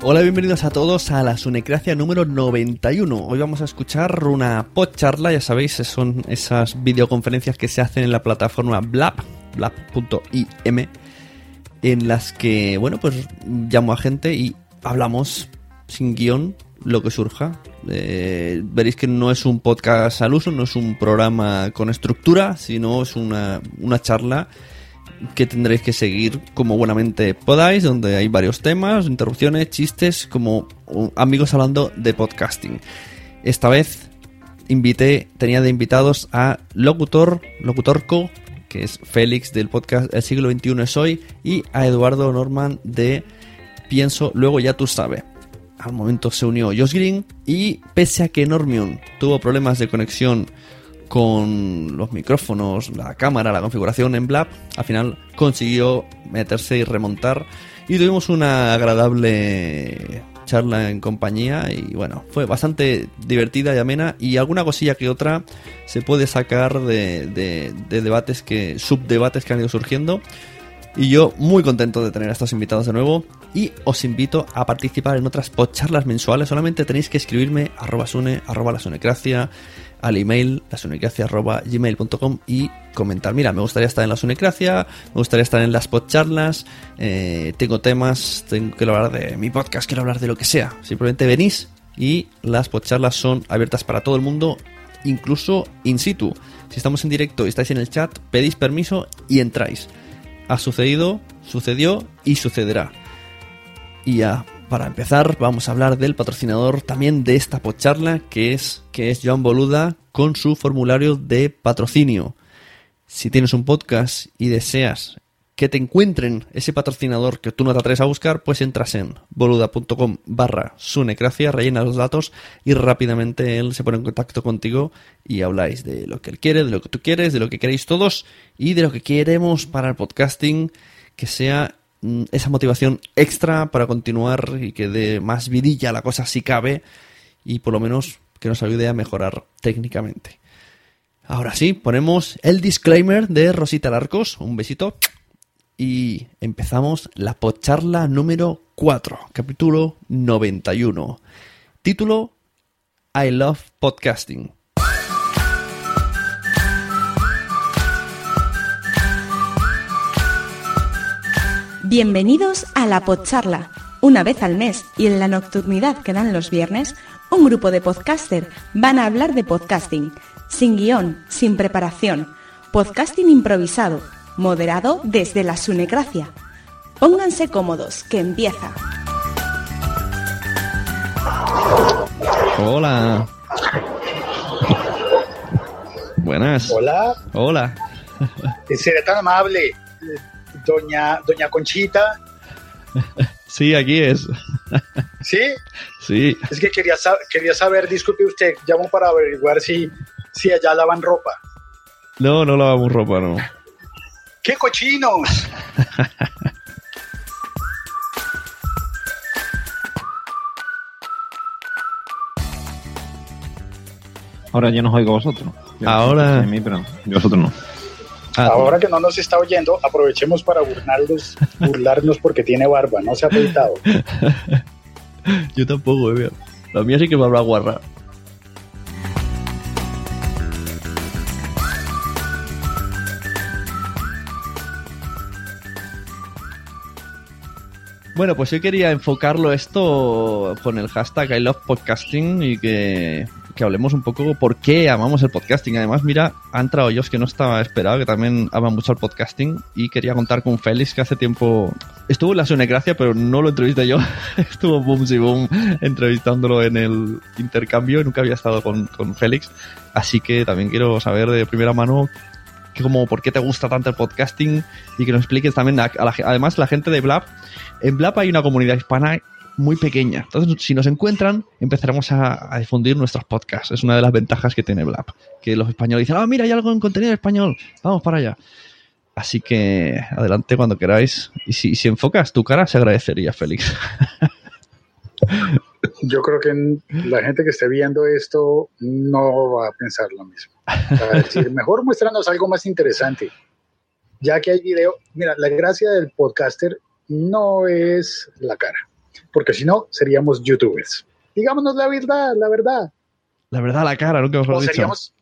Hola, bienvenidos a todos a la Sunecracia número 91. Hoy vamos a escuchar una podcharla, ya sabéis, son esas videoconferencias que se hacen en la plataforma Blab, blab.im, en las que, bueno, pues llamo a gente y hablamos sin guion lo que surja. Eh, veréis que no es un podcast al uso, no es un programa con estructura, sino es una, una charla que tendréis que seguir como buenamente podáis, donde hay varios temas, interrupciones, chistes, como amigos hablando de podcasting. Esta vez invité, tenía de invitados a Locutor, Locutorco, que es Félix del podcast El siglo XXI es hoy, y a Eduardo Norman de Pienso, luego ya tú sabes. Al momento se unió Josh Green y pese a que Normion tuvo problemas de conexión con los micrófonos, la cámara, la configuración en Blab, al final consiguió meterse y remontar y tuvimos una agradable charla en compañía y bueno, fue bastante divertida y amena y alguna cosilla que otra se puede sacar de, de- de debates que, subdebates que han ido surgiendo y yo muy contento de tener a estos invitados de nuevo y os invito a participar en otras podcharlas mensuales. Solamente tenéis que escribirme arroba sune, arroba la sunecracia, al email lasunecracia arroba gmail.com y comentar, mira, me gustaría estar en la sunecracia, me gustaría estar en las podcharlas, eh, tengo temas, tengo que hablar de mi podcast, quiero hablar de lo que sea. Simplemente venís y las podcharlas son abiertas para todo el mundo, incluso in situ. Si estamos en directo y estáis en el chat, pedís permiso y entráis ha sucedido, sucedió y sucederá. Y ya, para empezar, vamos a hablar del patrocinador también de esta podcharla, que es, que es Joan Boluda, con su formulario de patrocinio. Si tienes un podcast y deseas que te encuentren ese patrocinador que tú no te atreves a buscar, pues entras en boluda.com barra sunecracia, rellena los datos y rápidamente él se pone en contacto contigo y habláis de lo que él quiere, de lo que tú quieres, de lo que queréis todos y de lo que queremos para el podcasting, que sea esa motivación extra para continuar y que dé más vidilla la cosa si cabe y por lo menos que nos ayude a mejorar técnicamente. Ahora sí, ponemos el disclaimer de Rosita Larcos. Un besito. Y empezamos la podcharla número 4, capítulo 91. Título I Love Podcasting. Bienvenidos a la Podcharla. Una vez al mes y en la nocturnidad que dan los viernes, un grupo de podcaster van a hablar de podcasting, sin guion, sin preparación, podcasting improvisado, moderado desde la sunecracia. Pónganse cómodos, que empieza. Hola. Buenas. Hola, Hola. será tan amable, doña, doña Conchita. Sí, aquí es. ¿Sí? Sí. Es que quería, quería saber, disculpe usted, llamo para averiguar si, si allá lavan ropa. No, no lavamos ropa, no. ¡Qué cochinos! Ahora yo no oigo a vosotros. Yo Ahora- a mí, pero yo a vosotros no. Ah, Ahora que no nos está oyendo, aprovechemos para burlarnos, burlarnos porque tiene barba, no se ha afeitado. Yo tampoco, eh. La mía sí que me habrá guarra. Bueno, pues yo quería enfocarlo esto con el hashtag I love podcasting y que, que hablemos un poco por qué amamos el podcasting. Además, mira, ha entrado yo, es que no estaba esperado, que también ama mucho el podcasting y quería contar con Félix, que hace tiempo estuvo en la Sunecracia, pero no lo entrevisté yo. estuvo Boom y Boom entrevistándolo en el intercambio nunca había estado con, Félix. Así que también quiero saber de primera mano como por qué te gusta tanto el podcasting y que nos expliques también, además la gente de Blab, en Blab hay una comunidad hispana muy pequeña. Entonces, si nos encuentran, empezaremos a, difundir nuestros podcasts. Es una de las ventajas que tiene Blab. Que los españoles dicen, ah, mira, hay algo en contenido español, vamos para allá. Así que adelante cuando queráis. Y si, enfocas tu cara, se agradecería, Félix. Yo creo que la gente que esté viendo esto no va a pensar lo mismo. Mejor muéstranos algo más interesante. Ya que hay video, mira, la gracia del podcaster no es la cara, porque si no, seríamos youtubers. Digámonos la verdad, la verdad. La verdad, la cara, nunca mejor O dicho. seríamos,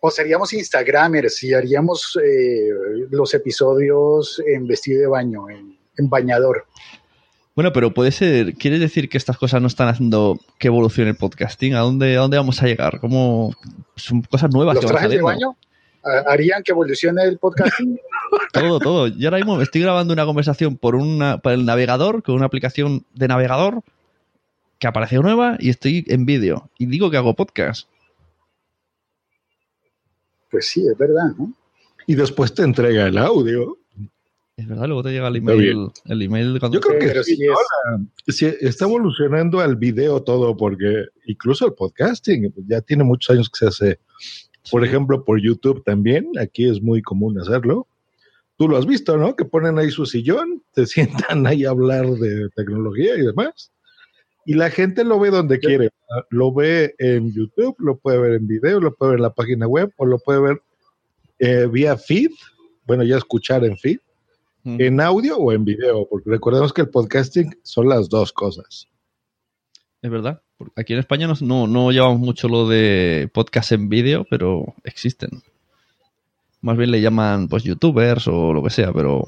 o seríamos Instagramers y haríamos eh, los episodios en vestido de baño, en, en bañador. Bueno, pero puede ser, ¿quieres decir que estas cosas no están haciendo que evolucione el podcasting? ¿A dónde, a dónde vamos a llegar? ¿Cómo son cosas nuevas Los que van trajes de saliendo? baño ah, harían que evolucione el podcasting. Todo, todo. Yo ahora mismo estoy grabando una conversación por una por el navegador, con una aplicación de navegador que apareció nueva y estoy en vídeo. Y digo que hago podcast. Pues sí, es verdad, ¿no? Y después te entrega el audio. Es verdad, luego te llega el email. El email cuando Yo creo que sí, está evolucionando al video todo, porque incluso el podcasting ya tiene muchos años que se hace. Por ejemplo, por YouTube también, aquí es muy común hacerlo. Tú lo has visto, ¿no? Que ponen ahí su sillón, te sientan ahí a hablar de tecnología y demás. Y la gente lo ve donde quiere. Lo ve en YouTube, lo puede ver en video, lo puede ver en la página web o lo puede ver eh, vía feed. Bueno, ya escuchar en feed, en audio o en video, porque recordemos que el podcasting son las dos cosas. Es verdad. Aquí en España no, no, no llevamos mucho lo de podcast en vídeo, pero existen. Más bien le llaman pues youtubers o lo que sea, pero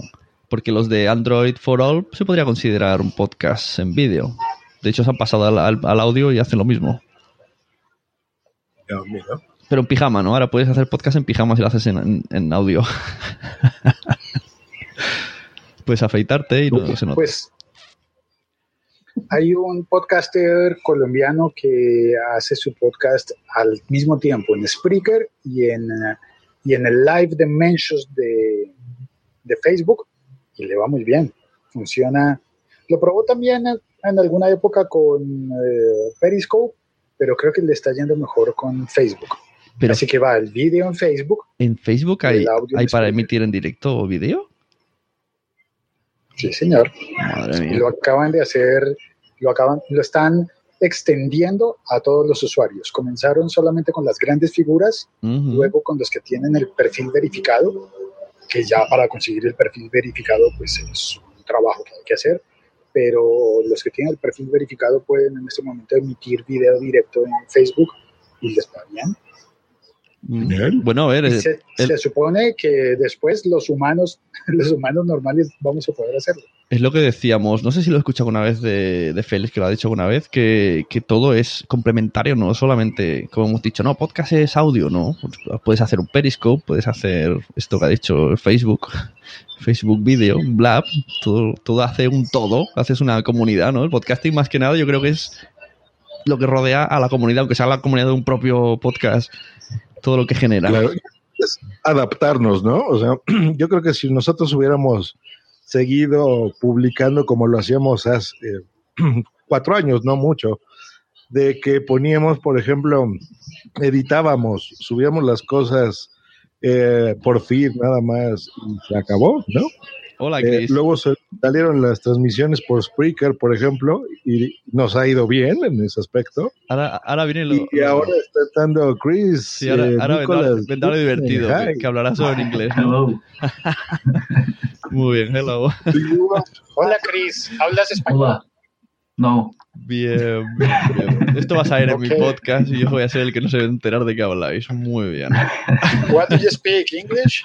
porque los de Android for All se podría considerar un podcast en vídeo. De hecho, se han pasado al, al- al audio y hacen lo mismo. Pero en pijama, ¿no? Ahora puedes hacer podcast en pijama si lo haces en, en- en audio. puedes afeitarte y no se nota. Pues hay un podcaster colombiano que hace su podcast al mismo tiempo en Spreaker y en, y en el Live de Mentions de, de Facebook y le va muy bien. Funciona. Lo probó también en, en alguna época con eh, Periscope, pero creo que le está yendo mejor con Facebook. Pero Así que va el vídeo en Facebook. en Facebook hay, el audio hay para emitir en directo o vídeo. Sí, señor. Madre mía. lo acaban de hacer, lo acaban, lo están extendiendo a todos los usuarios. Comenzaron solamente con las grandes figuras, luego con los que tienen el perfil verificado, que ya para conseguir el perfil verificado pues es un trabajo que hay que hacer, pero los que tienen el perfil verificado pueden en este momento emitir video directo en Facebook y les va bien. Mm. Bueno, a ver, eh, se, el- se supone que después los humanos, los humanos normales vamos a poder hacerlo. es lo que decíamos, no sé si lo he escuchado una vez de, de Félix, que lo ha dicho alguna vez, que, que todo es complementario, no solamente, como hemos dicho, no, podcast es audio, no. Puedes hacer un Periscope, puedes hacer esto que ha dicho Facebook, Facebook Video, Blab, todo, todo hace un todo, haces una comunidad, ¿no? El podcasting más que nada yo creo que es lo que rodea a la comunidad, aunque sea la comunidad de un propio podcast, todo lo que genera. Es adaptarnos, ¿no? O sea, yo creo que si nosotros hubiéramos seguido publicando como lo hacíamos hace eh, cuatro años, no mucho, de que poníamos, por ejemplo, editábamos, subíamos las cosas eh, por fin nada más y se acabó, ¿no? Hola, Eh, Chris. luego se- salieron las transmisiones por Spreaker, por ejemplo, y nos ha ido bien en ese aspecto. ahora, ahora viene lo. Y ahora está estando Chris. Sí, ahora, eh, ahora vendrá, lo divertido, que, que hablará solo en inglés. ¿no? Hello. Muy bien, hello. Hola, Chris. ¿Hablas español? Hola. No. Bien, bien, bien. Esto va a salir en mi podcast y yo voy a ser el que no se va a enterar de qué habláis. Muy bien. What do you speak? English?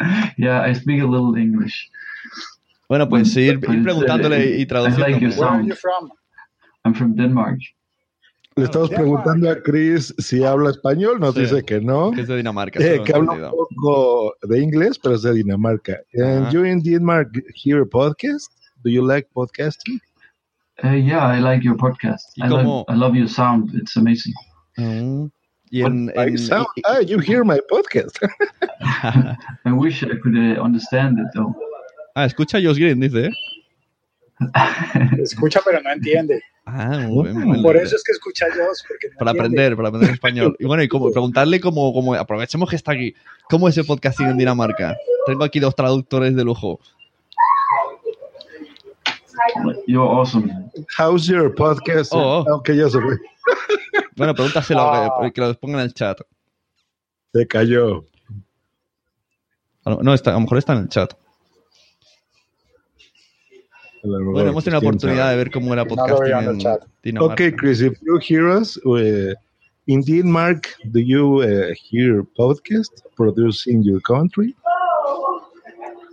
Yeah, I speak a little English. Bueno, pues ir, Pues, ir preguntándole y traduciendo. like your Where are you from? I'm from Denmark. Le estamos preguntando a Chris si habla español, nos Sí. dice que no. Que es de Dinamarca. Eh, que he habla un poco de inglés, pero es de Dinamarca. And Ajá. you in Denmark hear podcast? Do you like podcasting? Uh, yeah, I like your podcast. ¿Y I, cómo- love, I love your sound. It's amazing. Mm. Y en, I en- sound- y- ah, you hear my podcast. I wish I could uh, understand it though. ah, escucha a Josh Green, dice. ¿eh? Escucha, pero no entiende. Ah, muy bien, muy bien. Por eso es que escucha a porque no Para entiende. aprender, para aprender español. Y bueno, y cómo, preguntarle cómo, cómo, aprovechemos que está aquí, ¿cómo es el podcasting en Dinamarca? Tengo aquí dos traductores de lujo. You're awesome. How's your podcast? Oh. Aunque ya se fue. Bueno, pregúntaselo, Ah. que, que lo ponga en el chat. Se cayó. No, está, a lo mejor está en el chat. Bueno, hemos tenido la oportunidad de ver cómo era podcasting en el en chat. Dinamarca. Okay, Chris, if you hear us, uh, in Denmark, do you uh, hear podcast produced in your country?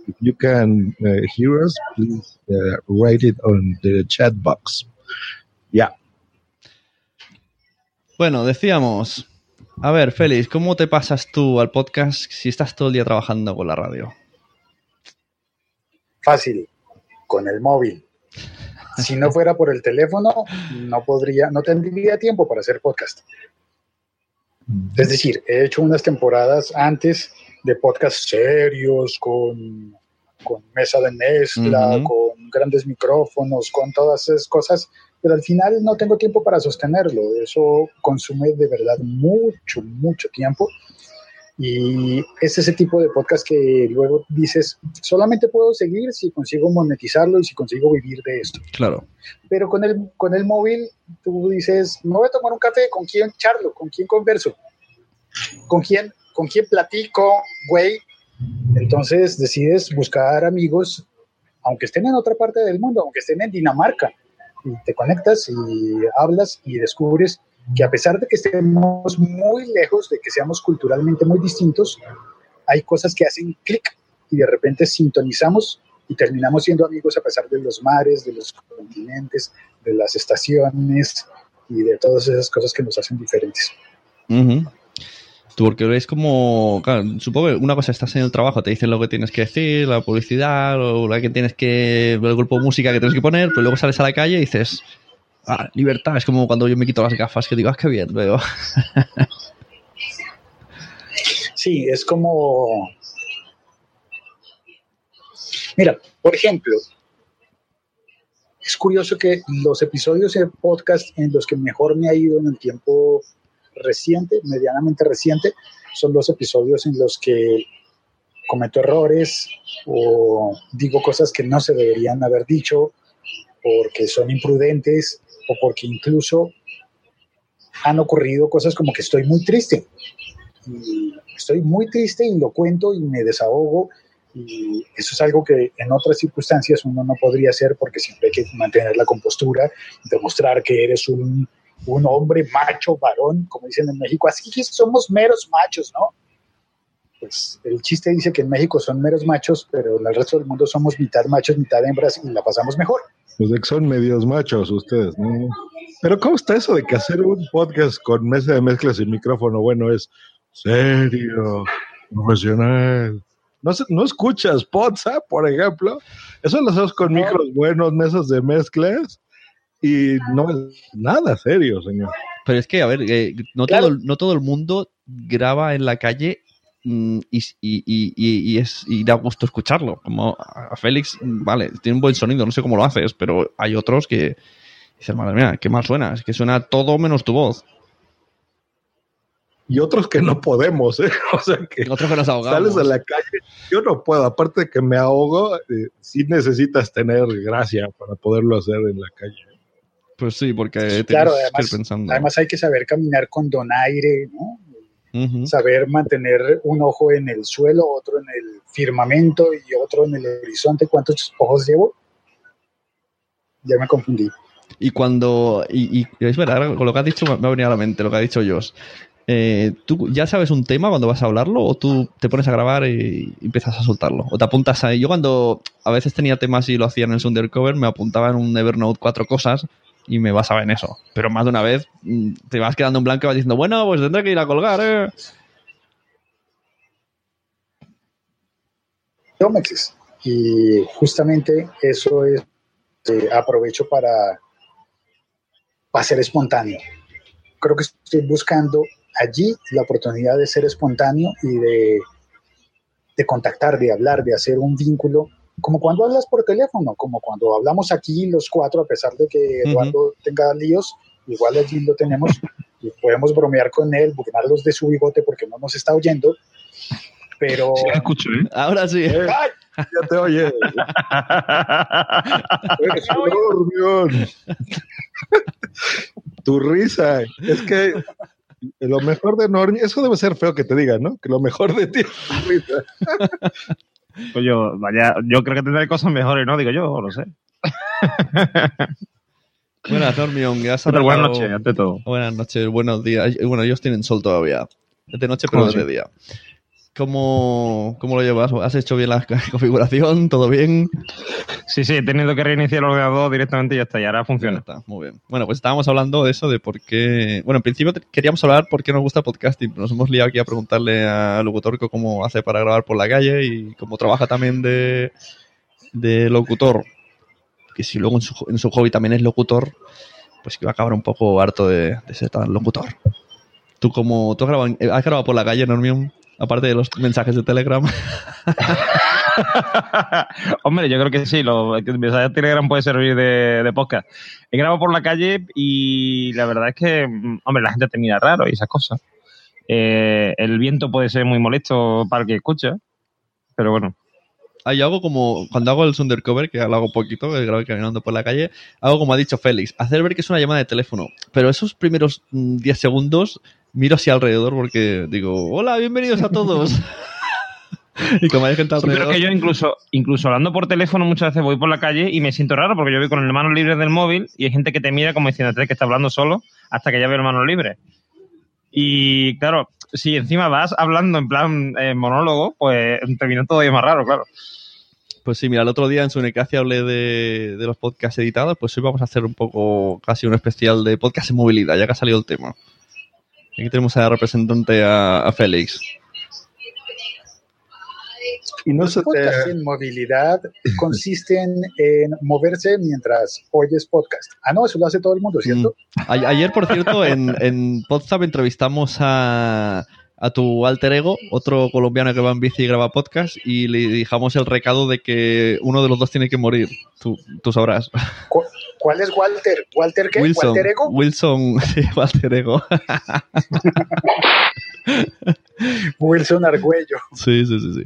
If you can uh, hear us, please uh, write it on the chat box. Yeah. Bueno, decíamos. A ver, Félix, ¿cómo te pasas tú al podcast si estás todo el día trabajando con la radio? Fácil, con el móvil. Si no fuera por el teléfono, no podría, no tendría tiempo para hacer podcast. Es decir, he hecho unas temporadas antes de podcast serios, con, con mesa de mezcla, con grandes micrófonos, con todas esas cosas, pero al final no tengo tiempo para sostenerlo. Eso consume de verdad mucho, mucho tiempo. Y es ese tipo de podcast que luego dices, solamente puedo seguir si consigo monetizarlo y si consigo vivir de esto. Claro. Pero con el, con el móvil tú dices, me voy a tomar un café, ¿con quién charlo? ¿Con quién converso? ¿Con quién, con quién platico, güey? Entonces decides buscar amigos, aunque estén en otra parte del mundo, aunque estén en Dinamarca, y te conectas y hablas y descubres que a pesar de que estemos muy lejos, de que seamos culturalmente muy distintos, hay cosas que hacen clic y de repente sintonizamos y terminamos siendo amigos a pesar de los mares, de los continentes, de las estaciones y de todas esas cosas que nos hacen diferentes. Ujú. Tú, porque es como, claro, supongo que una cosa estás en el trabajo, te dicen lo que tienes que decir, la publicidad, o la que tienes que, el grupo de música que tienes que poner, pero luego sales a la calle y dices, ah, libertad, es como cuando yo me quito las gafas, que digo, ah, qué bien, veo. Sí, es como... Mira, por ejemplo, es curioso que los episodios de podcast en los que mejor me ha ido en el tiempo reciente, medianamente reciente, son los episodios en los que cometo errores o digo cosas que no se deberían haber dicho porque son imprudentes o porque incluso han ocurrido cosas como que estoy muy triste. Y estoy muy triste y lo cuento y me desahogo y eso es algo que en otras circunstancias uno no podría hacer porque siempre hay que mantener la compostura, demostrar que eres un, un hombre macho, varón, como dicen en México, así que somos meros machos, ¿no? Pues el chiste dice que en México son meros machos, pero en el resto del mundo somos mitad machos, mitad hembras y la pasamos mejor. Pues de que son medios machos ustedes, ¿no? Pero ¿cómo está eso de que hacer un podcast con mesa de mezclas y micrófono bueno es serio, profesional? No, se- no escuchas WhatsApp, por ejemplo. Eso lo hacemos con micros buenos, mesas de mezclas y no es nada serio, señor. Pero es que, a ver, eh, no, Claro. todo, el- no todo el mundo graba en la calle mm, y, y- y- y- y es, y da gusto escucharlo. Como a Félix, mm, vale, tiene un buen sonido, no sé cómo lo haces, pero hay otros que dicen, madre mía, qué mal suena, es que suena todo menos tu voz. y otros que no podemos, ¿eh? O sea que otros que nos ahogamos. sales a la calle, yo no puedo, aparte de que me ahogo, eh, sí necesitas tener gracia para poderlo hacer en la calle. Pues sí, porque Claro, además, pensando. además hay que saber caminar con donaire, ¿no? Saber mantener un ojo en el suelo, otro en el firmamento y otro en el horizonte. ¿Cuántos ojos llevo? Ya me confundí. Y cuando. Y, y es verdad, con lo que has dicho me ha venido a la mente lo que ha dicho Josh. Eh, ¿Tú ya sabes un tema cuando vas a hablarlo o tú te pones a grabar y empiezas a soltarlo? ¿O te apuntas ahí? Yo cuando a veces tenía temas y lo hacía en el Undercover, me apuntaba en un Evernote cuatro cosas y me basaba en eso. Pero más de una vez mm, te vas quedando en blanco y vas diciendo, bueno, pues tendré que ir a colgar, ¿eh? Y justamente eso es, eh, aprovecho para, para ser espontáneo. Creo que estoy buscando allí la oportunidad de ser espontáneo y de, de contactar, de hablar, de hacer un vínculo, como cuando hablas por teléfono, como cuando hablamos aquí los cuatro, a pesar de que. Eduardo tenga líos, igual allí lo tenemos y podemos bromear con él, burlarlos de su bigote porque no nos está oyendo, pero... Sí, escucho, ¿eh? Ahora sí. ¡Ay! Ya te oye. Eres un tu risa. Es que lo mejor de Normión, eso debe ser feo que te digan, ¿no? Que lo mejor de ti es tu risa. Pues yo, vaya, yo creo que tendré cosas mejores, ¿no? Digo yo, lo sé. Buenas, Normion. ya has Pero buenas noches, ante todo. Buenas noches, buenos días. Bueno, ellos tienen sol todavía. Es de noche, pero ¿Cómo es de día. ¿Cómo, ¿Cómo lo llevas? ¿Has hecho bien la configuración? ¿Todo bien? Sí, sí, he tenido que reiniciar el ordenador directamente y ya está, y ahora Ya funciona. está, muy bien. Bueno, pues estábamos hablando de eso, de por qué... Bueno, en principio queríamos hablar por qué nos gusta el podcasting, pero nos hemos liado aquí a preguntarle a Locutorco cómo hace para grabar por la calle y cómo trabaja también de, de locutor. Que si luego en su, en su hobby también es locutor, pues que va a acabar un poco harto de, de ser tan locutor. ¿Tú como tú has grabado, has grabado por la calle, Normium? Aparte de los mensajes de Telegram. Hombre, yo creo que sí, lo, que el mensaje de Telegram puede servir de, de podcast. He grabado por la calle y la verdad es que, mm, hombre, la gente te mira raro y esas cosas. Eh, el viento puede ser muy molesto para el que escucha, pero bueno. Ah, yo hago como, cuando hago el undercover, que lo hago poquito, que grabo caminando por la calle, hago como ha dicho Félix, hacer ver que es una llamada de teléfono. Pero esos primeros mm, 10 segundos miro hacia alrededor porque digo, hola, bienvenidos a todos. y como hay gente alrededor... que yo incluso, incluso hablando por teléfono muchas veces voy por la calle y me siento raro porque yo voy con el mano libre del móvil y hay gente que te mira como diciéndote que está hablando solo hasta que ya ve el mano libre. Y claro, si encima vas hablando en plan eh, monólogo, pues te viene todavía más raro, claro. Pues sí, mira, el otro día en Sunecracia hablé de, de los podcasts editados, pues hoy vamos a hacer un poco, casi un especial de podcast en movilidad, ya que ha salido el tema. Aquí tenemos a la representante a, a Félix. Y no se Los podcasts te... en movilidad consisten en moverse mientras oyes podcast. Ah, no, eso lo hace todo el mundo, ¿cierto? A- ayer, por cierto, en, en Podzap entrevistamos a, a tu alter ego, otro colombiano que va en bici y graba podcast, y le dejamos el recado de que uno de los dos tiene que morir. Tú, tú sabrás. ¿Cu- ¿Cuál es Walter? ¿Walter qué? Wilson. ¿Walter Ego? Wilson, sí, alter ego. Wilson Argüello. Sí, sí, sí, sí.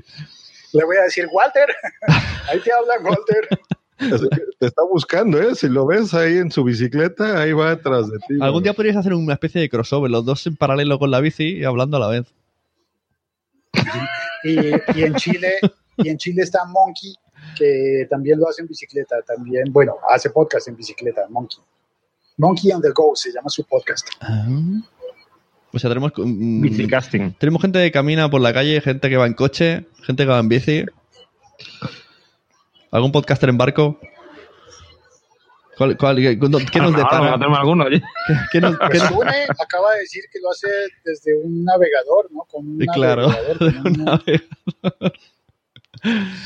Le voy a decir, Walter, ahí te habla Walter. Te está buscando, ¿eh? Si lo ves ahí en su bicicleta, ahí va detrás de ti. Algún día podrías hacer una especie de crossover, los dos en paralelo con la bici y hablando a la vez. Y, y en Chile, y en Chile está Monkey, que también lo hace en bicicleta, también, bueno, hace podcast en bicicleta, Monkey. Monkey on the Go se llama su podcast. O sea, tenemos, mm, Bicicasting. tenemos gente que camina por la calle, gente que va en coche, gente que va en bici. ¿Algún podcaster en barco? ¿Cuál- cuál- qué, ¿Qué nos depara? tenemos alguno. ¿Qué, qué nos- qué Pues nos- Sune acaba de decir que lo hace desde un navegador, ¿no? Con un Sí, claro. navegador, con un-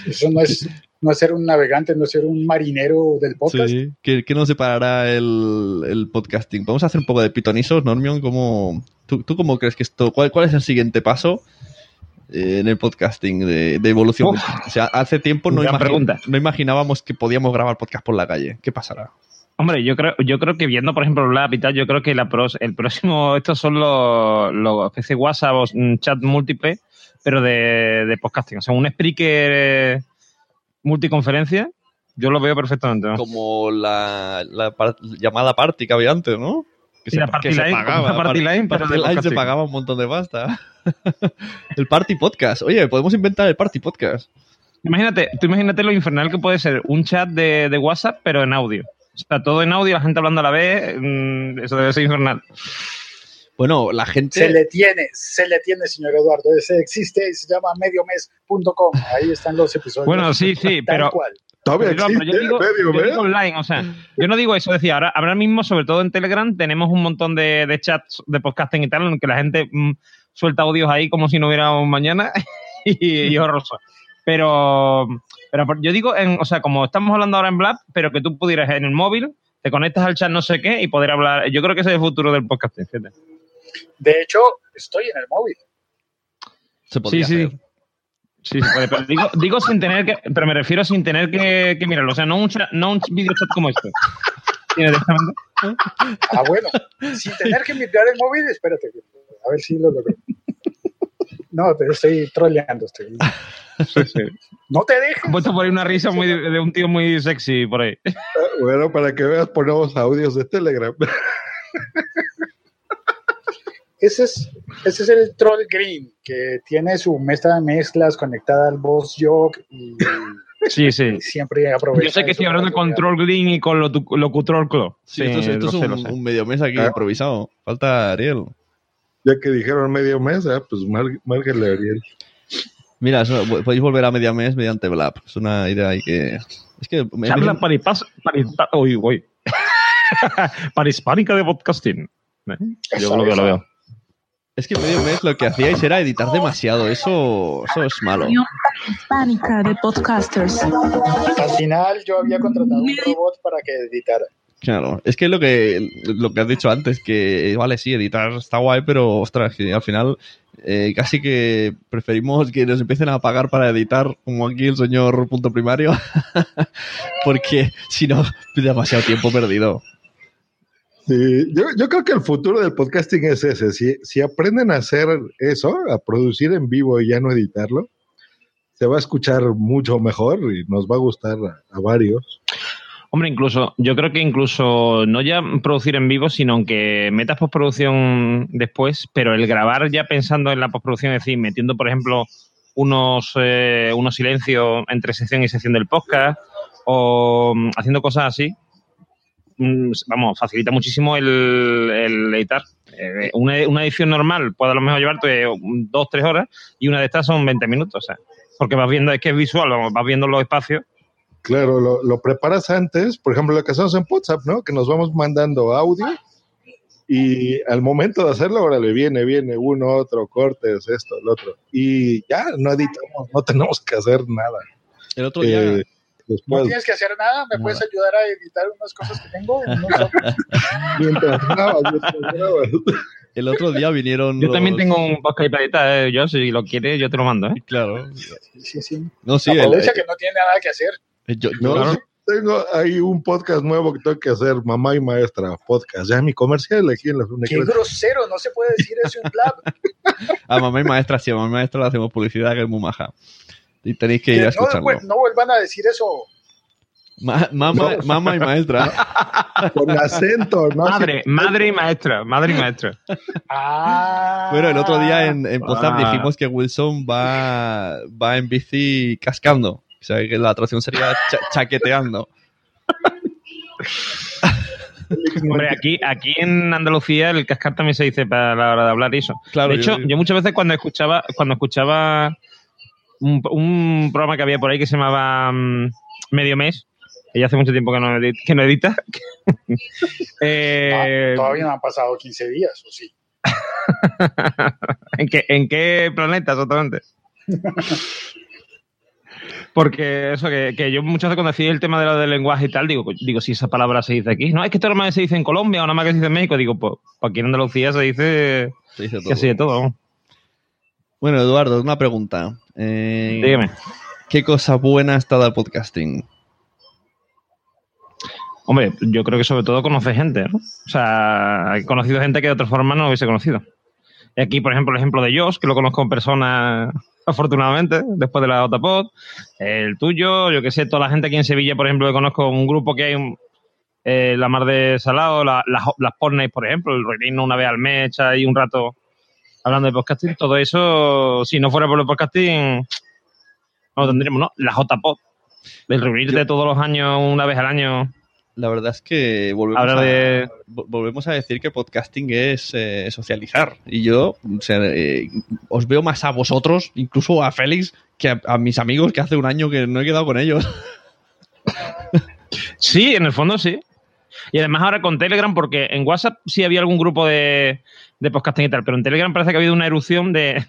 Eso no es, no es ser un navegante, no es ser un marinero del podcast. Sí. ¿Qué, qué nos separará el, el podcasting? Vamos a hacer un poco de pitonisos, Normion. ¿Cómo, tú, ¿Tú cómo crees que esto? ¿Cuál, cuál es el siguiente paso eh, en el podcasting de, de evolución? Uf. o sea, hace tiempo no, Gran imagi- pregunta. no imaginábamos que podíamos grabar podcast por la calle. ¿Qué pasará? Hombre, yo creo, yo creo que viendo, por ejemplo, Blab y tal, yo creo que la pros- el próximo, estos son los, los PC WhatsApp o mm, chat múltiple, pero de, de podcasting. O sea, un speaker eh, multiconferencia, yo lo veo perfectamente. ¿no? Como la, la par- llamada party que había antes, ¿no? Que Sí, la party line, como una party line, party line se pagaba un montón de pasta. el party podcast. Oye, podemos inventar el party podcast. Imagínate, tú imagínate lo infernal que puede ser un chat de, de WhatsApp, pero en audio. O sea, todo en audio, la gente hablando a la vez, mm, eso debe ser infernal. Bueno, la gente. Se le tiene, se le tiene, señor Eduardo. Ese existe y se llama mediomes.com. Ahí están los episodios. Bueno, sí, sí, Tal pero- cual. Todavía Pero, pero existe yo digo, medio, yo ¿eh? digo online, o sea, yo no digo eso, decía, ahora, ahora mismo, sobre todo en Telegram, tenemos un montón de, de chats de podcasting y tal, en que la gente mm, suelta audios ahí como si no hubiera un mañana y, y horroroso. Pero, pero por- yo digo, en, o sea, como estamos hablando ahora en Blab, pero que tú pudieras en el móvil, te conectas al chat no sé qué y poder hablar. Yo creo que ese es el futuro del podcasting. fíjate. De hecho, estoy en el móvil. Se Sí, sí. hacer. Sí, se puede, pero digo, digo sin tener que, pero me refiero sin tener que, que mirarlo, o sea, no un, no un video chat como este. Ah, bueno. Sin tener que mirar el móvil, espérate. A ver si lo logro. No, te estoy troleando. Estoy... Sí, sí. No te dejes. He puesto por ahí una risa muy de, de un tío muy sexy por ahí. Bueno, para que veas, ponemos audios de Telegram. Ese es, ese es el Troll Green, que tiene su mesa de mezclas conectada al Boss Jog y Sí, sí. siempre aprovecha. Yo sé que estoy hablando con. Troll Green y con lo, Locutrol Clo. Sí, esto, es- esto es sé, un, sé. un medio mes aquí Ah. improvisado. Falta Ariel. Ya que dijeron medio mes, ah, pues márquenle a Ariel. Mira, eso, podéis volver a media mes mediante Blab. Es una idea ahí que. Es que. me- Charla me- paripas, parispa- uy, uy. Parispánica de podcasting. ¿Eh? Yo veo, eso. lo veo. Es que medio mes lo que hacíais era editar demasiado. Eso, eso es malo. hispánica de podcasters. Al final yo había contratado un robot para que editara. Claro, es que lo que lo que has dicho antes, que vale, sí, editar está guay, pero ostras, que al final eh, casi que preferimos que nos empiecen a pagar para editar, como aquí el señor punto primario, porque si no, demasiado tiempo perdido. Sí, yo, yo creo que el futuro del podcasting es ese. Si, si aprenden a hacer eso, a producir en vivo y ya no editarlo, se va a escuchar mucho mejor y nos va a gustar a, varios. Hombre, incluso, yo creo que incluso no ya producir en vivo, sino que metas postproducción después, pero el grabar ya pensando en la postproducción, es decir, metiendo, por ejemplo, unos, eh, unos silencios entre sección y sección del podcast, o mm, haciendo cosas así, vamos, facilita muchísimo el, el editar. Eh, una, una edición normal puede a lo mejor llevarte dos, tres horas, y una de estas son 20 minutos, o sea, porque vas viendo, es que es visual, vamos, vas viendo los espacios. Claro, lo, lo preparas antes, por ejemplo, lo que hacemos en WhatsApp, ¿no? Que nos vamos mandando audio y al momento de hacerlo, ahora le viene, viene uno, otro, cortes, esto, el otro. Y ya, no editamos, no tenemos que hacer nada. El otro día, Eh, No tienes que hacer nada, me puedes ayudar a editar unas cosas que tengo. Mientras grabas, mientras grabas. el otro día vinieron. Yo también tengo un podcast para editar, eh, yo si lo quieres yo te lo mando, ¿eh? Claro. sí, sí. No, sí, el- Aprovecha que no tiene nada que hacer. eh, yo- No, yo- sí, tengo ahí un podcast nuevo que tengo que hacer, Mamá y Maestra Podcast. Ya mi comercial aquí en la Qué grosero, no se puede decir eso en Blab. a mamá y maestra, sí, a mamá y maestra le hacemos publicidad que es muy maja. Y tenéis que ir a no, escucharlo. vu- no vuelvan a decir eso. Ma- mamá, mamá y maestra. Con acento, ¿no? Madre, madre y maestra, madre y maestra. Ah. Bueno, el otro día en, en WhatsApp Ah. dijimos que Wilson va, va en bici cascando. O sea, que la traducción sería cha- chaqueteando. Hombre, aquí, aquí en Andalucía el cascar también se dice para la hora de hablar y eso. Claro, de hecho, yo- yo, muchas veces cuando escuchaba, cuando escuchaba un, un programa que había por ahí que se llamaba mm, Medio Mes, que ya hace mucho tiempo que no, edit- que no edita. eh, Ah, todavía no han pasado 15 días, ¿o sí? ¿En qué, ¿En qué planeta exactamente? Porque eso, que, que yo muchas veces cuando decía el tema de lo del lenguaje y tal, digo, digo, si esa palabra se dice aquí. No, es que esto nomás se dice en Colombia o nada más que se dice en México. Digo, pues, aquí en Andalucía se dice Se dice todo. casi de todo. Bueno, Eduardo, una pregunta. Eh, Dígame. ¿Qué cosa buena está del podcasting? Hombre, yo creo que sobre todo conoce gente, ¿no? O sea, he conocido gente que de otra forma no hubiese conocido. Y aquí, por ejemplo, el ejemplo de Josh, que lo conozco en persona, afortunadamente, después de la Otapod. El tuyo, yo que sé, toda la gente aquí en Sevilla, por ejemplo, que conozco un grupo que hay, un- eh, la Mar de Salado, la- las las Pornays, por ejemplo, el reino una vez al mes, echa ahí un rato hablando de podcasting. Todo eso, si no fuera por el podcasting, no lo tendríamos, ¿no? La JPod. El reunirte todos los años, una vez al año. La verdad es que volvemos, a, de- vo- volvemos a decir que podcasting es eh, socializar. Y yo o sea, eh, os veo más a vosotros, incluso a Félix, que a, a mis amigos que hace un año que no he quedado con ellos. Sí, en el fondo sí. Y además ahora con Telegram, porque en WhatsApp sí había algún grupo de, de podcasting y tal, pero en Telegram parece que ha habido una erupción de,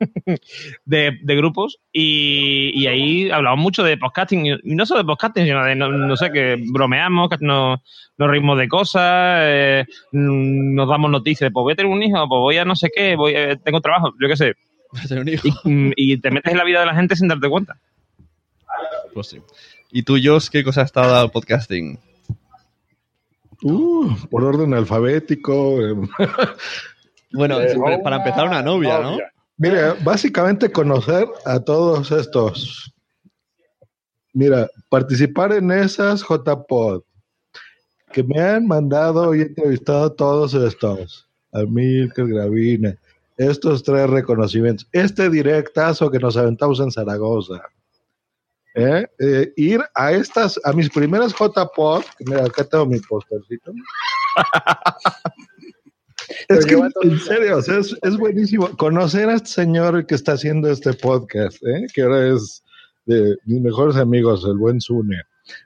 de, de grupos y, y ahí hablamos mucho de podcasting, y no solo de podcasting, sino de, no, no sé, que bromeamos, que nos, nos reímos de cosas, eh, mm, nos damos noticias de, pues voy a tener un hijo, pues voy a no sé qué, voy a- tengo trabajo, yo qué sé. Y, mm, y te metes en la vida de la gente sin darte cuenta. Pues sí. ¿Y tú, Josh, qué cosa ha estado el podcasting? Uh, por orden alfabético. eh. Bueno, Eh, siempre- para empezar una novia, ¿no? Mira, básicamente conocer a todos estos. Mira, participar en esas JPod que me han mandado y entrevistado a todos estos. A Milker Gravina, estos tres reconocimientos, este directazo que nos aventamos en Zaragoza. ¿Eh? Eh, ir a estas, a mis primeras JPod, mira, acá tengo mi postercito. Es que, en serio, o sea, es, es buenísimo conocer a este señor que está haciendo este podcast, ¿eh? que ahora es de mis mejores amigos, el buen Zune.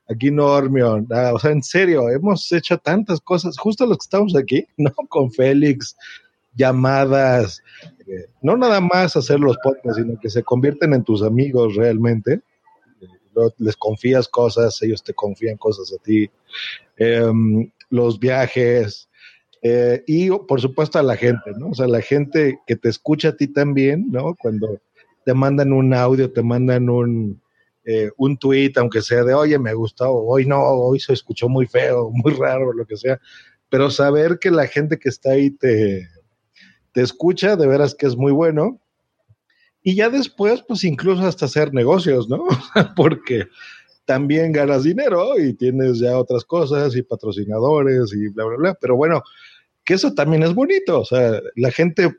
Aquí ah, o sea, en serio, hemos hecho tantas cosas, justo los que estamos aquí, ¿no? Con Félix, llamadas, eh, no nada más hacer los podcasts, sino que se convierten en tus amigos realmente. Les confías cosas, ellos te confían cosas a ti. Em, los viajes, eh, y por supuesto a la gente, ¿no? O sea, la gente que te escucha a ti también, ¿no? Cuando te mandan un audio, te mandan un, eh, un tweet, aunque sea de, oye, me gustó, hoy no, hoy se escuchó muy feo, muy raro, lo que sea. Pero saber que la gente que está ahí te, te escucha, de veras que es muy bueno. Y ya después, pues incluso hasta hacer negocios, ¿no? Porque también ganas dinero y tienes ya otras cosas y patrocinadores y bla, bla, bla. Pero bueno, que eso también es bonito. O sea, la gente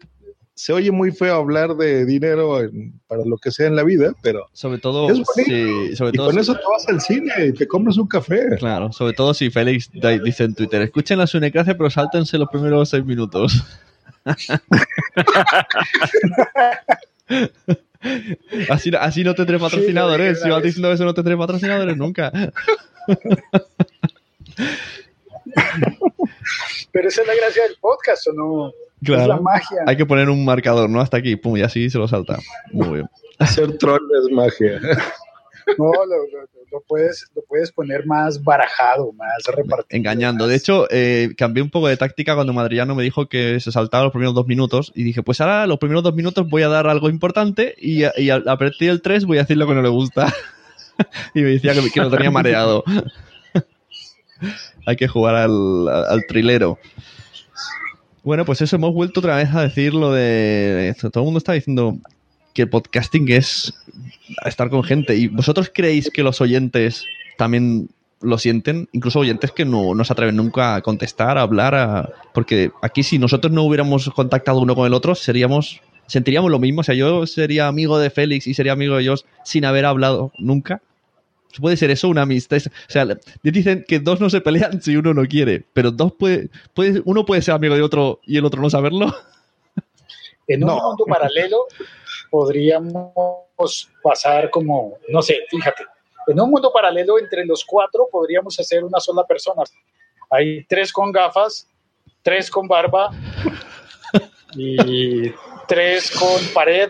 se oye muy feo hablar de dinero en- para lo que sea en la vida, pero Sobre todo, es bonito. si, sobre y todo con si- eso te vas al cine y te compras un café. Claro, sobre todo si Félix dice en Twitter, escuchen la Sunecracia, pero sáltense los primeros seis minutos. así, así no tendré patrocinadores. si vas diciendo eso, no tendré patrocinadores nunca. Pero esa es la gracia del podcast, ¿o no? Es la Claro. magia. Hay que poner un marcador, ¿no? Hasta aquí, pum, y así se lo salta. Muy bien. Hacer troll es magia. No, lo, lo- lo puedes, lo puedes poner más barajado, más repartido. Engañando. De hecho, eh, cambié un poco de táctica cuando Madrillano me dijo que se saltaba los primeros dos minutos y dije, pues ahora los primeros dos minutos voy a dar algo importante y, y a, a partir del 3 voy a decir lo que no le gusta. y me decía que, que lo tenía mareado. Hay que jugar al, al trilero. Bueno, pues eso, hemos vuelto otra vez a decir lo de... esto. Todo el mundo está diciendo que el podcasting es estar con gente. ¿Y vosotros creéis que los oyentes también lo sienten? Incluso oyentes que no, no se atreven nunca a contestar, a hablar, a- porque aquí si nosotros no hubiéramos contactado uno con el otro, seríamos sentiríamos lo mismo. O sea, yo sería amigo de Félix y sería amigo de ellos sin haber hablado nunca. Puede ser eso una amistad. O sea, dicen que dos no se pelean si uno no quiere, pero dos puede, puede uno puede ser amigo de otro y el otro no saberlo. En un mundo paralelo podríamos pasar como, no sé, fíjate, en un mundo paralelo entre los cuatro podríamos hacer una sola persona. Hay tres con gafas, tres con barba y tres con pared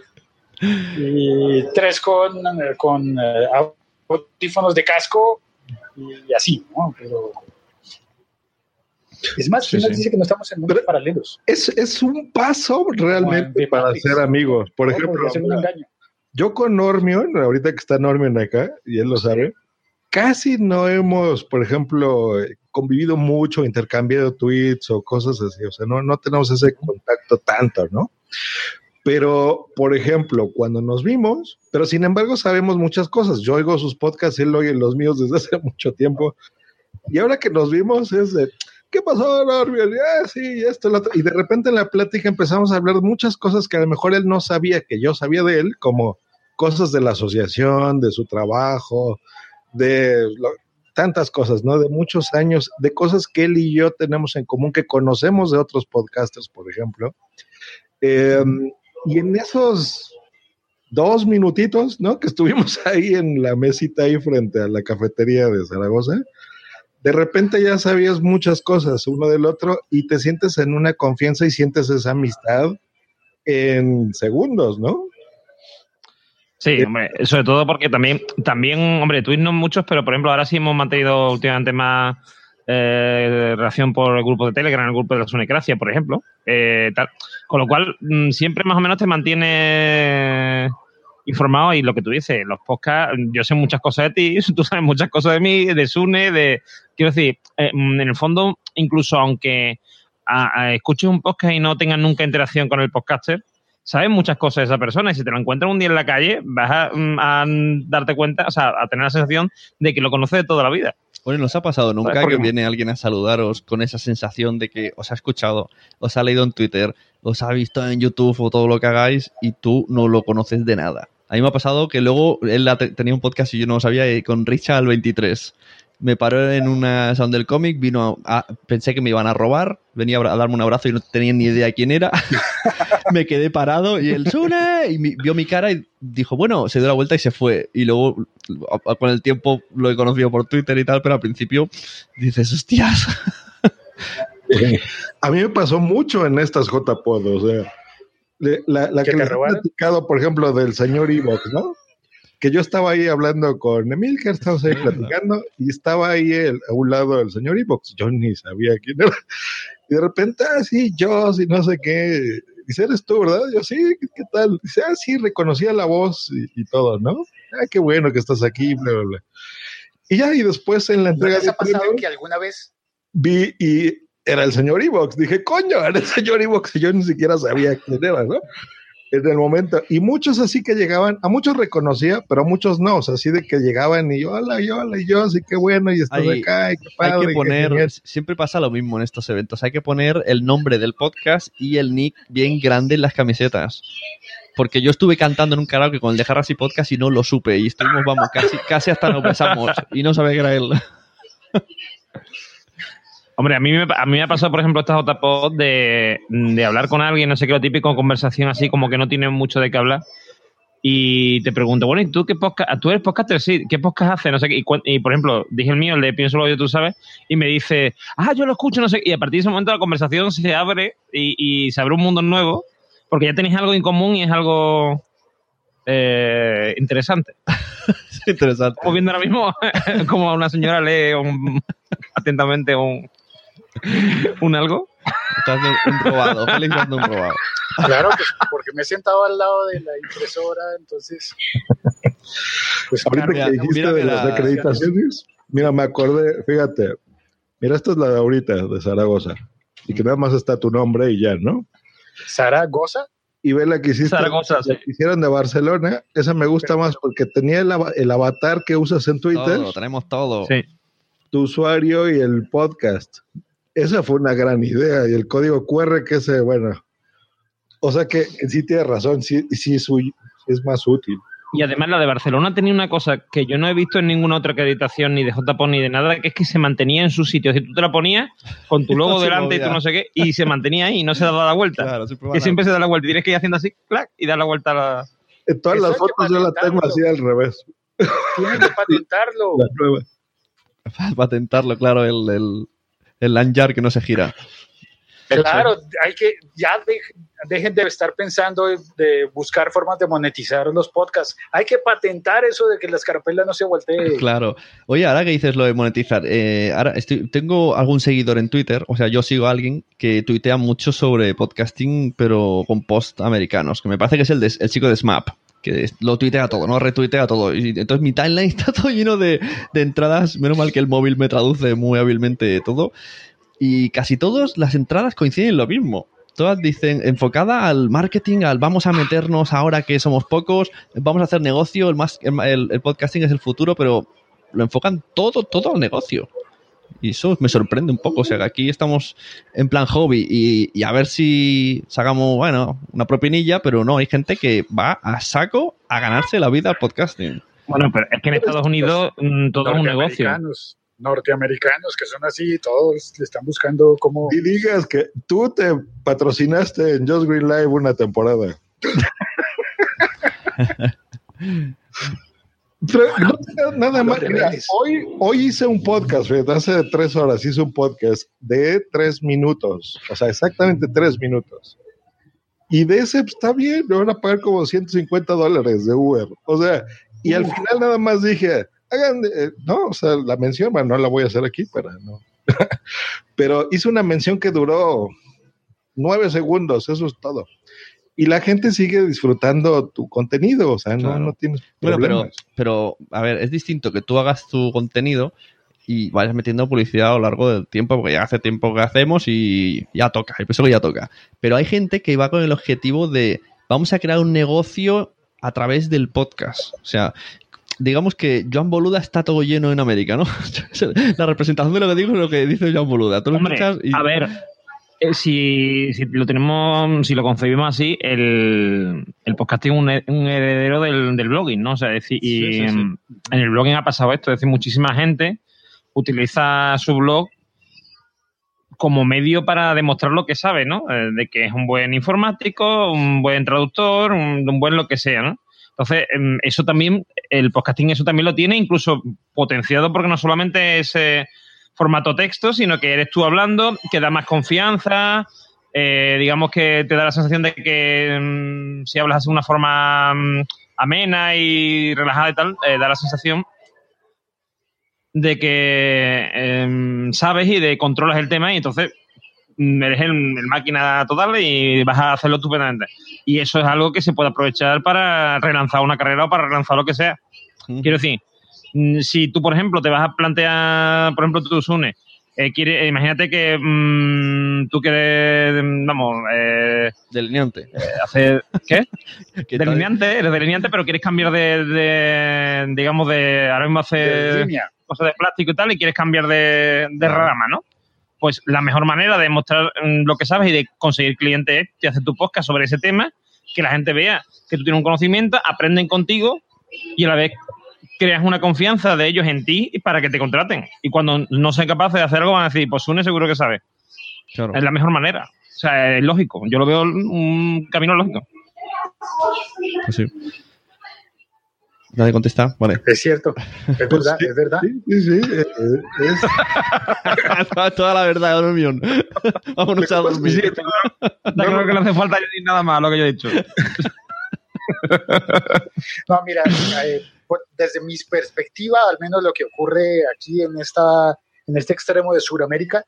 y tres con, eh, con eh, audífonos de casco y así, ¿no? Pero es más, Sí, ¿quién nos sí. dice que no estamos en mundos paralelos? Es, es un paso realmente para ser amigos. Por No, ejemplo, yo con Normion, ahorita que está Normion acá, y él lo sabe, casi no hemos, por ejemplo, convivido mucho, intercambiado tweets o cosas así, o sea, no, no tenemos ese contacto tanto, ¿no? Pero, por ejemplo, cuando nos vimos, pero sin embargo sabemos muchas cosas. Yo oigo sus podcasts, él oye los míos desde hace mucho tiempo. Y ahora que nos vimos es de, ¿qué pasó, Norby? Ah, sí, esto, lo otro. Y de repente en la plática empezamos a hablar de muchas cosas que a lo mejor él no sabía que yo sabía de él, como cosas de la asociación, de su trabajo, de tantas cosas, ¿no? De muchos años, de cosas que él y yo tenemos en común, que conocemos de otros podcasters, por ejemplo. Eh, y en esos dos minutitos, ¿no? Que estuvimos ahí en la mesita ahí frente a la cafetería de Zaragoza, de repente ya sabías muchas cosas uno del otro y te sientes en una confianza y sientes esa amistad en segundos, ¿no? Sí, hombre, sobre todo porque también, también, hombre, tweets no muchos, pero por ejemplo, ahora sí hemos mantenido últimamente más eh, relación por el grupo de Telegram, el grupo de la Sunecracia, por ejemplo. eh, tal. Con lo cual, mm, siempre más o menos te mantiene informado y lo que tú dices, los podcasts, yo sé muchas cosas de ti, tú sabes muchas cosas de mí, de Sune, de... Quiero decir, eh, mm, en el fondo, incluso aunque a- a- escuches un podcast y no tengas nunca interacción con el podcaster, sabes muchas cosas de esa persona y si te lo encuentras un día en la calle, vas a, mm, a darte cuenta, o sea, a tener la sensación de que lo conoces de toda la vida. Bueno, ¿nos ha pasado nunca ¿Sabes por que viene alguien a saludaros con esa sensación de que os ha escuchado, os ha leído en Twitter, os ha visto en YouTube o todo lo que hagáis y tú no lo conoces de nada? A mí me ha pasado que luego él tenía un podcast y yo no lo sabía eh, con Richard al 23. Me paró en una sound del cómic, vino a, a- pensé que me iban a robar, venía a darme un abrazo y no tenía ni idea quién era. me quedé parado y él Sune y mi- vio mi cara y dijo, bueno, se dio la vuelta y se fue. Y luego a- a- con el tiempo lo he conocido por Twitter y tal, pero al principio dices, hostias. A mí me pasó mucho en estas JPod, o sea, la, la ¿Que les he platicado, por ejemplo, del señor Evox, ¿no? Que yo estaba ahí hablando con Emil, que estábamos ahí platicando, y estaba ahí el- a un lado el señor Evox, yo ni sabía quién era, y de repente, ah, sí, yo, sí, no sé qué, dice, eres tú, ¿verdad? Yo, sí, ¿qué, qué tal? Dice, ah, sí, reconocía la voz y, y todo, ¿no? Ah, qué bueno que estás aquí, bla, bla, bla. Y ya, y después en la ¿No entrega les de ha pasado premios, que alguna vez vi y era el señor Evox. Dije, coño, era el señor Evox y yo ni siquiera sabía quién era, ¿no? En el momento. Y muchos así que llegaban, a muchos reconocía, pero a muchos no, o sea, así de que llegaban y yo, hola, y hola, y yo, así que bueno, y estás acá, y qué padre. Hay que poner, genial". siempre pasa lo mismo en estos eventos, hay que poner el nombre del podcast y el nick bien grande en las camisetas. Porque yo estuve cantando en un karaoke con el de Harras y Podcast y no lo supe. Y estuvimos, vamos, casi, casi hasta nos besamos. Y no sabía que era él. Hombre, a mí, me, a mí me ha pasado, por ejemplo, esta JPod de, de hablar con alguien, no sé qué, lo típico, conversación así, como que no tiene mucho de qué hablar. Y te pregunto, bueno, ¿y tú qué podcast? ¿Tú eres podcaster? Sí, ¿qué podcast haces? No sé qué. Y, por ejemplo, dije el mío, el de Pienso lo yo, tú sabes, y me dice, ah, yo lo escucho, no sé qué. Y a partir de ese momento la conversación se abre y, y se abre un mundo nuevo, porque ya tenéis algo en común y es algo eh, interesante. Interesante. Estamos viendo ahora mismo como una señora lee un- atentamente un, un algo. Estás de un robado, Félix dando un robado. Claro, pues porque me he sentado al lado de la impresora, entonces. Pues Ahorita claro, que dijiste de las la- acreditaciones, mira, me acordé, fíjate, mira, esta es la de ahorita, de Zaragoza, y que nada más está tu nombre y ya, ¿no? Zaragoza. y ve la que hiciste, Zaragoza, la sí. hicieron de Barcelona, esa me gusta más porque tenía el, ava- el avatar que usas en Twitter, Todo, tenemos todo. Sí. tu usuario y el podcast. Esa fue una gran idea y el código QR que ese, bueno, o sea que sí tienes razón, sí, sí es, más útil. Y además la de Barcelona tenía una cosa que yo no he visto en ninguna otra acreditación, ni de JPO ni de nada, que es que se mantenía en su sitio. Si tú te la ponías con tu logo No se delante y tú no sé qué, y se mantenía ahí y no se daba la vuelta. Claro, siempre que siempre se da la vuelta. Tienes que ir haciendo así, clac, y dar la vuelta a la... En todas Eso las fotos yo la tengo así al revés. Tienen que patentarlo. La nueva. patentarlo, claro, el, el, el lanyard que no se gira. Claro, hay que, ya de- dejen de estar pensando de, de buscar formas de monetizar los podcasts. Hay que patentar eso de que la escarapela no se voltee. Claro. Oye, ahora que dices lo de monetizar, eh, ahora estoy, tengo algún seguidor en Twitter, o sea, yo sigo a alguien que tuitea mucho sobre podcasting, pero con post americanos, que me parece que es el, de- el chico de SMAP, que lo tuitea todo, ¿no? Retuitea todo. Y entonces mi timeline está todo lleno de, de entradas. Menos mal que el móvil me traduce muy hábilmente todo. Y casi todas las entradas coinciden en lo mismo. Todas dicen enfocada al marketing, al vamos a meternos ahora que somos pocos, vamos a hacer negocio, el, más, el, podcasting es el futuro, pero lo enfocan todo, todo al negocio. Y eso me sorprende un poco. O sea, que aquí estamos en plan hobby y, y, a ver si sacamos, bueno, una propinilla, pero no, hay gente que va a saco a ganarse la vida al podcasting. Bueno, pero es que en Estados Unidos mm, todo es un negocio. Norteamericanos, norteamericanos que son así, todos le están buscando cómo... Y digas que tú te patrocinaste en Just Green Live una temporada. Pero no, nada más. Mira, hoy, hoy hice un podcast, fíjate, hace tres horas hice un podcast de tres minutos, o sea, exactamente tres minutos. Y de ese pues, está bien, me van a pagar como 150 dólares de Uber. O sea, y al final nada más dije, hagan, eh, no, o sea, la mención, bueno, no la voy a hacer aquí para no. Pero hice una mención que duró nueve segundos, eso es todo y la gente sigue disfrutando tu contenido, o sea, claro. no, no, tienes bueno, pero, pero, a ver, es distinto que tú hagas tu contenido y vayas metiendo publicidad a lo largo del tiempo, porque ya hace tiempo que hacemos y ya toca, el peso que ya toca. Pero hay gente que va con el objetivo de vamos a crear un negocio a través del podcast. O sea, digamos que Joan Boluda está todo lleno en América, ¿no? la representación de lo que digo es lo que dice Joan Boluda. Tú lo Hombre, escuchas y... A ver, si, si, lo tenemos, si lo concebimos así, el, el podcasting es un, un, heredero del, del, blogging, ¿no? O sea, es decir, y sí, sí, sí. En, el blogging ha pasado esto, es decir, muchísima gente utiliza su blog como medio para demostrar lo que sabe, ¿no? Eh, de que es un buen informático, un buen traductor, un, un buen lo que sea, ¿no? Entonces, em, eso también, el podcasting eso también lo tiene, incluso potenciado porque no solamente es eh, formato texto, sino que eres tú hablando, que da más confianza, eh, digamos que te da la sensación de que mmm, si hablas de una forma mmm, amena y relajada y tal, eh, da la sensación de que eh, sabes y de controlas el tema y entonces mm, eres el, el, máquina total y vas a hacerlo estupendamente. Y eso es algo que se puede aprovechar para relanzar una carrera o para relanzar lo que sea. Quiero decir, mm, si tú, por ejemplo, te vas a plantear, por ejemplo, tú, Sune, eh, quiere, imagínate que mmm, tú quieres, vamos, eh, delineante. Eh, hacer, ¿qué? ¿Qué delineante, eres delineante, pero quieres cambiar de, de digamos, de, ahora mismo hacer cosas de plástico y tal, y quieres cambiar de, de rama, ¿no? Pues la mejor manera de mostrar mm, lo que sabes y de conseguir clientes es que haces tu podcast sobre ese tema, que la gente vea que tú tienes un conocimiento, aprenden contigo y a la vez creas una confianza de ellos en ti para que te contraten. Y cuando no sean capaces de hacer algo, van a decir, pues Sune seguro que sabe. Claro. Es la mejor manera. O sea, es lógico. Yo lo veo un camino lógico. Pues sí. Nadie contesta, vale. Es cierto, es verdad, es verdad. Sí, sí, es, es... Toda la verdad, dormión. Vámonos a dormir. Sí, no, no, creo que no hace falta decir nada más lo que yo he dicho. no, mira, eh, desde mi perspectiva, al menos lo que ocurre aquí en, esta, en este extremo de Sudamérica,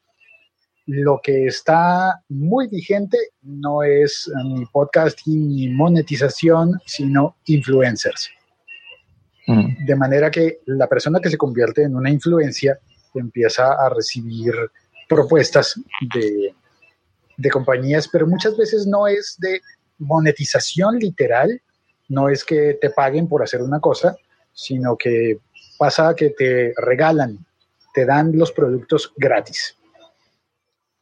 lo que está muy vigente no es ni podcasting ni monetización, sino influencers. Mm. De manera que la persona que se convierte en una influencia empieza a recibir propuestas de, de compañías, pero muchas veces no es de monetización literal, no es que te paguen por hacer una cosa, sino que pasa que te regalan, te dan los productos gratis.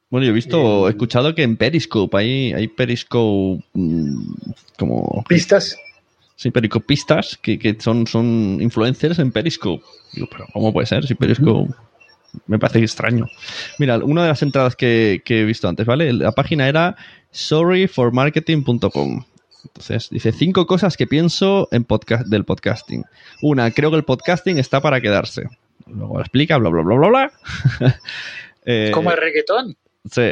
Bueno, yo he visto, he escuchado que en Periscope hay, hay Periscope mmm, como... Pistas. Sí, Periscopistas que, que son, son influencers en Periscope. Digo, pero ¿cómo puede ser si Periscope...? Me parece extraño. Mira, una de las entradas que, que he visto antes, ¿vale? La página era sorryformarketing.com. Entonces, dice cinco cosas que pienso en podcast, del podcasting. Una, creo que el podcasting está para quedarse. Luego explica, bla, bla, bla, bla, bla. eh, Como el reggaetón. Sí.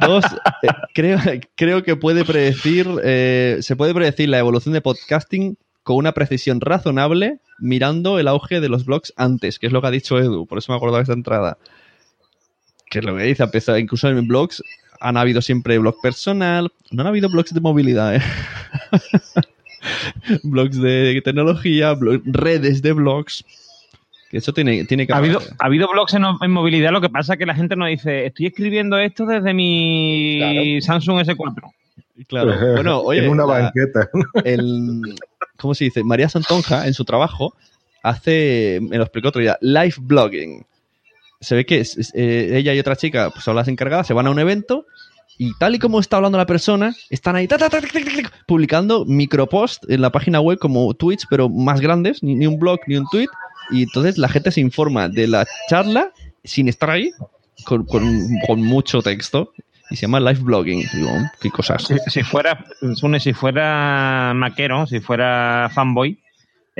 Dos, eh, creo, creo que puede predecir, eh, se puede predecir la evolución de podcasting con una precisión razonable mirando el auge de los blogs antes, que es lo que ha dicho Edu, por eso me acuerdo de esta entrada. Que es lo que dice, incluso en blogs han habido siempre blog personal, no han habido blogs de movilidad, ¿eh? blogs de tecnología, redes de blogs. Que eso tiene, tiene que Ha habido, ha habido blogs en, en movilidad, lo que pasa es que la gente nos dice, estoy escribiendo esto desde mi Samsung S4. Claro. Bueno, oye, en una la- banqueta. el, ¿cómo se dice? María Santonja, en su trabajo, hace, me lo explicó otro día, live blogging. Se ve que eh, ella y otra chica pues, son las encargadas, se van a un evento y tal y como está hablando la persona, están ahí ta, ta, ta, publicando micropost en la página web como tweets, pero más grandes, ni, ni un blog ni un tweet. Y entonces la gente se informa de la charla sin estar ahí, con, con- con mucho texto. Y se llama live blogging. Digo, qué cosas. Si, si fuera, Sune, si fuera maquero, si fuera fanboy,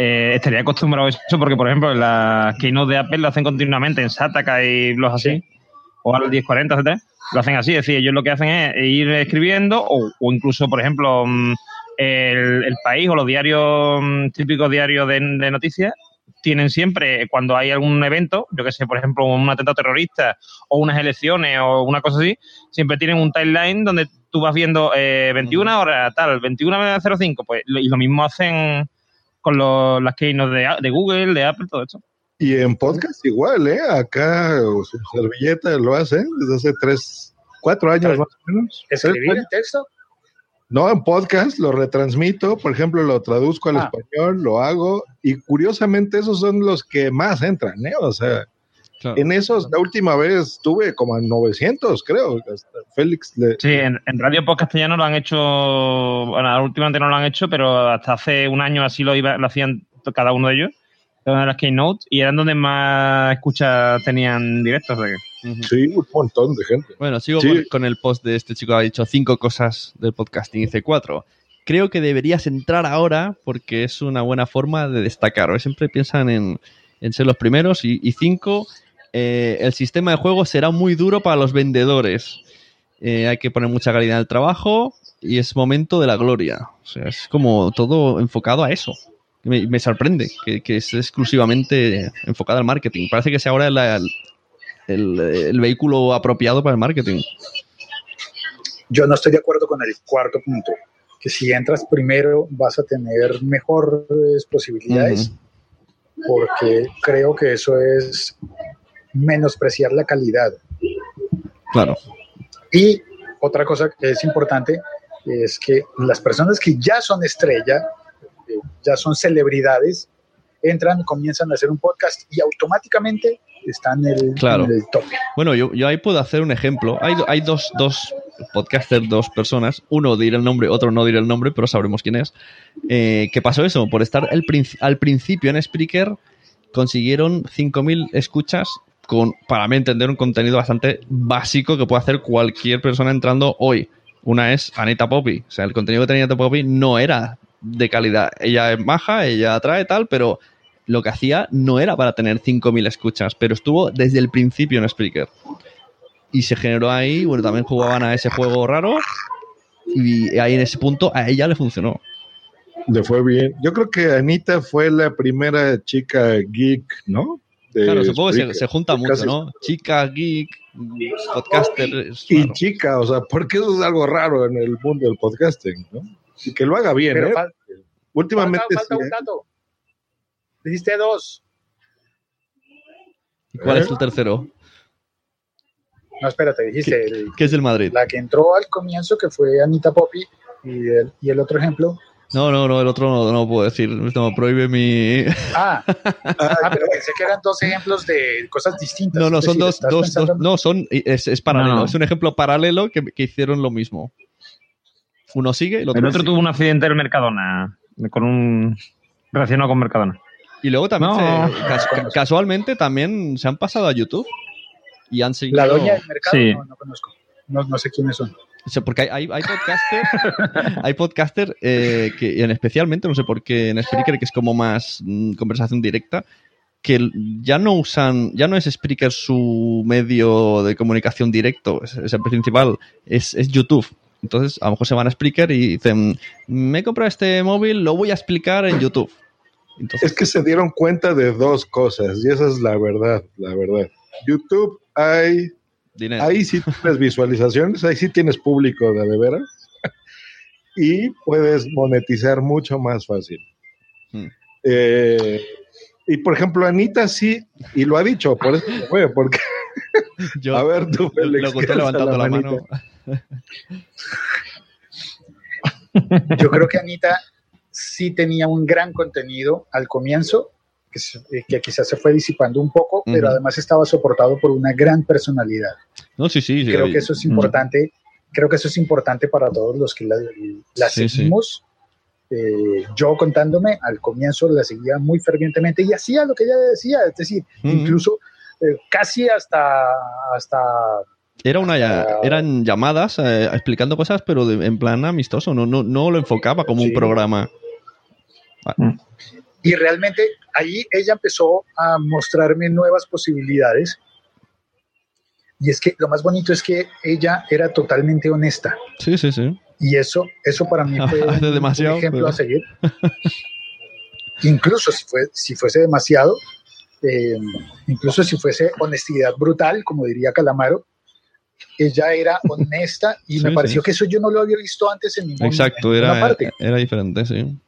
eh, estaría acostumbrado a eso, porque por ejemplo las keynote de Apple lo hacen continuamente en Sataka y blogs así, o al 1040, etcétera, lo hacen así, es decir, ellos lo que hacen es ir escribiendo, o, o incluso, por ejemplo, mm, el, el país o los diarios, mm, típicos diarios de, de noticias, tienen siempre, cuando hay algún evento, yo que sé, por ejemplo, un atentado terrorista o unas elecciones o una cosa así, siempre tienen un timeline donde tú vas viendo eh, 21 horas, tal, 21.05, pues, y lo mismo hacen con los, las keynote de, de Google, de Apple, todo esto. Y en podcast igual, ¿eh? Acá o su servilleta lo hacen desde hace tres, cuatro años más o menos. ¿Escribir el texto? No, en podcast lo retransmito, por ejemplo, lo traduzco al Ah. español, lo hago, y curiosamente esos son los que más entran, ¿eh? O sea, en esos, la última vez tuve como a 900, creo. Félix le... Sí, en, en Radio Post Castellano lo han hecho, bueno, últimamente no lo han hecho, pero hasta hace un año así lo, iba, lo hacían to- cada uno de ellos, de las keynote, y eran donde más escuchas tenían directos. o sea que- Sí, un montón de gente. Bueno, sigo Sí. con, con el post de este chico que ha dicho cinco cosas del podcasting. Dice cuatro. Creo que deberías entrar ahora porque es una buena forma de destacar. Siempre piensan en, en ser los primeros. Y, y cinco, eh, el sistema de juego será muy duro para los vendedores. Eh, hay que poner mucha calidad en el trabajo y es momento de la gloria. O sea, es como todo enfocado a eso. Me, me sorprende que, que es exclusivamente enfocado al marketing. Parece que sea ahora la- el, el vehículo apropiado para el marketing. Yo no estoy de acuerdo con el cuarto punto, que si entras primero vas a tener mejores posibilidades, porque creo que eso es menospreciar la calidad. Claro. Y otra cosa que es importante es que las personas que ya son estrella, eh, ya son celebridades, entran, comienzan a hacer un podcast y automáticamente están en el, Claro. en el tope. Bueno, yo, yo ahí puedo hacer un ejemplo. Hay, do- hay dos, dos podcasters, dos personas. Uno dirá el nombre, otro no dirá el nombre, pero sabremos quién es. Eh, ¿Qué pasó eso? Por estar el al principio en Spreaker, consiguieron 5.000 escuchas con, para mí entender, un contenido bastante básico que puede hacer cualquier persona entrando hoy. Una es Anita Poppy. O sea, el contenido que tenía Anita Poppy no era de calidad. Ella es maja, ella atrae tal, pero lo que hacía no era para tener 5.000 escuchas, pero estuvo desde el principio en Spreaker. Y se generó ahí, bueno, también jugaban a ese juego raro y ahí en ese punto a ella le funcionó. Le fue bien. Yo creo que Anita fue la primera chica geek, ¿no? De claro, supongo que se, junta mucho, Casi- ¿no? Chica, geek, podcaster. Y chica, o sea, porque eso es algo raro en el mundo del podcasting, ¿no? Y que lo haga bien, Pero ¿eh? fal- Últimamente falta, falta sí, un ¿eh? dato. Dijiste dos. ¿Y ¿Cuál es el tercero? No, espérate, dijiste el- ¿Qué es del Madrid? la que entró al comienzo, que fue Anita Poppy, y el, y el otro ejemplo. No, no, no, el otro no, no puedo decir. No, prohíbe mi. Ah, ah, pero pensé que eran dos ejemplos de cosas distintas. No, no, son decir, dos, dos, pensando- dos- no, son, es, es paralelo, No. es un ejemplo paralelo que, que hicieron lo mismo. Uno sigue, el otro, El otro sigue. tuvo un accidente en el Mercadona, con un relacionado con Mercadona. Y luego también, No. se- cas- casualmente, también se han pasado a YouTube y han seguido. La doña del mercado, Sí. no, no conozco. No, no sé quiénes son. O sea, porque hay, hay, hay podcaster, hay podcaster eh, que, en especialmente, no sé por qué, en Spreaker, que es como más mm, conversación directa, que ya no usan, ya no es Spreaker su medio de comunicación directo, es, es el principal, es, es YouTube. Entonces, a lo mejor se van a Spreaker y dicen, me he comprado este móvil, lo voy a explicar en YouTube. Entonces, Es que se dieron cuenta de dos cosas, y esa es la verdad, la verdad. YouTube hay, dinero. ahí sí tienes visualizaciones, ahí sí tienes público de, de veras. y puedes monetizar mucho más fácil. Hmm. Eh, y por ejemplo, Anita sí, y lo ha dicho, por eso fue, porque. Yo, a ver, tú, Félix, lo que ¿qué estoy haces levantando la mano. Yo creo que Anita sí tenía un gran contenido al comienzo, que, eh, que quizás se fue disipando un poco, pero además estaba soportado por una gran personalidad. No, sí, sí. sí, creo que eso es importante. Creo que eso es importante para todos los que la, la Sí, sí. seguimos. Eh, yo contándome, al comienzo la seguía muy fervientemente y hacía lo que ella decía, es decir, incluso eh, casi hasta, hasta Era una, ya- eran llamadas eh, explicando cosas, pero de- en plan amistoso. No, no, no lo enfocaba como un Sí. programa. Y realmente ahí ella empezó a mostrarme nuevas posibilidades. Y es que lo más bonito es que ella era totalmente honesta. Sí, sí, sí. Y eso, eso para mí fue Hace un, demasiado, un ejemplo pero- a seguir. incluso si, fue, si fuese demasiado, eh, incluso si fuese honestidad brutal, como diría Calamaro, ella era honesta y Sí, me pareció sí. que eso yo no lo había visto antes en ningún- Exacto, en era, parte era diferente, sí.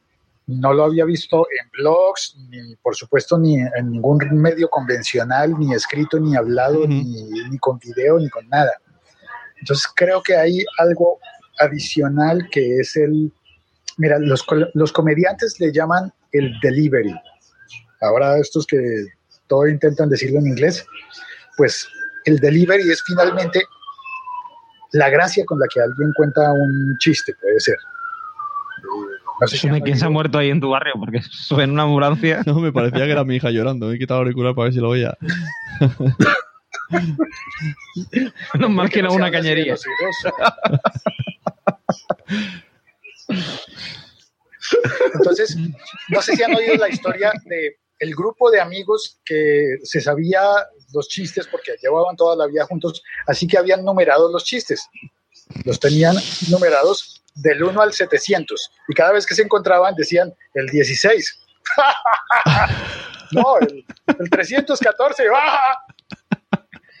No lo había visto en blogs, ni por supuesto ni en ningún medio convencional, ni escrito, ni hablado, ni, ni con video, ni con nada. Entonces creo que hay algo adicional que es el, mira, los, los comediantes le llaman el delivery. Ahora estos que todo intentan decirlo en inglés, pues el delivery es finalmente la gracia con la que alguien cuenta un chiste, puede ser. No sé si Suena han quién se ha muerto ahí en tu barrio, porque suena una ambulancia. No, me parecía que era mi hija llorando. Me he quitado el auricular para ver si lo oía. Menos mal que se una cañería. Entonces, no sé si han oído la historia de el grupo de amigos que se sabía los chistes porque llevaban toda la vida juntos, así que habían numerado los chistes. Los tenían numerados del 1 al 700 y cada vez que se encontraban decían el 16. no, el, el 314. ¡ah!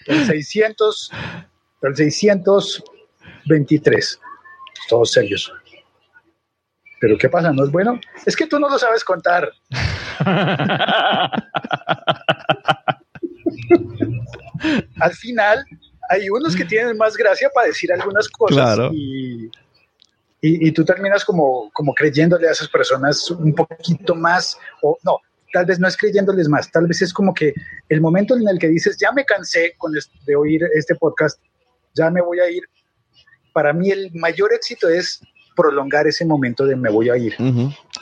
El 600, el 623. Todos serios. Pero ¿qué pasa? ¿No es bueno? Es que tú no lo sabes contar. Al final, hay unos que tienen más gracia para decir algunas cosas Claro. y, y- tú terminas como, como creyéndole a esas personas un poquito más, o no, tal vez no es creyéndoles más, tal vez es como que el momento en el que dices, ya me cansé con de oír este podcast, ya me voy a ir. Para mí el mayor éxito es prolongar ese momento de me voy a ir.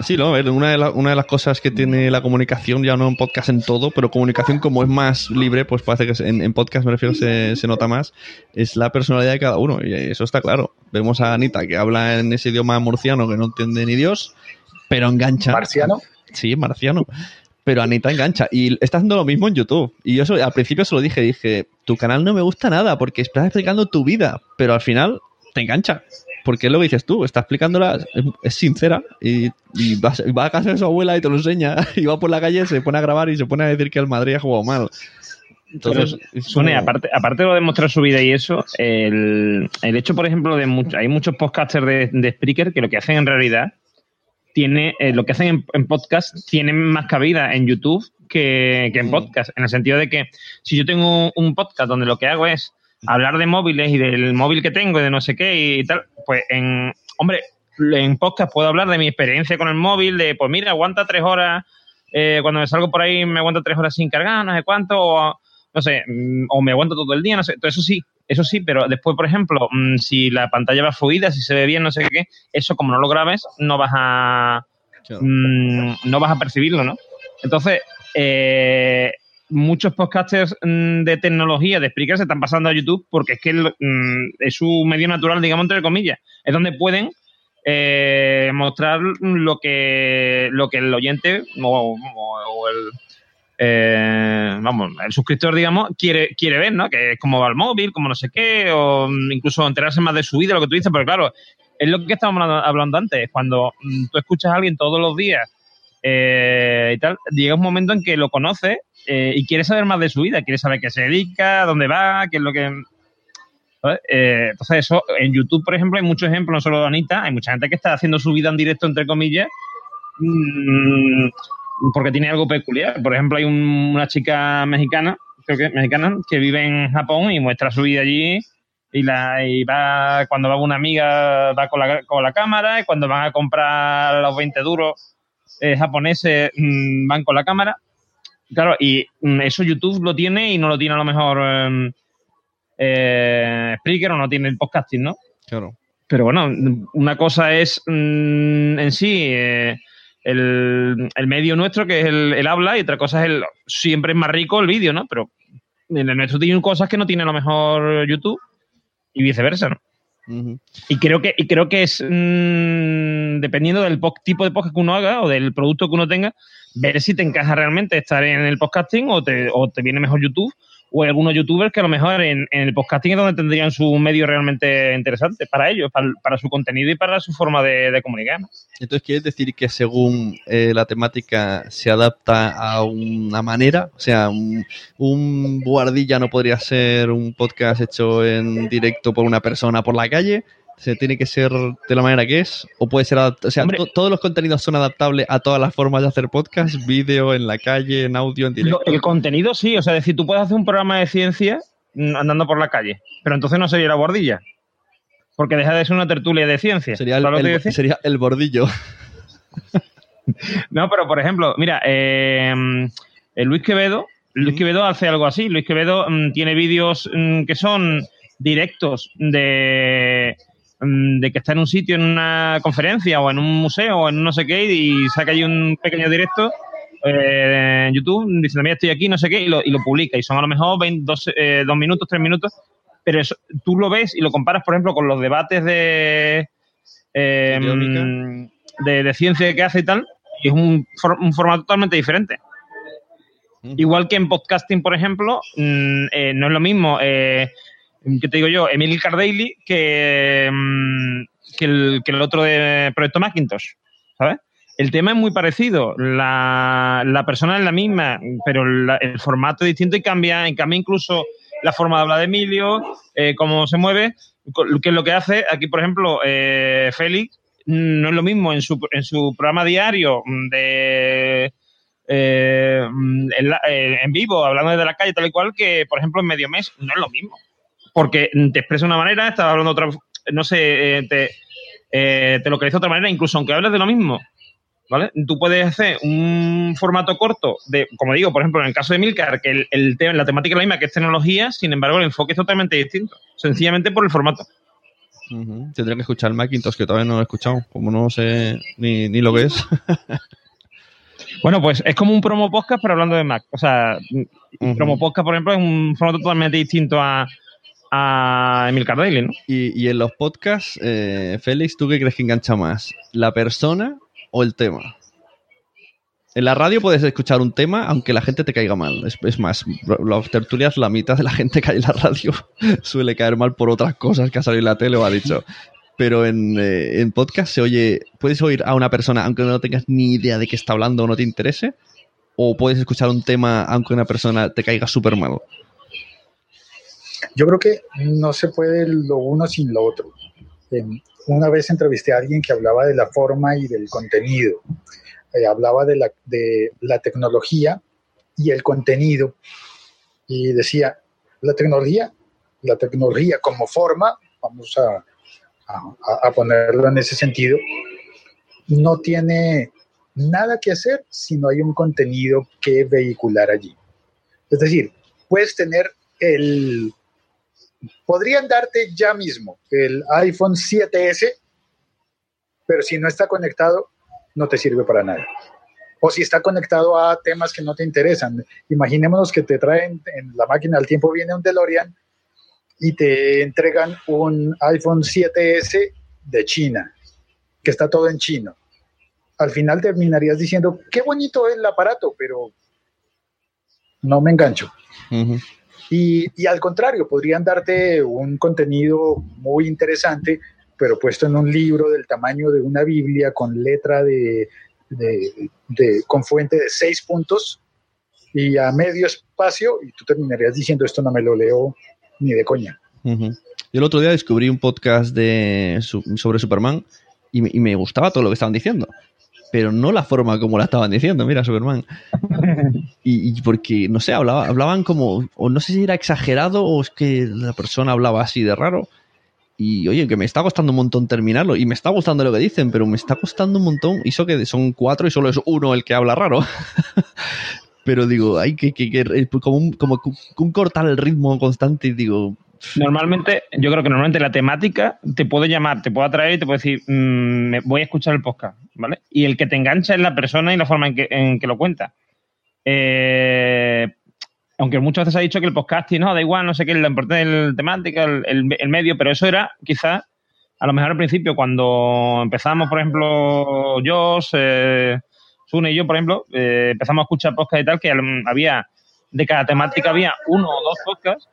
Sí, no, a ver, una de, la- una de las cosas que tiene la comunicación, ya no en podcast en todo, pero comunicación como es más libre, pues parece que en, en podcast me refiero se, se nota más, es la personalidad de cada uno, y eso está claro. Vemos a Anita que habla en ese idioma murciano que no entiende ni Dios, pero engancha. ¿Marciano? Sí, marciano. Pero Anita engancha. Y está haciendo lo mismo en YouTube. Y yo eso- al principio se lo dije, dije, tu canal no me gusta nada porque estás explicando tu vida, pero al final te engancha. Porque es lo que dices tú, está explicándola, es, sincera y, y va, a casa de su abuela y te lo enseña y va por la calle, se pone a grabar y se pone a decir que el Madrid ha jugado mal. Entonces, es aparte, aparte de lo de mostrar su vida y eso, el, el hecho, por ejemplo, de much- hay muchos podcasters de, de Spreaker que lo que hacen en realidad tiene eh, lo que hacen en, en podcast tienen más cabida en YouTube que, que en Mm. podcast, en el sentido de que si yo tengo un podcast donde lo que hago es hablar de móviles y del móvil que tengo y de no sé qué y tal, pues en, hombre, en podcast puedo hablar de mi experiencia con el móvil, de pues mira, aguanta tres horas, eh, cuando me salgo por ahí me aguanto tres horas sin cargar, no sé cuánto, o no sé, mm, o me aguanto todo el día, no sé, todo eso sí, eso sí, pero después, por ejemplo, mm, si la pantalla va fluida, si se ve bien, no sé qué, eso como no lo grabes, no vas a, mm, no vas a percibirlo, ¿no? Entonces, eh, muchos podcasters mm, de tecnología, de Spreaker, se están pasando a YouTube porque es que mm, es su medio natural, digamos, entre comillas. Es donde pueden eh, mostrar lo que, lo que el oyente o, el, eh, vamos, el suscriptor, digamos, quiere, quiere ver, ¿no? Que es cómo va el móvil, cómo no sé qué, o mm, incluso enterarse más de su vida, lo que tú dices, pero claro, es lo que estábamos hablando, antes, cuando tú escuchas a alguien todos los días eh, y tal, llega un momento en que lo conoces eh, y quieres saber más de su vida, quieres saber qué se dedica, dónde va, qué es lo que... Eh, entonces, eso, en YouTube, por ejemplo, hay muchos ejemplos, no solo de Anita, hay mucha gente que está haciendo su vida en directo, entre comillas, mm, porque tiene algo peculiar. Por ejemplo, hay un- una chica mexicana, creo que mexicana, que vive en Japón y muestra su vida allí. Y, la, y va, cuando va una amiga, va con la, con la cámara, y cuando van a comprar los 20 duros eh, japoneses, mm, van con la cámara. Claro, y mm, eso YouTube lo tiene y no lo tiene a lo mejor eh, eh, Spreaker o no tiene el podcasting, ¿no? Claro. Pero bueno, una cosa es mm, en sí eh, el, el medio nuestro, que es el, el habla, y otra cosa es el. Siempre es más rico el vídeo, ¿no? Pero en el nuestro tiene cosas que no tiene a lo mejor YouTube y viceversa, ¿no? Y creo que, y creo que es mm, dependiendo del po- tipo de podcast que uno haga o del producto que uno tenga, ver si te encaja realmente estar en el podcasting o te, o te viene mejor YouTube. O algunos youtubers que a lo mejor en, el podcasting es donde tendrían su medio realmente interesante para ellos, para, su contenido y para su forma de, comunicar. Entonces, ¿quieres decir que según eh, la temática se adapta a una manera? O sea, un, un buhardilla no podría ser un podcast hecho en directo por una persona por la calle. ¿Se tiene que ser de la manera que es? ¿O puede ser adaptado? O sea, to- todos los contenidos son adaptables a todas las formas de hacer podcast, vídeo, en la calle, en audio, en directo. El contenido sí, o sea, es decir, tú puedes hacer un programa de ciencia andando por la calle, pero entonces no sería la bordilla. Porque deja de ser una tertulia de ciencia. Sería el, sería el bordillo. No, pero por ejemplo, mira, eh, el Luis Quevedo, Luis Quevedo hace algo así. Luis Quevedo mm, tiene vídeos mm, que son directos de, de que está en un sitio, en una conferencia o en un museo o en no sé qué y saca allí un pequeño directo eh, en YouTube diciendo, mira, estoy aquí, no sé qué, y lo, y lo publica. Y son a lo mejor 20, dos, eh, dos minutos, tres minutos, pero eso, tú lo ves y lo comparas, por ejemplo, con los debates de... eh, de, de ciencia que hace y tal, y es un, for- un formato totalmente diferente. Igual que en podcasting, por ejemplo, mm, no es lo mismo, eh, ¿qué te digo yo? Emil Cardaily que, mm, que, el, que otro de Proyecto Macintosh, ¿sabes? El tema es muy parecido, la, la persona es la misma, pero la- el formato es distinto y cambia, y cambia incluso la forma de hablar de Emilio, eh, cómo se mueve, qué es lo que hace. Aquí, por ejemplo, eh, Félix no es lo mismo en su, en su programa diario de eh, en, eh, en vivo, hablando desde la calle, tal y cual, que, por ejemplo, en medio mes, no es lo mismo. Porque te expresa de una manera, estás hablando de otra, no sé, eh, te, eh, te localiza de otra manera, incluso aunque hables de lo mismo. ¿Vale? Tú puedes hacer un formato corto de, como digo, por ejemplo, en el caso de Milcar, que el, el tema, la temática es la misma que es tecnología, sin embargo, el enfoque es totalmente distinto, sencillamente por el formato. Tendría que escuchar el Macintosh, que todavía no lo he escuchado, como no sé ni, ni lo que es. Bueno, pues es como un promo podcast, pero hablando de Mac. O sea, un promo podcast, por ejemplo, es un formato totalmente distinto a, a Emil Cardaily, ¿no? Y, en los podcasts, eh, Félix, ¿tú qué crees que engancha más? ¿La persona o el tema? En la radio puedes escuchar un tema aunque la gente te caiga mal. Es, es más, las tertulias, la mitad de la gente que hay en la radio suele caer mal por otras cosas que ha salido en la tele o ha dicho. Pero en, eh, en podcast se oye, puedes oír a una persona aunque no tengas ni idea de qué está hablando o no te interese. O puedes escuchar un tema aunque una persona te caiga súper mal. Yo creo que no se puede lo uno sin lo otro. Una vez entrevisté a alguien que hablaba de la forma y del contenido. Eh, hablaba de la, de la tecnología y el contenido. Y decía, la tecnología, la tecnología como forma, vamos a, a- a ponerlo en ese sentido, no tiene nada que hacer si no hay un contenido que vehicular allí. Es decir, puedes tener el... Podrían darte ya mismo el iPhone 7S, pero si no está conectado, no te sirve para nada. O si está conectado a temas que no te interesan. Imaginémonos que te traen en la máquina al tiempo, viene un DeLorean y te entregan un iPhone 7S de China, que está todo en chino. Al final terminarías diciendo, qué bonito es el aparato, pero no me engancho. Y, y al contrario, podrían darte un contenido muy interesante, pero puesto en un libro del tamaño de una Biblia con letra de, con fuente de seis puntos y a medio espacio, y tú terminarías diciendo esto no me lo leo ni de coña. Yo el otro día descubrí un podcast de, sobre Superman y me, y me gustaba todo lo que estaban diciendo. Pero no la forma como la estaban diciendo, mira, Superman. Y, y porque, no sé, hablaba, hablaban como, o no sé si era exagerado o es que la persona hablaba así de raro. Y oye, que me está costando un montón terminarlo. Y me está gustando lo que dicen, pero me está costando un montón. Y eso que son cuatro y solo es uno el que habla raro. pero digo, hay que, que, que- como, un, como un cortar el ritmo constante y digo, Normalmente, yo creo que normalmente la temática te puede llamar, te puede atraer y te puede decir, mm, me voy a escuchar el podcast, ¿vale? Y el que te engancha es la persona y la forma en que, en que lo cuenta. Eh, aunque muchas veces ha dicho que el podcasting, no, da igual, no sé qué, la importancia de temática, el, el- el medio, pero eso era quizás, a lo mejor al principio, cuando empezamos, por ejemplo, Josh, eh, Sune y yo, por ejemplo, eh, empezamos a escuchar podcast y tal, que había, de cada temática había uno o dos podcasts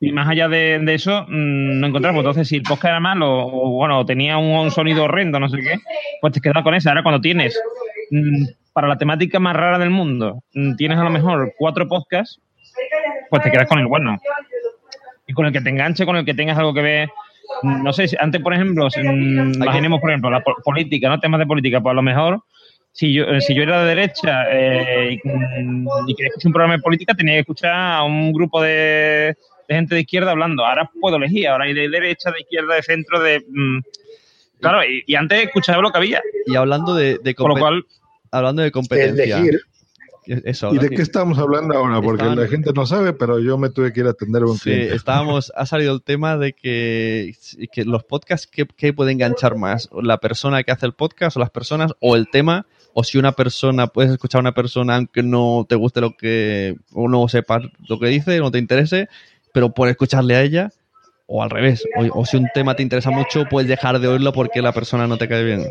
y más allá de, de eso, mm, no encontramos. Entonces, si el podcast era malo o, bueno, tenía un, sonido horrendo, no sé qué, pues te quedas con esa. Ahora, cuando tienes, mm, para la temática más rara del mundo, mm, tienes a lo mejor cuatro podcasts, pues te quedas con el bueno. Y con el que te enganche, con el que tengas algo que ver. No sé, antes, por ejemplo, imaginemos, por ejemplo, la po- política, ¿no? Temas de política, pues a lo mejor si yo, eh, si yo era de derecha eh, y, y quería escuchar un programa de política, tenía que escuchar a un grupo de, de gente de izquierda hablando. Ahora puedo elegir, ahora hay de derecha, de izquierda, de centro, de... mm, claro, y, y antes escuchaba lo que había. Y hablando de, de Con lo cual- hablando de competencia. Elegir. Eso, ¿Y de qué estamos hablando ahora? Porque Estaban- la gente no sabe, pero yo me tuve que ir a atender a un Sí, cliente. estábamos, ha salido el tema de que, que los podcasts, ¿qué, qué puede enganchar más? ¿La persona que hace el podcast o las personas o el tema? O si una persona, puedes escuchar a una persona aunque no te guste lo que, o no sepas lo que dice, no te interese, pero por escucharle a ella, o al revés. O, o si un tema te interesa mucho, puedes dejar de oírlo porque la persona no te cae bien.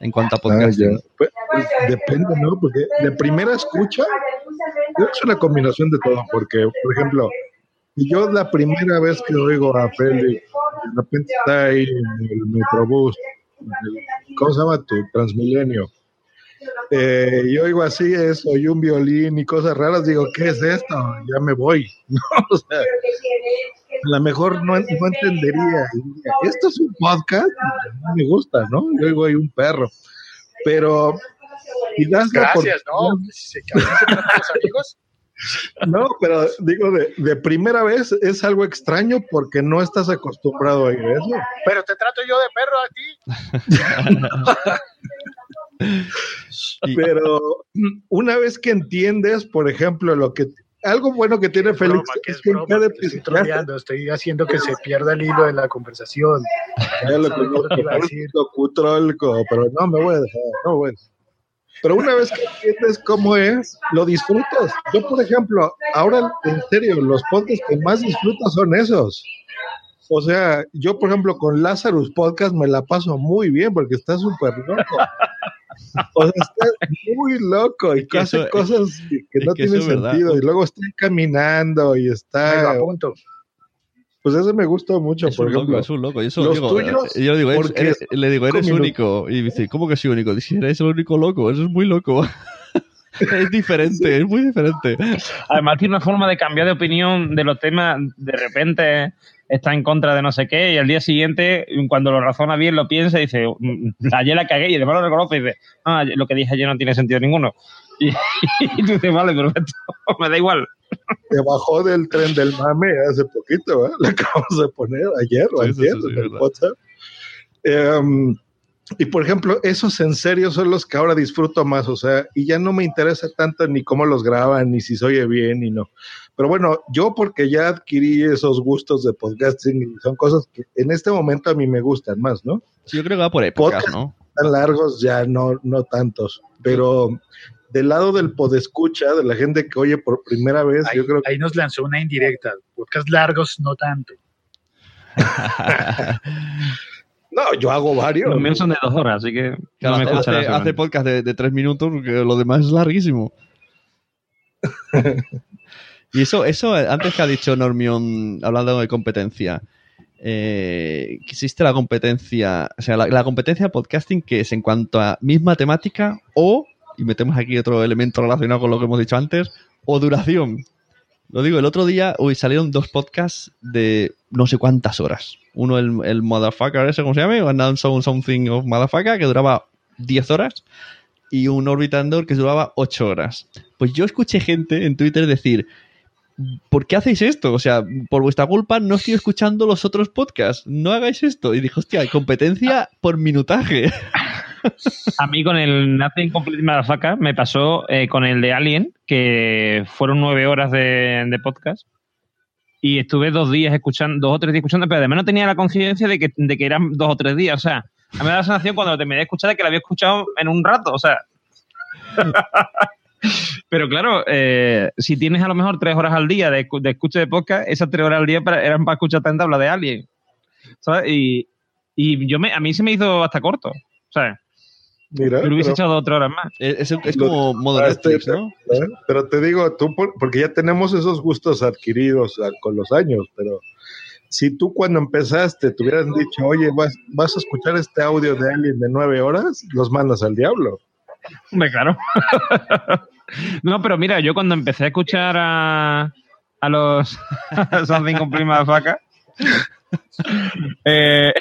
En cuanto a Ah, podcasting. ya. Pues, pues, depende, ¿no? Porque de primera escucha, es una combinación de todo. Porque, por ejemplo, yo la primera vez que oigo a Félix, de repente está ahí en el Metrobús, en el- ¿cómo se llama tu Transmilenio? Eh, y oigo así eso, y un violín y cosas raras, digo, ¿qué es esto? Ya me voy. ¿no? O sea, a lo mejor no, no entendería. diría, Esto es un podcast, no me gusta, ¿no? Yo oigo ahí un perro. Pero, la Gracias, ¿no? se, los amigos. No, pero digo, de, de primera vez es algo extraño porque no estás acostumbrado a ir a eso. Pero te trato yo de perro a ti. Pero una vez que entiendes, por ejemplo, lo que algo bueno que tiene Félix Broma, que es es que en broma, cada estoy estoy haciendo que se pierda el hilo de la conversación. Pero no me voy a dejar, no voy a dejar. Pero una vez que entiendes cómo es, lo disfrutas. Yo, por ejemplo, ahora en serio, los podcasts que más disfruto son esos. O sea, yo, por ejemplo, con Lazarus Podcast me la paso muy bien porque está súper loco. O sea, está muy loco y que hace eso- cosas que, que es no que eso tienen es verdad. sentido. Y luego está caminando y está. apunto. Pues ese me gusta mucho, Es por un loco, ejemplo. es un loco. Y eso Los digo, tuyos, eh, yo digo, eres- eres- le digo, eres único. Y dice, ¿cómo que soy único? Dice, eres el único loco, eso es muy loco. es diferente, es muy diferente. Además, tiene una forma de cambiar de opinión de los temas. De repente está en contra de no sé qué y al día siguiente, cuando lo razona bien, lo piensa y dice, "Mm, ayer la cagué y además lo reconoce y dice, ah, lo que dije ayer no tiene sentido ninguno. Y, y tú dices, vale, perfecto, me da igual. Se bajó del tren del mame hace poquito, ¿eh? Le acabamos de poner ayer o Sí, ayer sí, sí, en el verdad. WhatsApp. Em, y por ejemplo, esos en serio son los que ahora disfruto más, o sea, y ya no me interesa tanto ni cómo los graban, ni si se oye bien, ni no. Pero bueno, yo porque ya adquirí esos gustos de podcasting, y son cosas que en este momento a mí me gustan más, ¿no? Sí, yo creo que va por épocas, Podcast ¿no? tan largos ya no, no tantos, pero del lado del podescucha, de la gente que oye por primera vez, Ahí, yo creo que ahí nos lanzó una indirecta. Podcast largos, no tanto. no, yo hago varios. Los míos son de dos horas, así que Claro, no me hace, hace podcast de, de tres minutos, porque lo demás es larguísimo. y eso, eso, antes que ha dicho Normion, hablando de competencia, eh, existe la competencia, o sea, la, competencia podcasting que es en cuanto a misma temática o, y metemos aquí otro elemento relacionado con lo que hemos dicho antes, o duración. Lo digo, el otro día uy, salieron dos podcasts de no sé cuántas horas. Uno, el, el Motherfucker, ese, ¿cómo se llama? Announce Something of Motherfucker, que duraba 10 horas. Y un Orbitandor que duraba 8 horas. Pues yo escuché gente en Twitter decir, ¿por qué hacéis esto? O sea, por vuestra culpa no estoy escuchando los otros podcasts. No hagáis esto. Y dijo, hostia, hay competencia por minutaje. A mí con el Nothing Complete Motherfucker me pasó eh, con el de Alien, que fueron nueve horas de, de podcast. Y estuve dos días escuchando, dos o tres días escuchando, pero además no tenía la conciencia de que, de que eran dos o tres días. O sea, a mí me da la sensación cuando lo terminé de escuchar de que lo había escuchado en un rato. O sea. Pero claro, eh, si tienes a lo mejor tres horas al día de, de escucha de podcast, esas tres horas al día para- eran para escuchar tanta habla de. ¿Sabes? Y, y yo me, a mí se me hizo hasta corto. ¿Sabes? Mira, Yo le hubiese pero- echado otra hora más. Es, es como modo Netflix, ¿no? ¿eh? Pero te digo, tú, por- porque ya tenemos esos gustos adquiridos con los años, pero si tú cuando empezaste te hubieran dicho, oye, vas, vas a escuchar este audio de alguien de nueve horas, los mandas al diablo. Hombre, claro. no, pero mira, yo cuando empecé a escuchar a, a los Something con Prima Faca, eh,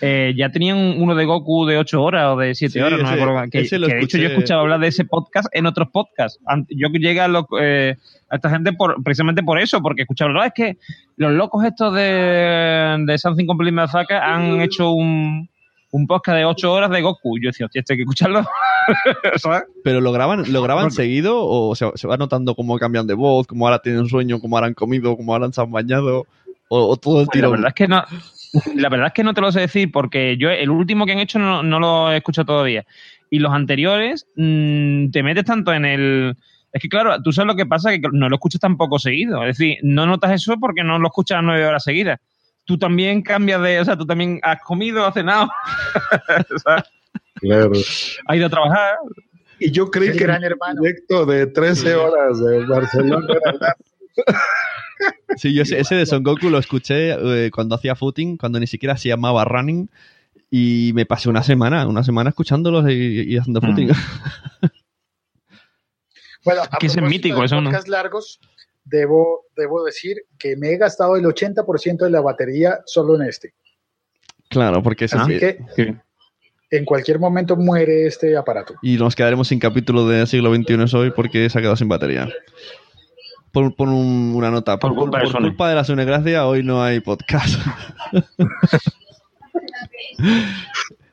eh, ya tenían uno de Goku de 8 horas o de 7 Sí, horas, no ese- me acuerdo. Que, que de hecho yo he escuchado hablar de ese podcast en otros podcasts. Yo llegué a, lo- eh, a esta gente por, precisamente por eso, porque escuchaba, no, es que los locos estos de, de Something Prima Faca han hecho un, un podcast de 8 horas de Goku. Yo decía, hostia, esto hay que escucharlo. ¿Sabes? Pero lo graban, lo graban Porque- seguido o se, se va notando cómo cambian de voz, cómo ahora tienen sueño, cómo ahora han comido, cómo ahora se han bañado, o, o todo el La tiro. verdad es que no, la verdad es que no te lo sé decir porque yo el último que han hecho no, no lo he escuchado todavía. Y los anteriores mm, te metes tanto en el es que claro, tú sabes lo que pasa que no lo escuchas tampoco seguido. Es decir, no notas eso porque no lo escuchas nueve horas seguidas. Tú también cambias de, o sea, tú también has comido, has cenado. Claro. has ido a trabajar. Y yo creí que gran el hermano. proyecto de 13 horas de Barcelona. Sí, yo ese, ese de Son Goku lo escuché eh, cuando hacía footing, cuando ni siquiera se llamaba running, y me pasé una semana, una semana escuchándolos y, y haciendo footing. Bueno, a que es mítico, de eso no. podcasts largos, debo, debo decir que me he gastado el 80% de la batería solo en este. claro, porque ese Así sí. que en cualquier momento muere este aparato. Y nos quedaremos sin capítulo de siglo XXI hoy porque se ha quedado sin batería. Pon un- una nota. Por, Por culpa de por Sony. culpa de la Sunegracia, hoy no hay podcast.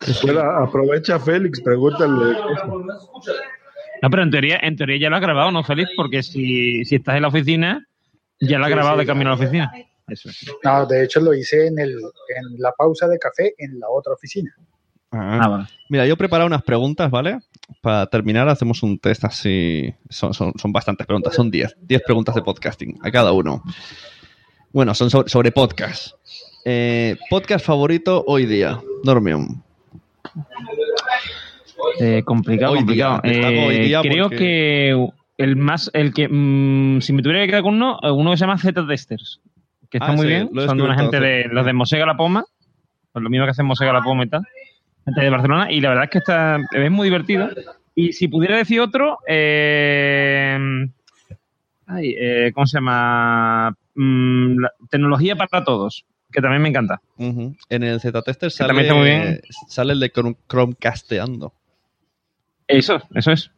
Espera, aprovecha Félix, pregúntale. No, pero en teoría, en teoría ya lo has grabado, ¿no, Félix? Porque si, si estás en la oficina, ya lo has Sí, grabado sí. de camino a la oficina. Eso. No, de hecho lo hice en, el, en la pausa de café en la otra oficina. Ah, vale. Mira, yo he preparado unas preguntas, ¿vale? Para terminar, hacemos un test así. Son, son, son bastantes preguntas, son 10. 10 preguntas de podcasting a cada uno. Bueno, son sobre, sobre podcast. Eh, podcast favorito hoy día, Dormium. Eh, complicado, Hoy complicado. día, Eh, hoy día creo porque- que el más, el que, mm, si me tuviera que quedar con uno, uno que se llama Z-Testers, que está Ah, muy sí, bien. Son de una gente de los de Mosega La Poma, pues lo mismo que hacen Mosega La Poma y tal, gente de Barcelona, y la verdad es que está, es muy divertido. Y si pudiera decir otro, eh, ay, eh, ¿cómo se llama? Mm, la- tecnología para todos, que también me encanta. En el Z-Tester también está muy bien. sale, sale el de Chrome- Chromecasteando. Eso, eso es.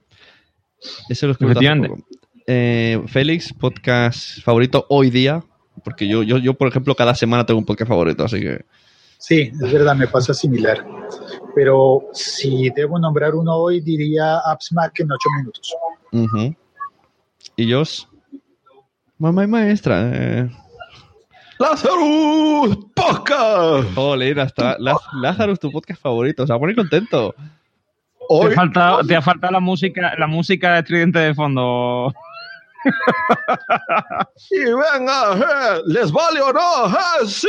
Ese lo escuché hace Efectivamente. poco. Eh, Félix, podcast favorito hoy día. Porque yo, yo, yo, por ejemplo, cada semana tengo un podcast favorito, así que. Sí, es verdad, me pasa similar. Pero si debo nombrar uno hoy, diría AppSmack en 8 minutos. Y Jos. Mamá y maestra. Eh. ¡Lazarus Podcast! Jolín, hasta Laz- Lazarus, tu podcast favorito. Se va a poner Te Hoy, ha faltado, te ha faltado la música, la música estridente de fondo. y venga, eh, ¿les vale o no? Eh, sí,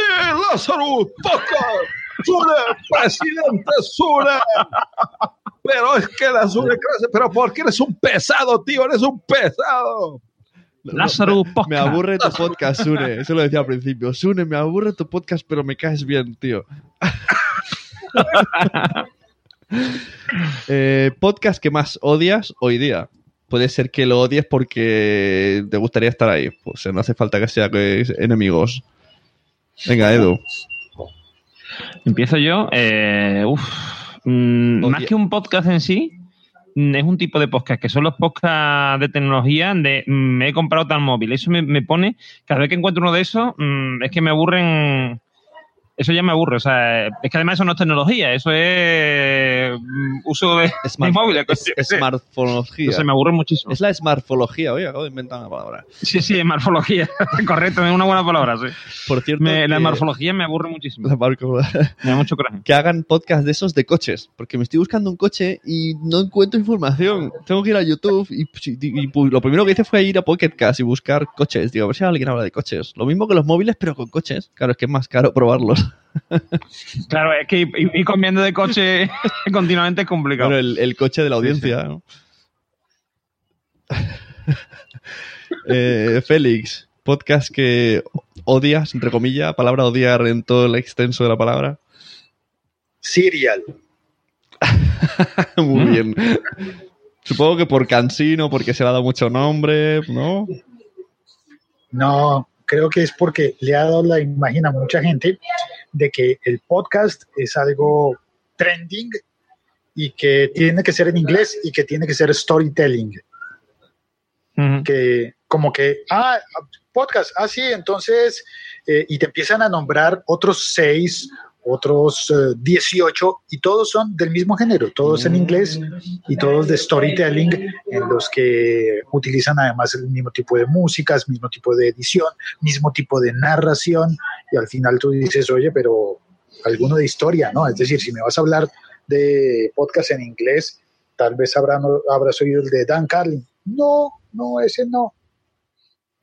Lazarus Podcast. Sune, presidente Sune. Pero es que la Sune crece. Pero porque eres un pesado, tío, eres un pesado. Lázaro Me Podcast. aburre tu podcast, Sune. Eso lo decía al principio. Sune, me aburre tu podcast, pero me caes bien, tío. Eh, podcast que más odias hoy día. puede ser que lo odies porque te gustaría estar ahí. Pues no hace falta que sea que enemigos. Venga, Edu. Empiezo yo. Eh, uf, mm, más que un podcast en sí, mm, es un tipo de podcast que son los podcasts de tecnología de mm, me he comprado tal móvil. Eso me, me pone, cada vez que encuentro uno de esos, mm, es que me aburren. Eso ya me aburre. O sea, es que además eso no es tecnología, eso es mm, uso de, de móviles. Es, smartphonología. No sé, me aburre muchísimo. Es la smartfología. Oye, acabo de inventar una palabra. Sí, sí, es morfología. Correcto, es una buena palabra, sí. Por cierto, Me- la morfología me aburre muchísimo. La Me da mucho coraje. que hagan podcast de esos de coches, porque me estoy buscando un coche y no encuentro información. Tengo que ir a YouTube y, y- y, lo primero que hice fue ir a Pocket Cast y buscar coches. Digo, a ver si alguien habla de coches. Lo mismo que los móviles, pero con coches. Claro, es que es más caro probarlos. Claro, es que ir, ir cambiando de coche continuamente es complicado. Bueno, el, el coche de la audiencia. ¿no? Eh, Félix, podcast que odias, entre comillas, palabra odiar en todo el extenso de la palabra. Serial. Muy bien. Supongo que por cansino, porque se le ha dado mucho nombre, ¿no? No, creo que es porque le ha dado la imagen a mucha gente de que el podcast es algo trending y que tiene que ser en inglés y que tiene que ser storytelling. Que como que, ah, podcast, ah, sí, entonces, eh, y te empiezan a nombrar otros seis, otros eh, 18, y todos son del mismo género, todos en inglés y todos de storytelling, en los que utilizan además el mismo tipo de músicas, mismo tipo de edición, mismo tipo de narración, y al final tú dices, oye, pero alguno de historia, ¿no? Es decir, si me vas a hablar de podcast en inglés, tal vez habrán, habrás oído el de Dan Carlin. No, no, ese no.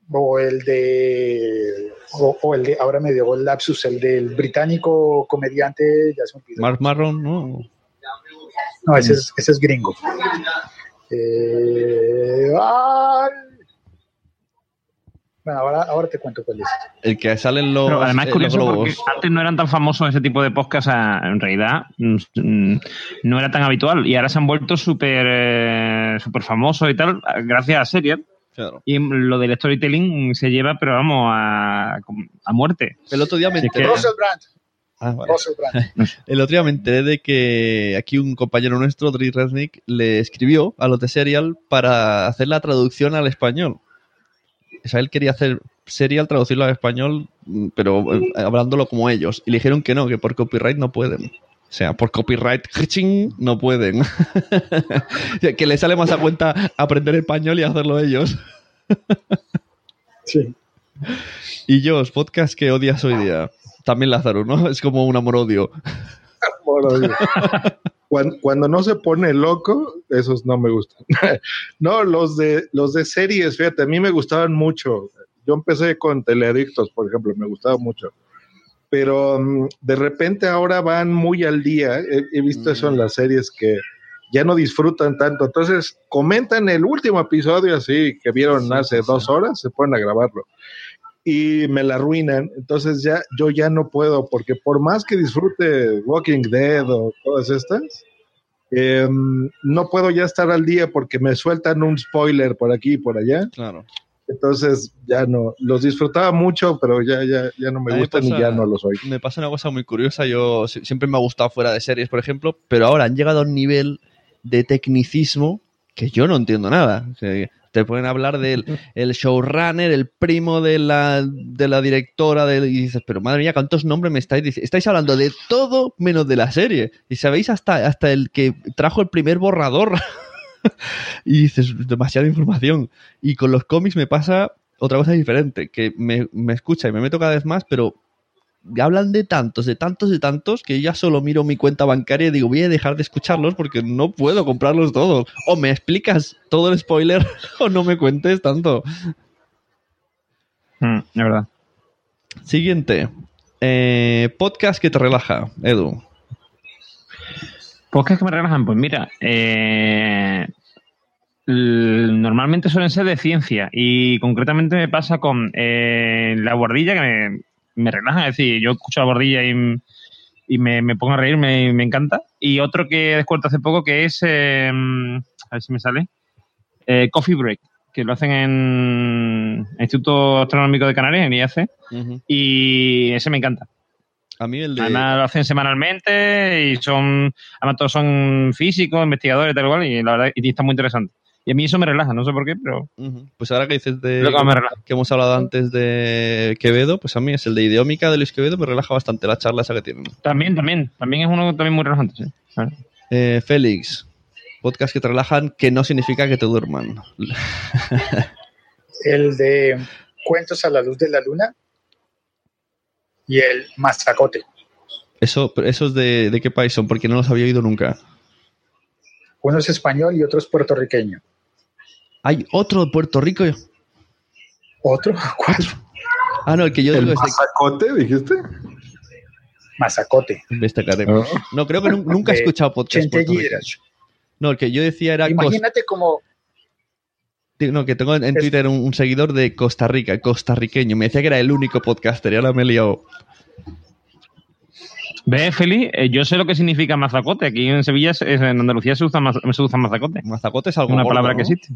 O el de, o, o el de, ahora me dio el lapsus, el del británico comediante, ya se me olvidó. Mark Marron, ¿no? No, ese es, ese es gringo. Eh, ay. Bueno, ahora, ahora te cuento cuál es. El que salen los, Pero además es eh, curioso los porque antes no eran tan famosos ese tipo de podcast, o sea, en realidad mm, mm, no era tan habitual y ahora se han vuelto súper eh, súper famosos y tal gracias a Serial. Claro. Y lo del storytelling se lleva, pero vamos, a, a muerte. El otro día me enteré. Russell Brand. Ah, vale. Russell Brand. El otro día me enteré de que aquí un compañero nuestro, Dri Resnick, le escribió a los de Serial para hacer la traducción al español. O sea, él quería hacer Serial, traducirlo al español, pero eh, hablándolo como ellos. Y le dijeron que no, que por copyright no pueden. O sea, por copyright ¡ching! no pueden. Que le sale más a cuenta aprender español y hacerlo ellos. Sí. Y yo, podcast que odias hoy día. También Lázaro, ¿no? Es como un amor-odio. Cuando, cuando no se pone loco, esos no me gustan. no, los de, los de series, fíjate, a mí me gustaban mucho. Yo empecé con Teleadictos, por ejemplo, me gustaba mucho. Pero mm, de repente ahora van muy al día. He, he visto eso en las series que ya no disfrutan tanto. Entonces comentan el último episodio así que vieron hace dos horas, se ponen a grabarlo y me la arruinan. Entonces ya yo ya no puedo, porque por más que disfrute Walking Dead o todas estas, eh, no puedo ya estar al día porque me sueltan un spoiler por aquí y por allá. Claro. Entonces ya no, los disfrutaba mucho, pero ya, ya, ya no me gustan pasa- y ya no los oigo. Me pasa una cosa muy curiosa. Yo si- siempre me ha gustado fuera de series, por ejemplo, pero ahora han llegado a un nivel de tecnicismo que yo no entiendo nada. O sea, te pueden hablar del el showrunner, el primo de la, de la directora, del, y dices, pero madre mía, ¿cuántos nombres me estáis diciendo? Estáis hablando de todo menos de la serie. Y sabéis hasta, hasta el que trajo el primer borrador. y dices, demasiada información. Y con los cómics me pasa otra cosa diferente, que me, me escucha y me meto cada vez más, pero hablan de tantos, de tantos, de tantos, que ya solo miro mi cuenta bancaria y digo, voy a dejar de escucharlos porque no puedo comprarlos todos. O me explicas todo el spoiler o no me cuentes tanto. Mm, es verdad. Siguiente. Eh, podcast que te relaja, Edu. Podcast que me relajan, pues mira, eh, normalmente suelen ser de ciencia y concretamente me pasa con eh, la guardilla que me, me relaja, es decir, yo escucho la guardilla y, y me, me pongo a reír, me, me encanta. Y otro que he descubierto hace poco que es, eh, a ver si me sale, eh, Coffee Break, que lo hacen en el Instituto Astronómico de Canarias, en IAC, y ese me encanta. A mí el de... Además lo hacen semanalmente y son, además todos son físicos, investigadores, tal cual, y la verdad, y está muy interesante. Y a mí eso me relaja, no sé por qué, pero. Pues ahora que dices de que me que hemos hablado antes de Quevedo, pues a mí es el de Ideómica de Luis Quevedo, me relaja bastante la charla esa que tienen. también, también, también es uno también muy relajante, sí. Eh, Félix, podcast que te relajan, que no significa que te duerman. El de Cuentos a la luz de la luna y el Mazacote. Eso, pero ¿Esos de, de qué país son? Porque no los había oído nunca. Uno es español y otro es puertorriqueño. Hay otro de Puerto Rico. ¿Otro? ¿Cuál? Ah, no, el que yo ¿El digo es de mazacote, dijiste? Mazacote. Ah. No, creo que nun- nunca he De escuchado podcast puertorriqueño. Gidrach. No, el que yo decía era... Cos- Imagínate como No, que tengo en Twitter un, un seguidor de Costa Rica, costarriqueño. Me decía que era el único podcaster y ahora me he liado. ¿Ves, Feli? Eh, yo sé lo que significa mazacote. Aquí en Sevilla, se- en Andalucía se usa, maz- se usa mazacote. Mazacote es algo una gordo, palabra ¿no? que existe.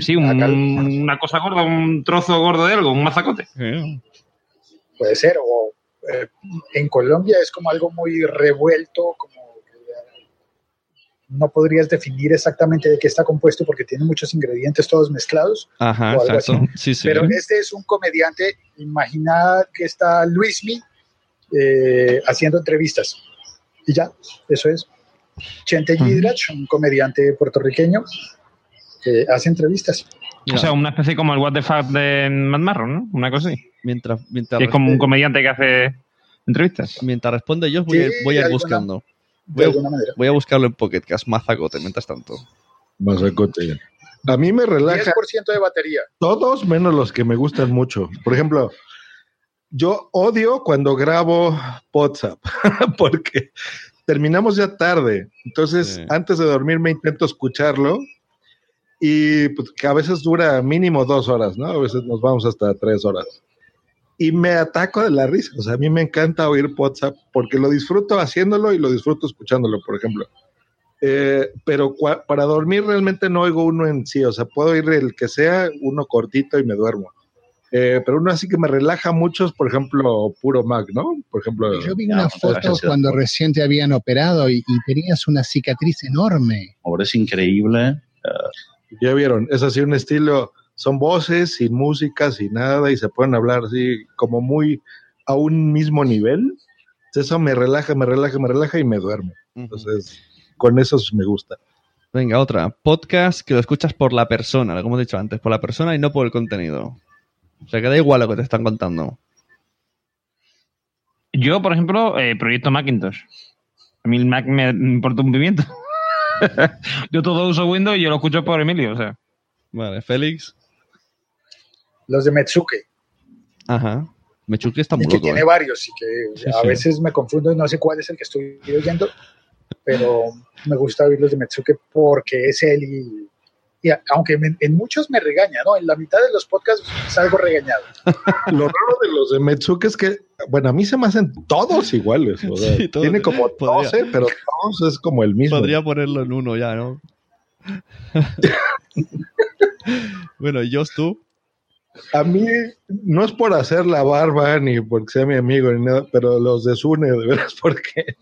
Sí, un- una cosa gorda, un trozo gordo de algo, un mazacote. Sí. puede ser, o eh, en Colombia es como algo muy revuelto, como no podrías definir exactamente de qué está compuesto porque tiene muchos ingredientes todos mezclados, Ajá, O algo exacto. Sí, sí. pero este es un comediante, imagina que está Luismi eh, haciendo entrevistas y ya, eso es. Chente Gidrach, un comediante puertorriqueño que hace entrevistas. O sea, una especie como el What the Fuck de Mad Marron, ¿no? Una cosa así. mientras, mientras, Que es como un responde- comediante que hace entrevistas. mientras responde yo, voy, a, Sí, voy a ir alguna- buscando. De Voy a, alguna manera. voy a buscarlo en Pocket Cast, Mazacote, mientras tanto. Mazacote. A mí me relaja 10% de batería. todos menos los que me gustan mucho. Por ejemplo, yo odio cuando grabo WhatsApp porque terminamos ya tarde. Entonces, Sí. antes de dormir me intento escucharlo y pues, que a veces dura mínimo dos horas, ¿no? A veces nos vamos hasta tres horas. Y me ataco de la risa. O sea, a mí me encanta oír WhatsApp porque lo disfruto haciéndolo y lo disfruto escuchándolo, por ejemplo. Eh, pero para dormir realmente no oigo uno en sí, o sea, puedo oír el que sea, uno cortito y me duermo. Eh, pero uno así que me relaja mucho es, por ejemplo, puro Mac, ¿no? Por ejemplo, Yo vi una foto cuando recién te habían operado y, y tenías una cicatriz enorme. Ahora es increíble. ya vieron, es así un estilo, son voces, sin música, sin nada, y se pueden hablar así como muy a un mismo nivel. Eso me relaja, me relaja, me relaja y me duermo. Entonces, con eso me gusta. Venga, otra. Podcast que lo escuchas por la persona, como he dicho antes, por la persona y no por el contenido. O sea, que da igual lo que te están contando. Yo, por ejemplo, eh, proyecto Macintosh. A mí el Mac me me importa un pimiento. yo todo uso Windows y yo lo escucho por Emilio, o sea. Vale, Félix. Los de Metsuke, Ajá. Mechuki está muy y que loco. tiene ¿eh? varios y que Sí, a sí. veces me confundo y no sé cuál es el que estoy oyendo, pero me gusta oír los de Metsuke porque es él y, y a- aunque me- en muchos me regaña, ¿no? En la mitad de los podcasts salgo regañado. Lo raro de los de Metsuke es que, bueno, a mí se me hacen todos iguales. o sea, Sí, todos. tiene como Podría- 12, pero todos es como el mismo. Podría ponerlo en uno ya, ¿no? bueno, y Jos, tú. A mí no es por hacer la barba ni porque sea mi amigo ni nada, pero los desune de veras porque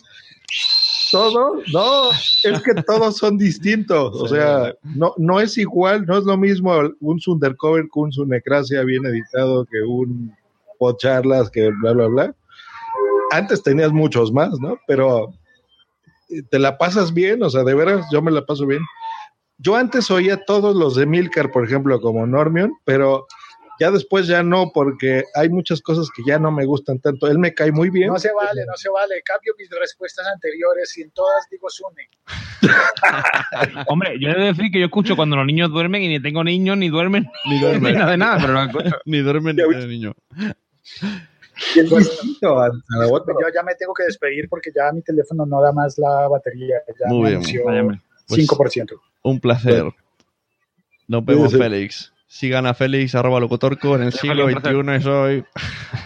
todo, no, es que todos son distintos. O sea, no, no es igual, no es lo mismo un Sundercover que un Sunecracia bien editado que un Podcharlas que bla, bla, bla. Antes tenías muchos más, ¿no? Pero eh, te la pasas bien, o sea, de veras, yo me la paso bien. Yo antes oía todos los de Milcar, por ejemplo, como Normion, pero ya después ya no, porque hay muchas cosas que ya no me gustan tanto. Él me cae muy bien. No se vale, no se vale. Cambio mis respuestas anteriores y en todas digo Sune. Hombre, yo he de decir que yo escucho cuando los niños duermen y ni tengo niños, ni duermen, Ni ni duermen. nada de nada, pero lo escucho. Ni duermen ni tienen niño. Y el distinto a- a la otra. Yo ya me tengo que despedir porque ya mi teléfono no da más la batería. Ya Muy bien. anunció Vaya, hombre. Pues- 5%. Un placer. Nos vemos. Félix. Sigan a Félix, arroba locutorco en el siglo. XXI es hoy.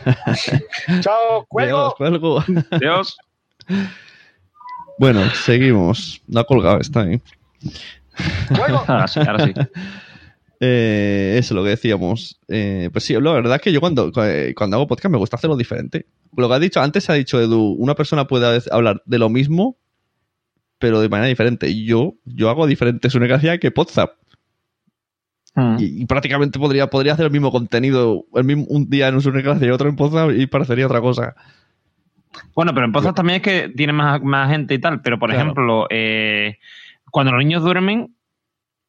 Chao, cuelgo. Adiós, cuelgo. Dios. Bueno, seguimos. No ha colgado, está ahí. Ahora sí, ahora sí. Eh, eso es lo que decíamos. Eh, pues sí, la verdad es que yo cuando, eh, cuando hago podcast me gusta hacerlo diferente. Lo que has dicho antes, ha dicho Edu, una persona puede hablar de lo mismo, pero de manera diferente. Y yo, yo hago diferente Sunecracia que WhatsApp. Mm. Y, y prácticamente podría, podría hacer el mismo contenido el mismo, un día en un Sunecracia y otro en WhatsApp y parecería otra cosa. Bueno, pero en podcast también es que tiene más, más gente y tal. Pero, por Claro. ejemplo, eh, cuando los niños duermen,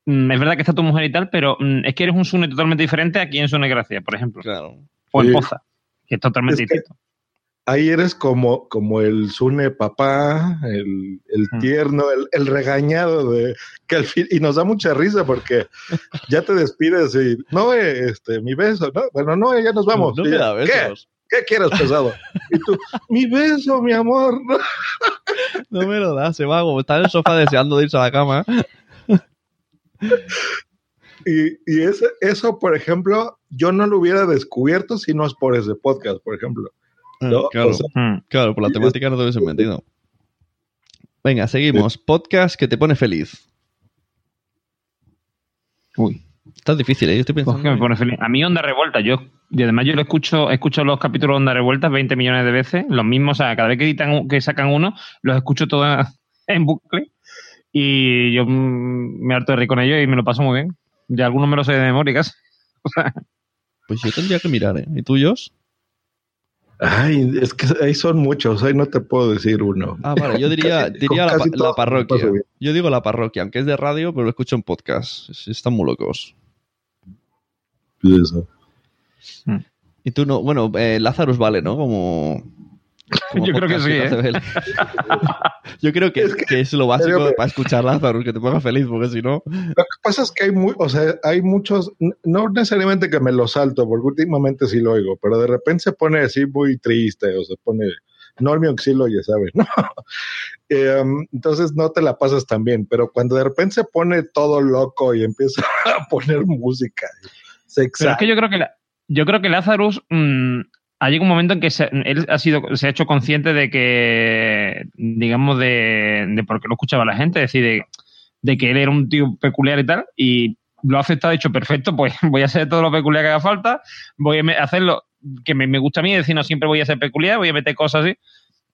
mm, es verdad que está tu mujer y tal, pero mm, es que eres un Sune totalmente diferente aquí en Sune Gracia, por ejemplo. Claro. O en Sí. Poza, que es totalmente Es que- distinto. Ahí eres como, como el Sune papá, el, el tierno, el, el regañado de que al fin, y nos da mucha risa porque ya te despides y no, eh, este, mi beso, ¿no? Bueno, no, ya nos vamos. No ya, besos. ¿Qué? ¿Qué quieres, pesado? Y tú, mi beso, mi amor. ¿no? No me lo da, se va como está en el sofá deseando de irse a la cama. Y, y ese, eso, por ejemplo, yo no lo hubiera descubierto si no es por ese podcast, por ejemplo. ¿No? Ah, claro, O sea, Mm. claro, por la temática no te hubiese metido. Venga, seguimos. Podcast que te pone feliz. Uy. Está difícil, ¿eh? Yo estoy Pues pensando. que me pone feliz. A mí Onda Revuelta, yo, y además yo lo escucho, escucho los capítulos de Onda Revuelta 20 millones de veces, los mismos, o sea, cada vez que editan, que sacan uno, los escucho todos en bucle y yo mm, me harto de reír con ellos y me lo paso muy bien. Ya algunos me los sé de memoria casi. O sea, Pues yo tendría que mirar, ¿eh? ¿Y tuyos? Ay, es que ahí son muchos, ahí no te puedo decir uno. Ah, vale, yo diría, Casi- diría la, parroquia. Yo digo la parroquia, aunque es de radio, pero lo escucho en podcast. Es- Están muy locos. Eso. Y tú no, bueno, eh, Lazarus vale, ¿no? Como. Como Yo creo que sí, ¿eh? Yo creo que, Es que- que es lo básico para escuchar Lazarus, que te ponga feliz, porque si no. Lo que pasa es que hay muy, o sea, hay muchos, no necesariamente que me lo salto, porque últimamente sí lo oigo, pero de repente se pone así muy triste, o se pone, Normio que sí lo oye, ¿sabes? ¿no? Em, entonces no te la pasas tan bien, pero cuando de repente se pone todo loco y empieza a poner música, se pero es que yo creo que la- yo creo que Lazarus mm, ha llegado un momento en que se, él ha sido, se ha hecho consciente de que, digamos, de, de por qué lo escuchaba la gente, es decir, de, que él era un tío peculiar y tal, y lo ha aceptado, ha dicho, perfecto, pues voy a hacer todo lo peculiar que haga falta, voy a hacerlo que me, me gusta a mí, es decir, no siempre voy a ser peculiar, voy a meter cosas así,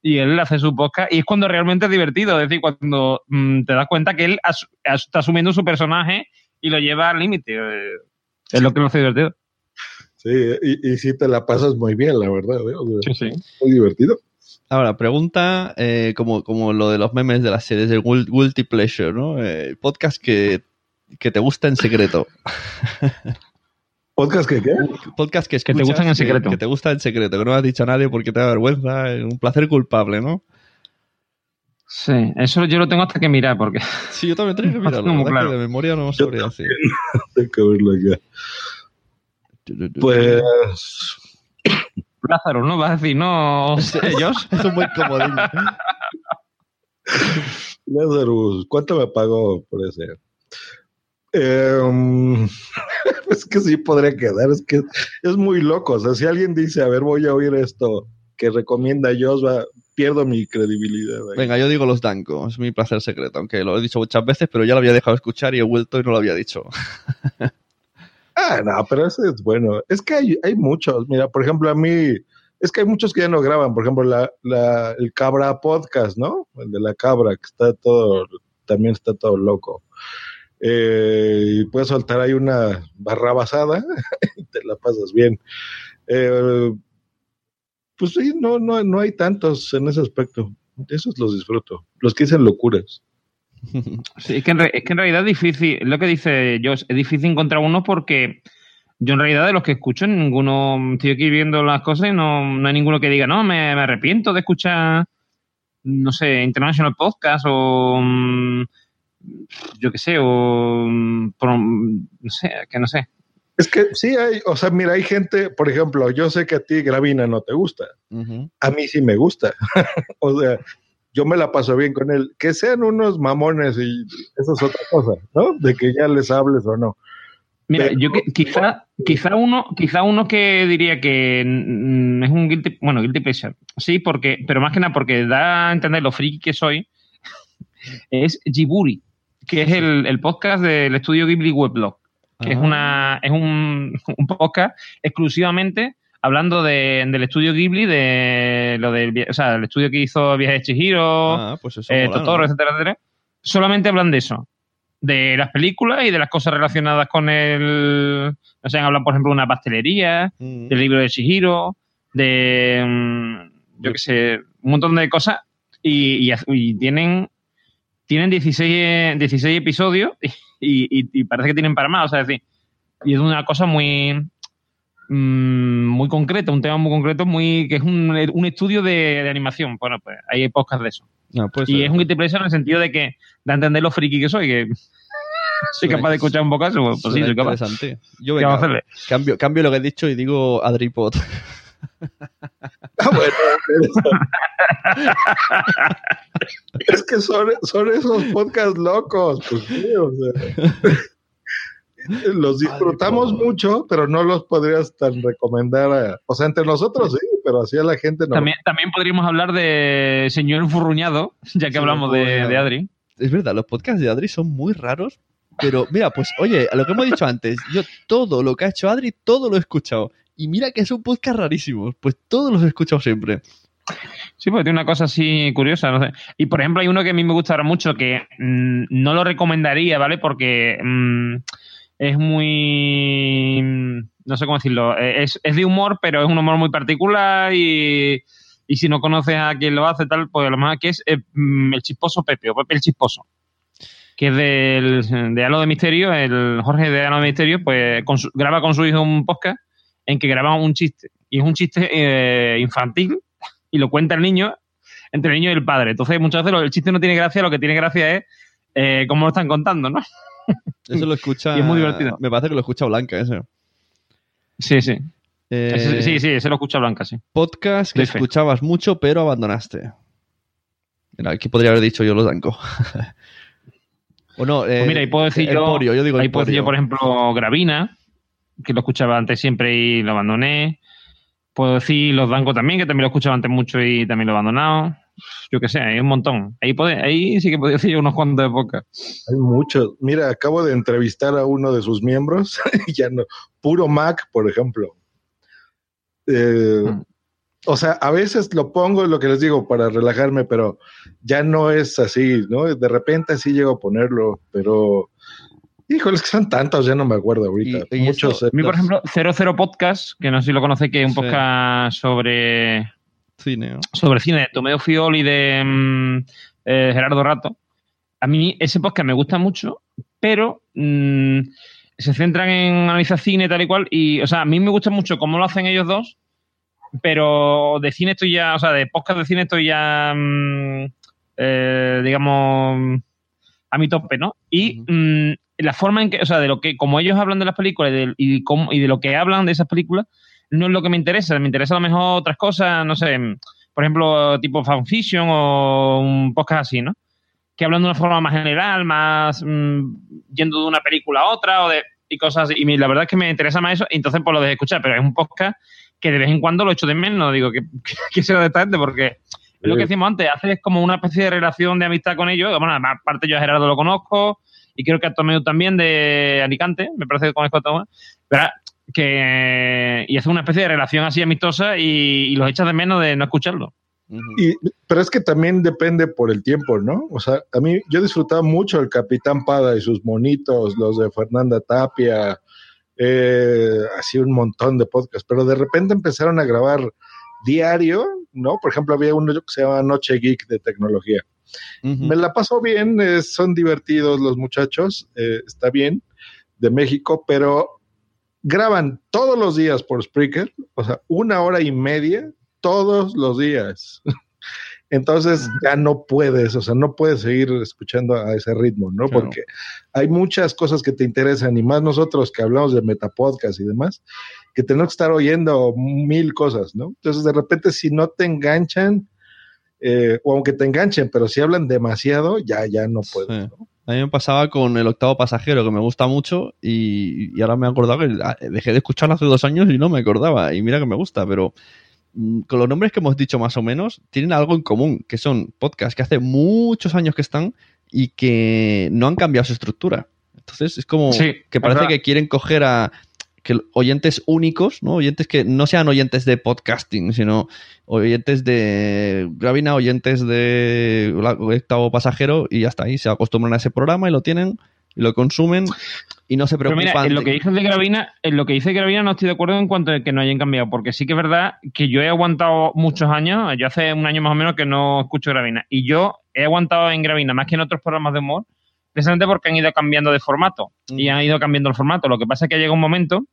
y él hace su podcast, y es cuando realmente es divertido, es decir, cuando mm, te das cuenta que él está asumiendo su personaje y lo lleva al límite, eh, es lo que lo hace divertido. Sí, y, y sí te la pasas muy bien, la verdad, ¿eh? O sea, Sí, sí. muy divertido. Ahora, pregunta eh, como, como lo de los memes de las series, el gul- guilty pleasure, ¿no? Eh, podcast que, que te gusta en secreto. ¿Podcast que qué? Podcast que, Que te escuchas gustan en secreto. Que, te gusta en secreto, que no has dicho a nadie porque te da vergüenza. eh, Un placer culpable, ¿no? Sí, eso yo lo tengo hasta que mirar, porque Sí, yo también tengo que mirarlo. Claro. que de memoria no sabría decir. Tengo que verlo acá. Pues Lázaro, ¿no? Vas a decir, no, ellos. Es un buen comodín. Lazarus, ¿cuánto me pagó por ese? Em, es que sí podría quedar, es que es muy loco. O sea, si alguien dice, a ver, voy a oír esto que recomienda Josba, pierdo mi credibilidad. ahí. Venga, yo digo los Danko, es mi placer secreto, aunque lo he dicho muchas veces, pero ya lo había dejado escuchar y he vuelto y no lo había dicho. Ah, no, pero ese es bueno. Es que hay, hay muchos. Mira, por ejemplo, a mí, es que hay muchos que ya no graban. Por ejemplo, la, la, el Cabra Podcast, ¿no? El de la Cabra, que está todo, también está todo loco. Eh, y puedes soltar ahí una barra basada y te la pasas bien. Eh, pues sí, no, no, no hay tantos en ese aspecto. Esos los disfruto. Los que dicen locuras. Sí, es, que en, re- es que en realidad es difícil, es lo que dice Josh, es difícil encontrar uno porque yo en realidad de los que escucho, ninguno, estoy aquí viendo las cosas y no, no hay ninguno que diga, no, me, me arrepiento de escuchar, no sé, International Podcast o mm, yo qué sé, o mm, no sé, que no sé. Es que sí hay, o sea, mira, hay gente, por ejemplo, yo sé que a ti Gravina no te gusta. A mí sí me gusta. o sea, yo me la paso bien con él. Que sean unos mamones y eso es otra cosa, ¿no? De que ya les hables o no. Mira, Pero- yo que, quizá, quizá uno, quizá uno que diría que mm, es un guilty, bueno, guilty pleasure. Sí, porque, pero más que nada porque da a entender lo friki que soy, es Jiburi, que es el, el podcast del estudio Ghibli Weblog, que es, Ah. una, es un, un podcast exclusivamente hablando de- del estudio Ghibli, de lo del, o sea, el estudio que hizo Viaje de Chihiro, Ah, pues eh, mola, Totoro, ¿no? etcétera, etcétera. Solamente hablan de eso. De las películas y de las cosas relacionadas con el. No sé, hablan, por ejemplo, de una pastelería, Mm. del libro de Chihiro, de. mm, yo qué sé, un montón de cosas. Y, y- y tienen. Tienen 16, 16 episodios y, y- y parece que tienen para más. O sea, es decir, y es una cosa muy. Mm, muy concreta, un tema muy concreto, muy que es un, un estudio de, de animación. Bueno, pues hay podcast de eso. Pues, y eh, es un guilty pleasure en el sentido de que da a entender lo friki que soy, que soy capaz de escuchar un podcast, pues, pues sí, soy capaz. interesante. Yo ¿Qué venga, vamos a hacerle? cambio, cambio lo que he dicho y digo Adripod. Ah, bueno, es que son, son esos podcasts locos, pues sí, o sea. Los disfrutamos mucho, pero no los podrías tan recomendar a, o sea, entre nosotros sí, pero así a la gente no. También, también podríamos hablar de Señor Enfurruñado, ya que hablamos de, Adri. Es verdad, los podcasts de Adri son muy raros, pero mira, pues oye, a lo que hemos dicho antes, yo todo lo que ha hecho Adri, todo lo he escuchado. Y mira que son podcasts rarísimos, pues todos los he escuchado siempre. Sí, porque tiene una cosa así curiosa, no sé. Y por ejemplo, hay uno que a mí me gusta ahora mucho que mm, no lo recomendaría, ¿vale? Porque mm, es muy. No sé cómo decirlo. eh, Es, es de humor, pero es un humor muy particular y. Y si no conoces a quien lo hace, tal, pues lo mejor que es eh, mm, el chisposo Pepe, o Pepe el chisposo. Que es del, de Halo de Misterio, el Jorge de Halo de Misterio, pues con su- graba con su hijo un podcast en que graba un chiste. Y es un chiste eh, infantil y lo cuenta el niño entre el niño y el padre. Entonces, muchas veces el chiste no tiene gracia, lo que tiene gracia es eh, cómo lo están contando, ¿no? Eso lo escucha. Y es muy divertido. Me parece que lo escucha Blanca, ese. Sí, sí. Eh, Ese- sí, sí, ese lo escucha Blanca, sí. Podcast que escuchabas mucho, pero abandonaste. Mira, aquí podría haber dicho yo los danco. o no, eh, Pues mira, ahí puedo decir yo, Porio, yo digo ahí puedo decir yo, por ejemplo, Gravina, que lo escuchaba antes siempre y lo abandoné. Puedo decir Los Danco también, que también lo escuchaba antes mucho y también lo he abandonado. Yo qué sé, hay un montón. Ahí, puede, ahí sí que podría decir yo unos cuantos de podcast. Hay muchos. Mira, acabo de entrevistar a uno de sus miembros, y ya no, puro Mac, por ejemplo. Eh, Mm. O sea, a veces lo pongo, lo que les digo, para relajarme, pero ya no es así, ¿no? De repente sí llego a ponerlo, pero híjole, es que son tantos, ya no me acuerdo ahorita. Y- y Muchos. A mí, por ejemplo, 00 Podcast, que no sé si lo conocéis, que es un Sí. podcast sobre Cine, ¿no? sobre cine de Tomeo Fiol y de mm, eh, Gerardo Rato. A mí ese podcast me gusta mucho, pero mm, se centran en analizar cine tal y cual. Y, o sea, a mí me gusta mucho cómo lo hacen ellos dos, pero de cine estoy ya, o sea, de podcast de cine estoy ya, mm, eh, digamos, a mi tope, ¿no? Y mm, la forma en que, o sea, de lo que, como ellos hablan de las películas y de, y cómo- y de lo que hablan de esas películas, no es lo que me interesa. Me interesa a lo mejor otras cosas, no sé, por ejemplo, tipo fanfiction o un podcast así, ¿no? Que hablan de una forma más general, más mm, yendo de una película a otra o de, y cosas así. Y la verdad es que me interesa más eso, y entonces pues lo dejé escuchar, pero es un podcast que de vez en cuando lo echo de menos, digo, que, que de esta gente, porque es lo que decíamos antes, haces como una especie de relación de amistad con ellos. Bueno, además, aparte yo a Gerardo lo conozco, y creo que a Tomeu también de Alicante, me parece que conozco a Tomeu, ¿verdad? Que, y hace una especie de relación así amistosa y, y los echas de menos de no escucharlo. Y, pero es que también depende por el tiempo, ¿no? O sea, a mí yo disfrutaba mucho el Capitán Pada y sus monitos, los de Fernanda Tapia, eh, así un montón de podcasts, pero de repente empezaron a grabar diario, ¿no? Por ejemplo, había uno que se llama Noche Geek de tecnología. Me la paso bien, eh, son divertidos los muchachos, eh, está bien, de México, pero graban todos los días por Spreaker, o sea, una hora y media todos los días. Entonces ya no puedes, o sea, no puedes seguir escuchando a ese ritmo, ¿no? Claro. Porque hay muchas cosas que te interesan y más nosotros que hablamos de metapodcast y demás, que tenemos que estar oyendo mil cosas, ¿no? Entonces de repente si no te enganchan, eh, o aunque te enganchen, pero si hablan demasiado, ya, ya no puedes. Sí. A mí me pasaba con el octavo pasajero, que me gusta mucho, y, y ahora me he acordado que ah, dejé de escucharlo hace dos años y no me acordaba. Y mira que me gusta, pero mm, con los nombres que hemos dicho más o menos, tienen algo en común, que son podcasts que hace muchos años que están y que no han cambiado su estructura. Entonces es como Sí, que parece verdad. que quieren coger a que oyentes únicos, ¿no? Oyentes que no sean oyentes de podcasting, sino oyentes de Gravina, oyentes de octavo pasajero y ya está ahí. Se acostumbran a ese programa y lo tienen y lo consumen y no se Pero preocupan. mira, en lo que dices de Gravina, en lo que dice Gravina no estoy de acuerdo en cuanto a que no hayan cambiado, porque sí que es verdad que yo he aguantado muchos años, yo hace un año más o menos que no escucho Gravina, y yo he aguantado en Gravina más que en otros programas de humor, precisamente porque han ido cambiando de formato, y han ido cambiando el formato. Lo que pasa es que llega un momento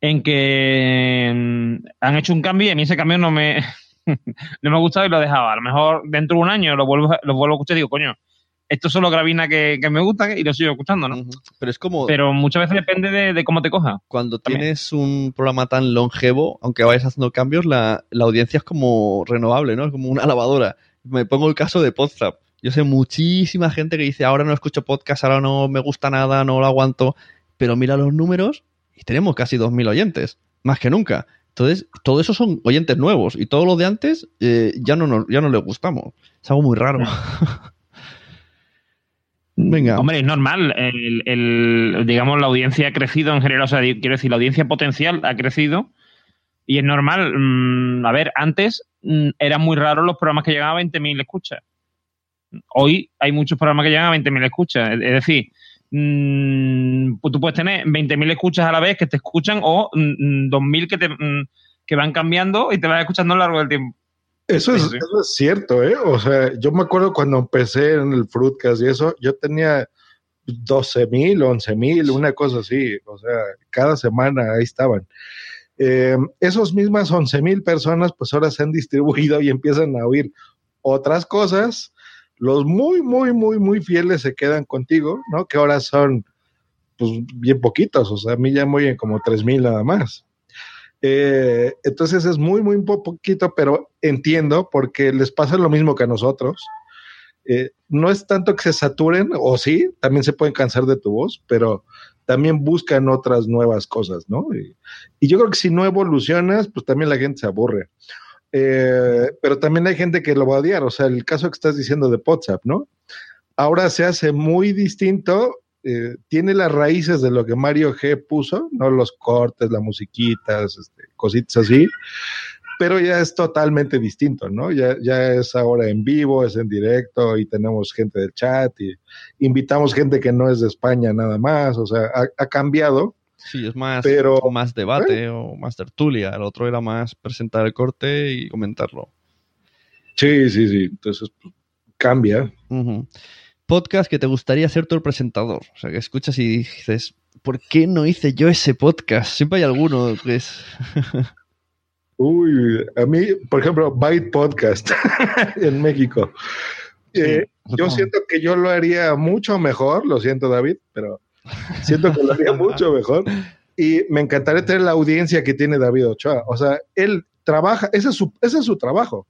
en que mm, han hecho un cambio y a mí ese cambio no me, no me ha gustado y lo he dejado. A lo mejor dentro de un año lo vuelvo, lo vuelvo a escuchar y digo, coño, esto es solo Gravina que, que me gusta y lo sigo escuchando, ¿no? Pero es como... Pero muchas veces depende de, de cómo te coja. Cuando tienes un programa tan longevo, aunque vayas haciendo cambios, la, la audiencia es como renovable, ¿no? Es como una lavadora. Me pongo el caso de Podzap. Yo sé muchísima gente que dice, ahora no escucho podcast, ahora no me gusta nada, no lo aguanto. Pero mira los números y tenemos casi 2.000 oyentes, más que nunca. Entonces, todo eso son oyentes nuevos y todos los de antes eh, ya, no nos, ya no les gustamos. Es algo muy raro. Venga. Hombre, es normal. El, el- digamos, la audiencia ha crecido en general. O sea, quiero decir, la audiencia potencial ha crecido. Y es normal. mm, a ver, antes mm, eran muy raros los programas que llegaban a 20.000 escuchas. Hoy hay muchos programas que llegan a 20.000 escuchas. Es es decir, mm, pues tú puedes tener 20.000 escuchas a la vez que te escuchan o mm, mm, 2.000 que, te, mm, que van cambiando y te van escuchando a lo largo del tiempo. Eso es, eso es cierto, ¿eh? O sea, yo me acuerdo cuando empecé en el Fruitcast y eso, yo tenía 12 mil, 11 mil, una cosa así. O sea, cada semana ahí estaban. Eh, esos mismas 11 mil personas, pues ahora se han distribuido y empiezan a oír otras cosas. Los muy, muy, muy, muy fieles se quedan contigo, ¿no? Que ahora son, pues, bien poquitos. O sea, a mí ya me oyen como 3 mil nada más. Eh, entonces es muy, muy po- poquito, pero entiendo porque les pasa lo mismo que a nosotros. Eh, no es tanto que se saturen, o sí, también se pueden cansar de tu voz, pero también buscan otras nuevas cosas, ¿no? Y, y yo creo que si no evolucionas, pues también la gente se aburre. Eh, pero también hay gente que lo va a odiar, o sea, el caso que estás diciendo de WhatsApp, ¿no? Ahora se hace muy distinto, eh, tiene las raíces de lo que Mario G puso, ¿no? Los cortes, las musiquitas, este, cositas así, pero ya es totalmente distinto, ¿no? Ya, ya es ahora en vivo, es en directo y tenemos gente del chat y invitamos gente que no es de España nada más, o sea, ha, ha cambiado. Sí, es más, Pero- más debate o más tertulia. El otro era más presentar el corte y comentarlo. Sí, sí, sí, entonces pues, cambia. Podcast que te gustaría ser tú el presentador. O sea, que escuchas y dices, ¿por qué no hice yo ese podcast? Siempre hay alguno que es... Uy, a mí, por ejemplo, Byte Podcast en México. Eh, yo siento que yo lo haría mucho mejor, lo siento David, pero siento que lo haría mucho mejor. Y me encantaría tener la audiencia que tiene David Ochoa. O sea, él trabaja, ese es su, ese es su trabajo.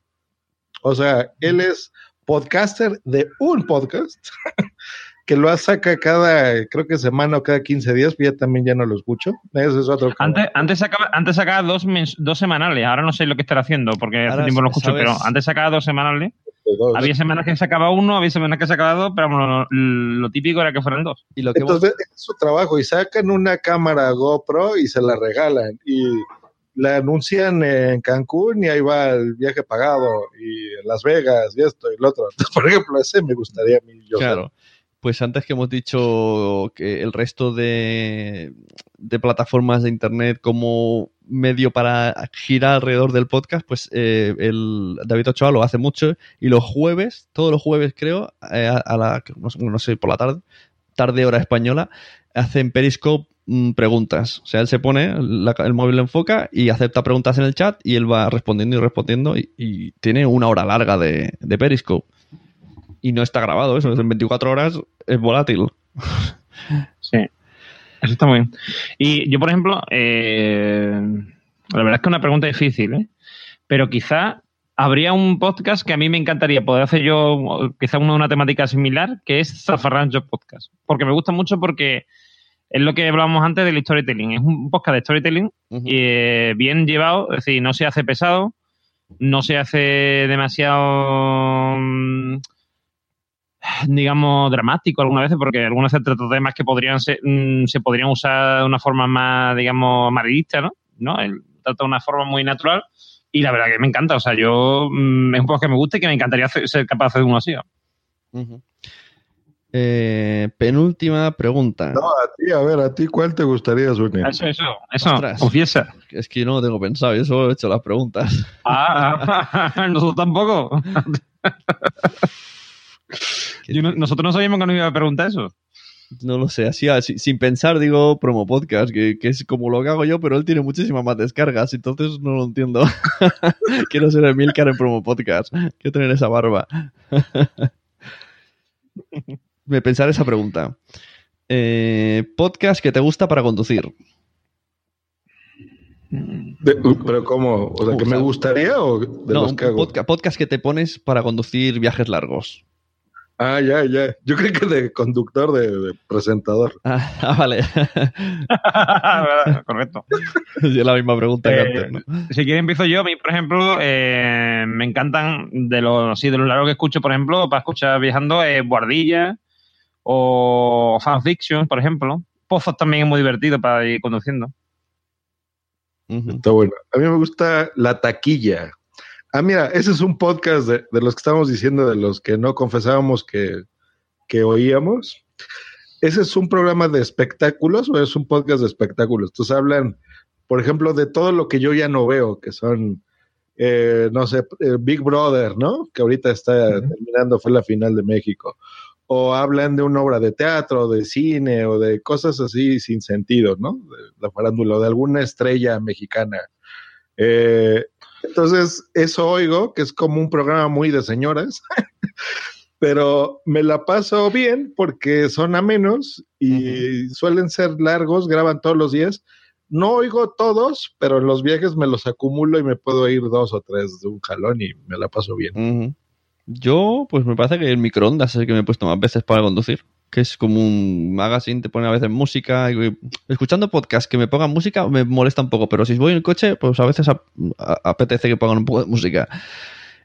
O sea, él es podcaster de un podcast que lo saca cada, creo que semana o cada 15 días, pero ya también ya no lo escucho. Ese es otro. Antes, antes sacaba, antes sacaba dos, dos semanales, ahora no sé lo que estará haciendo, porque hace Ahora tiempo no lo escucho, sabes- pero antes sacaba dos semanales. Dos. Había semanas que sacaba uno, había semanas que sacaba dos, pero vamos, lo, lo típico era que fueran dos. Y lo que Entonces es su trabajo y sacan una cámara GoPro y se la regalan y la anuncian en Cancún y ahí va el viaje pagado y en Las Vegas y esto y lo otro. Entonces, por ejemplo, ese me gustaría a mí. Yo Claro. Pues antes que hemos dicho que el resto de, de plataformas de internet como medio para girar alrededor del podcast, pues eh, el David Ochoa lo hace mucho y los jueves, todos los jueves creo, eh, a, la, no sé, por la tarde, tarde hora española, hacen Periscope mm, preguntas. O sea, él se pone, el móvil lo enfoca y acepta preguntas en el chat y él va respondiendo y respondiendo y, y tiene una hora larga de, de Periscope. Y no está grabado eso, en 24 horas es volátil. Sí. Eso está muy bien. Y yo, por ejemplo, eh, la verdad es que es una pregunta difícil, ¿eh? Pero quizá habría un podcast que a mí me encantaría poder hacer yo, quizá uno de una temática similar, que es Zafarrancho Podcast. Porque me gusta mucho porque es lo que hablábamos antes del storytelling. Es un podcast de storytelling eh, bien llevado, es decir, no se hace pesado, no se hace demasiado... digamos, dramático algunas veces, porque algunas veces trato temas que podrían ser, mm, se podrían usar de una forma más, digamos, amarillista, ¿no? ¿no? Él trata de una forma muy natural y la verdad que me encanta. O sea, yo mm, es un poco que me gusta y que me encantaría ser capaz de hacer uno así. Eh, penúltima pregunta. No, a ti, a ver, a ti, ¿cuál te gustaría? Eso, eso, eso, Ostras. confiesa. Es que yo no lo tengo pensado, yo solo he hecho las preguntas. Ah, nosotros tampoco. Yo no- nosotros no sabíamos que nos iba a preguntar eso. No lo sé, así, así, sin pensar digo promo podcast, que, que es como lo que hago yo, pero él tiene muchísimas más descargas, entonces no lo entiendo. Quiero ser Emilcar en promo podcast. Quiero tener esa barba. Me pensar esa pregunta. Eh, podcast que te gusta para conducir. De- pero ¿cómo? O sea, ¿que me gustaría o de no, los un que hago? podca- podcast que te pones para conducir viajes largos. Ah, ya, ya. Yo creo que de conductor, de, de presentador. Ah, ah, vale. Correcto. es la misma pregunta que Eh, antes, ¿no? Si quieres empiezo yo. A mí, por ejemplo, eh, me encantan de los, así, de los largos que escucho, por ejemplo, para escuchar viajando, eh, Guardilla o fanfiction, por ejemplo. Pozos también es muy divertido para ir conduciendo. Está bueno. A mí me gusta La Taquilla. Ah, mira, ese es un podcast de, de los que estábamos diciendo, de los que no confesábamos que, que oíamos. Ese es un programa de espectáculos o es un podcast de espectáculos. Entonces hablan, por ejemplo, de todo lo que yo ya no veo, que son, eh, no sé, eh, Big Brother, ¿no? Que ahorita está terminando, fue la final de México. O hablan de una obra de teatro, de cine o de cosas así sin sentido, ¿no? De la farándula, o de alguna estrella mexicana. Eh, entonces, eso oigo, que es como un programa muy de señoras, pero me la paso bien porque son amenos y suelen ser largos, graban todos los días. No oigo todos, pero en los viajes me los acumulo y me puedo ir dos o tres de un jalón y me la paso bien. Yo, pues me parece que el microondas es el que me he puesto más veces para conducir. Que es como un magazine, te pone a veces música. y- escuchando podcast que me pongan música me molesta un poco, pero si voy en el coche, pues a veces a- a- apetece que pongan un poco de música.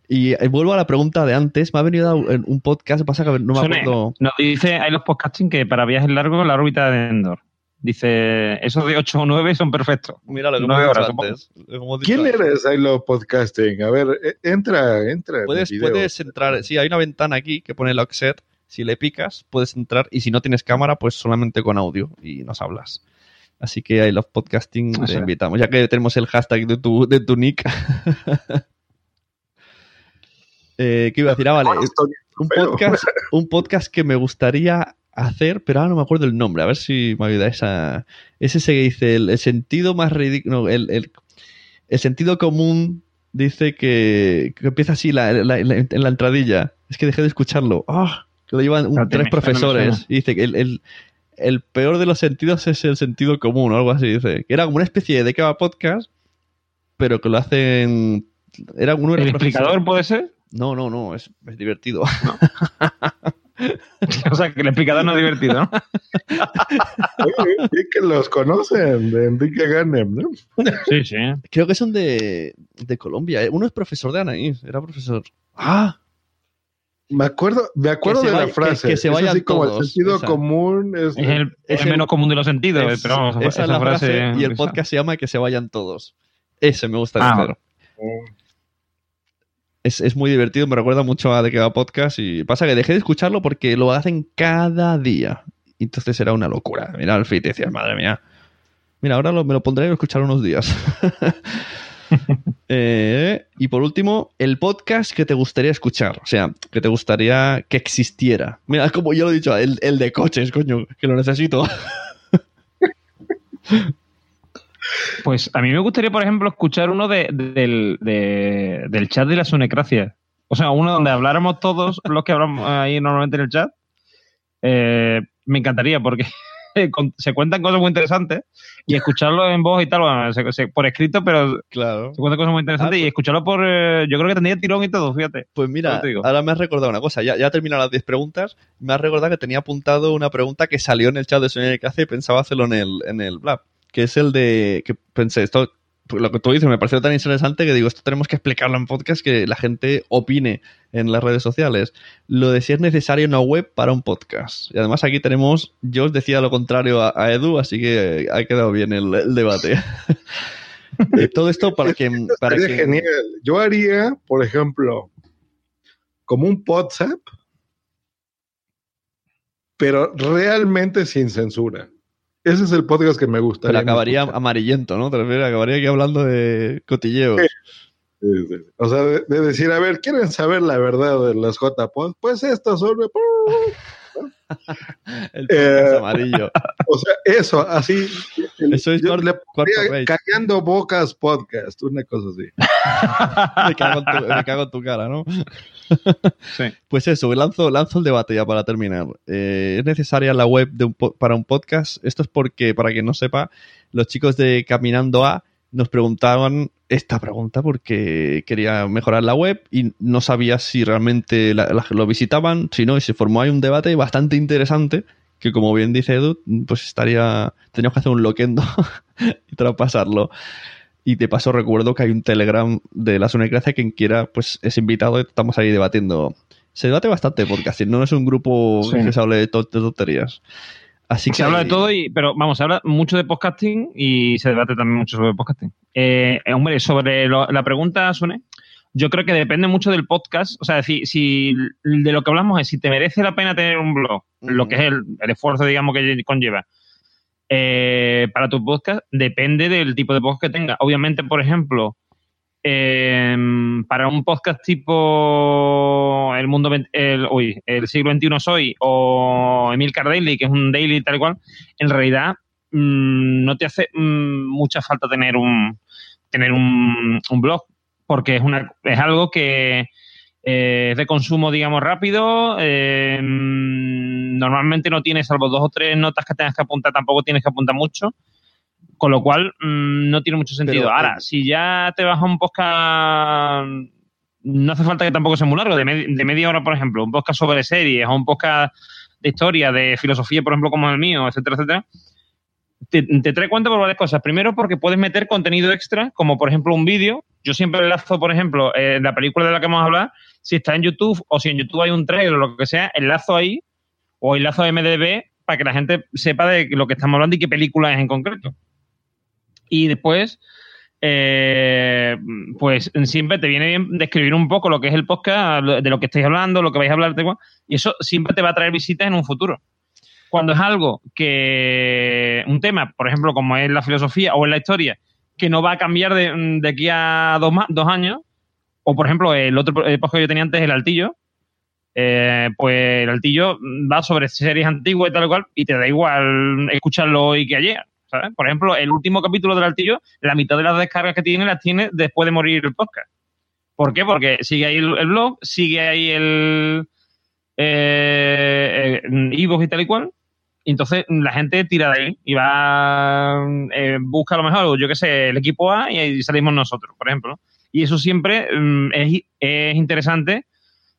Y eh, vuelvo a la pregunta de antes. Me ha venido a un un podcast, pasa que no me acuerdo. Nos dice, hay los podcasting que para viajes largos la órbita de Endor. Dice, esos de 8 o 9 son perfectos. Mira lo que Nueve hemos dicho antes. Dicho ¿Quién antes. eres, Hilo Podcasting? A ver, eh, entra, entra. en el Puedes, puedes entrar, sí, hay una ventana aquí que pone Lockset. Si le picas, puedes entrar. Y si no tienes cámara, pues solamente con audio y nos hablas. Así que ahí los podcasting te invitamos. Ya que tenemos el hashtag de tu, de tu nick. eh, ¿Qué iba a decir? Ah, vale. Un Pero- podcast, un podcast que me gustaría hacer, pero ahora no me acuerdo el nombre. A ver si me ayuda esa. Es ese que dice el, el sentido más ridículo. no, el, el, el sentido común dice que, que empieza así la, la- la- en la entradilla. Es que dejé de escucharlo. ¡Ah! Lo llevan un- No, tres profesores. Y dice que el, el- el peor de los sentidos es el sentido común o algo así. Dice que era como una especie de de qué va podcast, pero que lo hacen. Era uno de ¿El explicador profesores- puede ser? No, no, no, es, es divertido. o sea, que el explicador no es divertido, ¿no? Sí que los conocen, de Enrique Ganem, ¿no? Sí, sí. Creo que son de, de Colombia. ¿eh? Uno es profesor de Anaís, era profesor. ¡Ah! Me acuerdo, me acuerdo de la vaya- frase. que- que se Es vayan así como todos, el sentido esa. común. Es, Es el, Es el el- menos común de los sentidos, Es- pero vamos, esa es la frase, y el podcast se llama Que se vayan todos. Ese me gusta Ah. Es, es muy divertido, me recuerda mucho a De que va podcast y pasa que dejé de escucharlo porque lo hacen cada día. Y entonces era una locura. Mira el feed y decías, madre mía. Mira, ahora lo- me lo pondré a escuchar unos días. Eh, y por último, el podcast que te gustaría escuchar. O sea, que te gustaría que existiera. Mira, como yo lo he dicho, el, el de coches, coño, que lo necesito. Pues a mí me gustaría, por ejemplo, escuchar uno de, del, de- del chat de la Sunecracia. O sea, uno donde habláramos todos los que hablamos ahí normalmente en el chat. Eh, me encantaría porque se cuentan cosas muy interesantes y escucharlo en voz y tal, bueno, se- se- por escrito, pero claro. se cuentan cosas muy interesantes y escucharlo por... eh, yo creo que tendría tirón y todo, fíjate. Pues mira, ahora me has recordado una cosa. Ya, ya he terminado las 10 preguntas. Me has recordado que tenía apuntado una pregunta que salió en el chat de Sonia que hace y pensaba hacerlo en el, en el Blab. Que es el de. que pensé, esto pues, lo que tú dices me pareció tan interesante que digo, esto tenemos que explicarlo en podcast, que la gente opine en las redes sociales. Lo de si es necesaria una web para un podcast. Y además aquí tenemos, yo os decía lo contrario a, a Edu, así que ha quedado bien el, el debate. Eh, Todo esto para que... Para Sería que genial. Yo haría, por ejemplo, como un WhatsApp, pero realmente sin censura. Ese es el podcast que me gusta. pero acabaría amarillento, ¿no? Te refieres, acabaría aquí hablando de cotilleos. O sea, de, de decir, a ver, ¿quieren saber la verdad de los JPod? Pues esto son... El podcast Eh, amarillo. O sea, eso, así. Eso es yo cuarto- le cuarto pondría rate. Callando Bocas Podcast, una cosa así. me, cago en tu, me cago en tu cara, ¿no? Pues eso, lanzo, lanzo el debate ya para terminar. Eh, ¿Es necesaria la web de un para un podcast? Esto es porque, para quien no sepa, los chicos de Caminando A nos preguntaban esta pregunta porque quería mejorar la web y no sabía si realmente la- la- lo visitaban, si no, y se formó ahí un debate bastante interesante que como bien dice Edu, pues estaría, teníamos que hacer un loquendo y traspasarlo. Y de paso recuerdo que hay un Telegram de la Sunecracia, quien quiera, pues es invitado y estamos ahí debatiendo. Se debate bastante porque así no es un grupo Sí. que se hable de, to- de tonterías. Así que se habla de todo, y, pero vamos, se habla mucho de podcasting y se debate también mucho sobre podcasting. Eh, eh, hombre, sobre lo- la pregunta, Sune, yo creo que depende mucho del podcast. O sea, si, si de lo que hablamos es si te merece la pena tener un blog, lo que es el, el esfuerzo, digamos, que conlleva eh, para tu podcast, depende del tipo de podcast que tenga. Obviamente, por ejemplo, eh, para un podcast tipo El Mundo el, uy, el siglo XXI soy o Emil Daily, que es un daily tal cual, en realidad mm, no te hace mm, mucha falta tener un tener un, un blog porque es una es algo que eh, es de consumo digamos rápido eh, normalmente no tienes salvo dos o tres notas que tengas que apuntar tampoco tienes que apuntar mucho con lo cual mm, no tiene mucho sentido. Pero, Ahora, eh, si ya te vas a un podcast, no hace falta que tampoco sea muy largo, de media hora, por ejemplo, un podcast sobre series o un podcast de historia, de filosofía, por ejemplo, como el mío, etcétera, etcétera, te, te trae cuenta por varias cosas. Primero, porque puedes meter contenido extra, como por ejemplo un vídeo. Yo siempre enlazo, por ejemplo, eh, la película de la que vamos a hablar, si está en YouTube o si en YouTube hay un trailer o lo que sea, enlazo ahí o enlazo a MDB para que la gente sepa de lo que estamos hablando y qué película es en concreto. Y después, eh, pues siempre te viene bien describir un poco lo que es el podcast, de lo que estáis hablando, lo que vais a hablar, y eso siempre te va a traer visitas en un futuro. Cuando es algo que, un tema, por ejemplo, como es la filosofía o es la historia, que no va a cambiar de, de aquí a dos, dos años, o por ejemplo, el otro podcast que yo tenía antes, el altillo, eh, pues el altillo va sobre series antiguas y tal cual, y te da igual escucharlo hoy que ayer. ¿sabes? Por ejemplo, el último capítulo del altillo, la mitad de las descargas que tiene las tiene después de morir el podcast. ¿Por qué? Porque sigue ahí el, el blog, sigue ahí el eh, eh, iVoox y tal y cual. Entonces la gente tira de ahí y va, eh, busca a lo mejor, yo qué sé, el equipo A y ahí salimos nosotros, por ejemplo. Y eso siempre mm, es interesante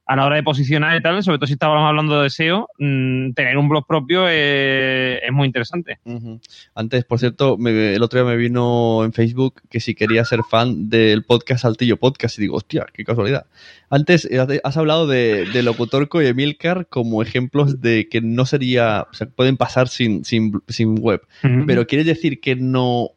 a la hora de posicionar y tal, sobre todo si estábamos hablando de SEO, mm, tener un blog propio es muy interesante. Antes, por cierto, me- el otro día me vino en Facebook que si quería ser fan del podcast Saltillo Podcast y digo, hostia, qué casualidad. Antes eh, has hablado de, de Locutorco y Emilcar como ejemplos de que no sería, o sea, pueden pasar sin, sin, sin web. Pero ¿quiere decir que no,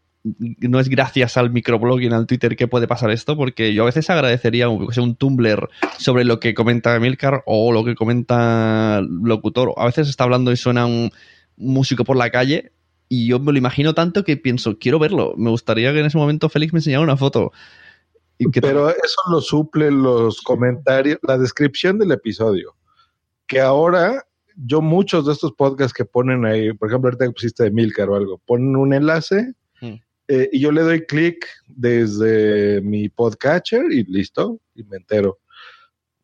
no es gracias al microblogging, al Twitter que puede pasar esto? Porque yo a veces agradecería un, un Tumblr sobre lo que comenta Emilcar o lo que comenta Locutor. A veces está hablando y suena un músico por la calle y yo me lo imagino tanto que pienso, quiero verlo. Me gustaría que en ese momento Félix me enseñara una foto. Y que Pero eso lo suple los comentarios, la descripción del episodio. Que ahora yo muchos de estos podcasts que ponen ahí, por ejemplo, ahorita que pusiste de Milcar o algo, ponen un enlace Mm. Eh, y yo le doy clic desde mi podcatcher y listo, y me entero.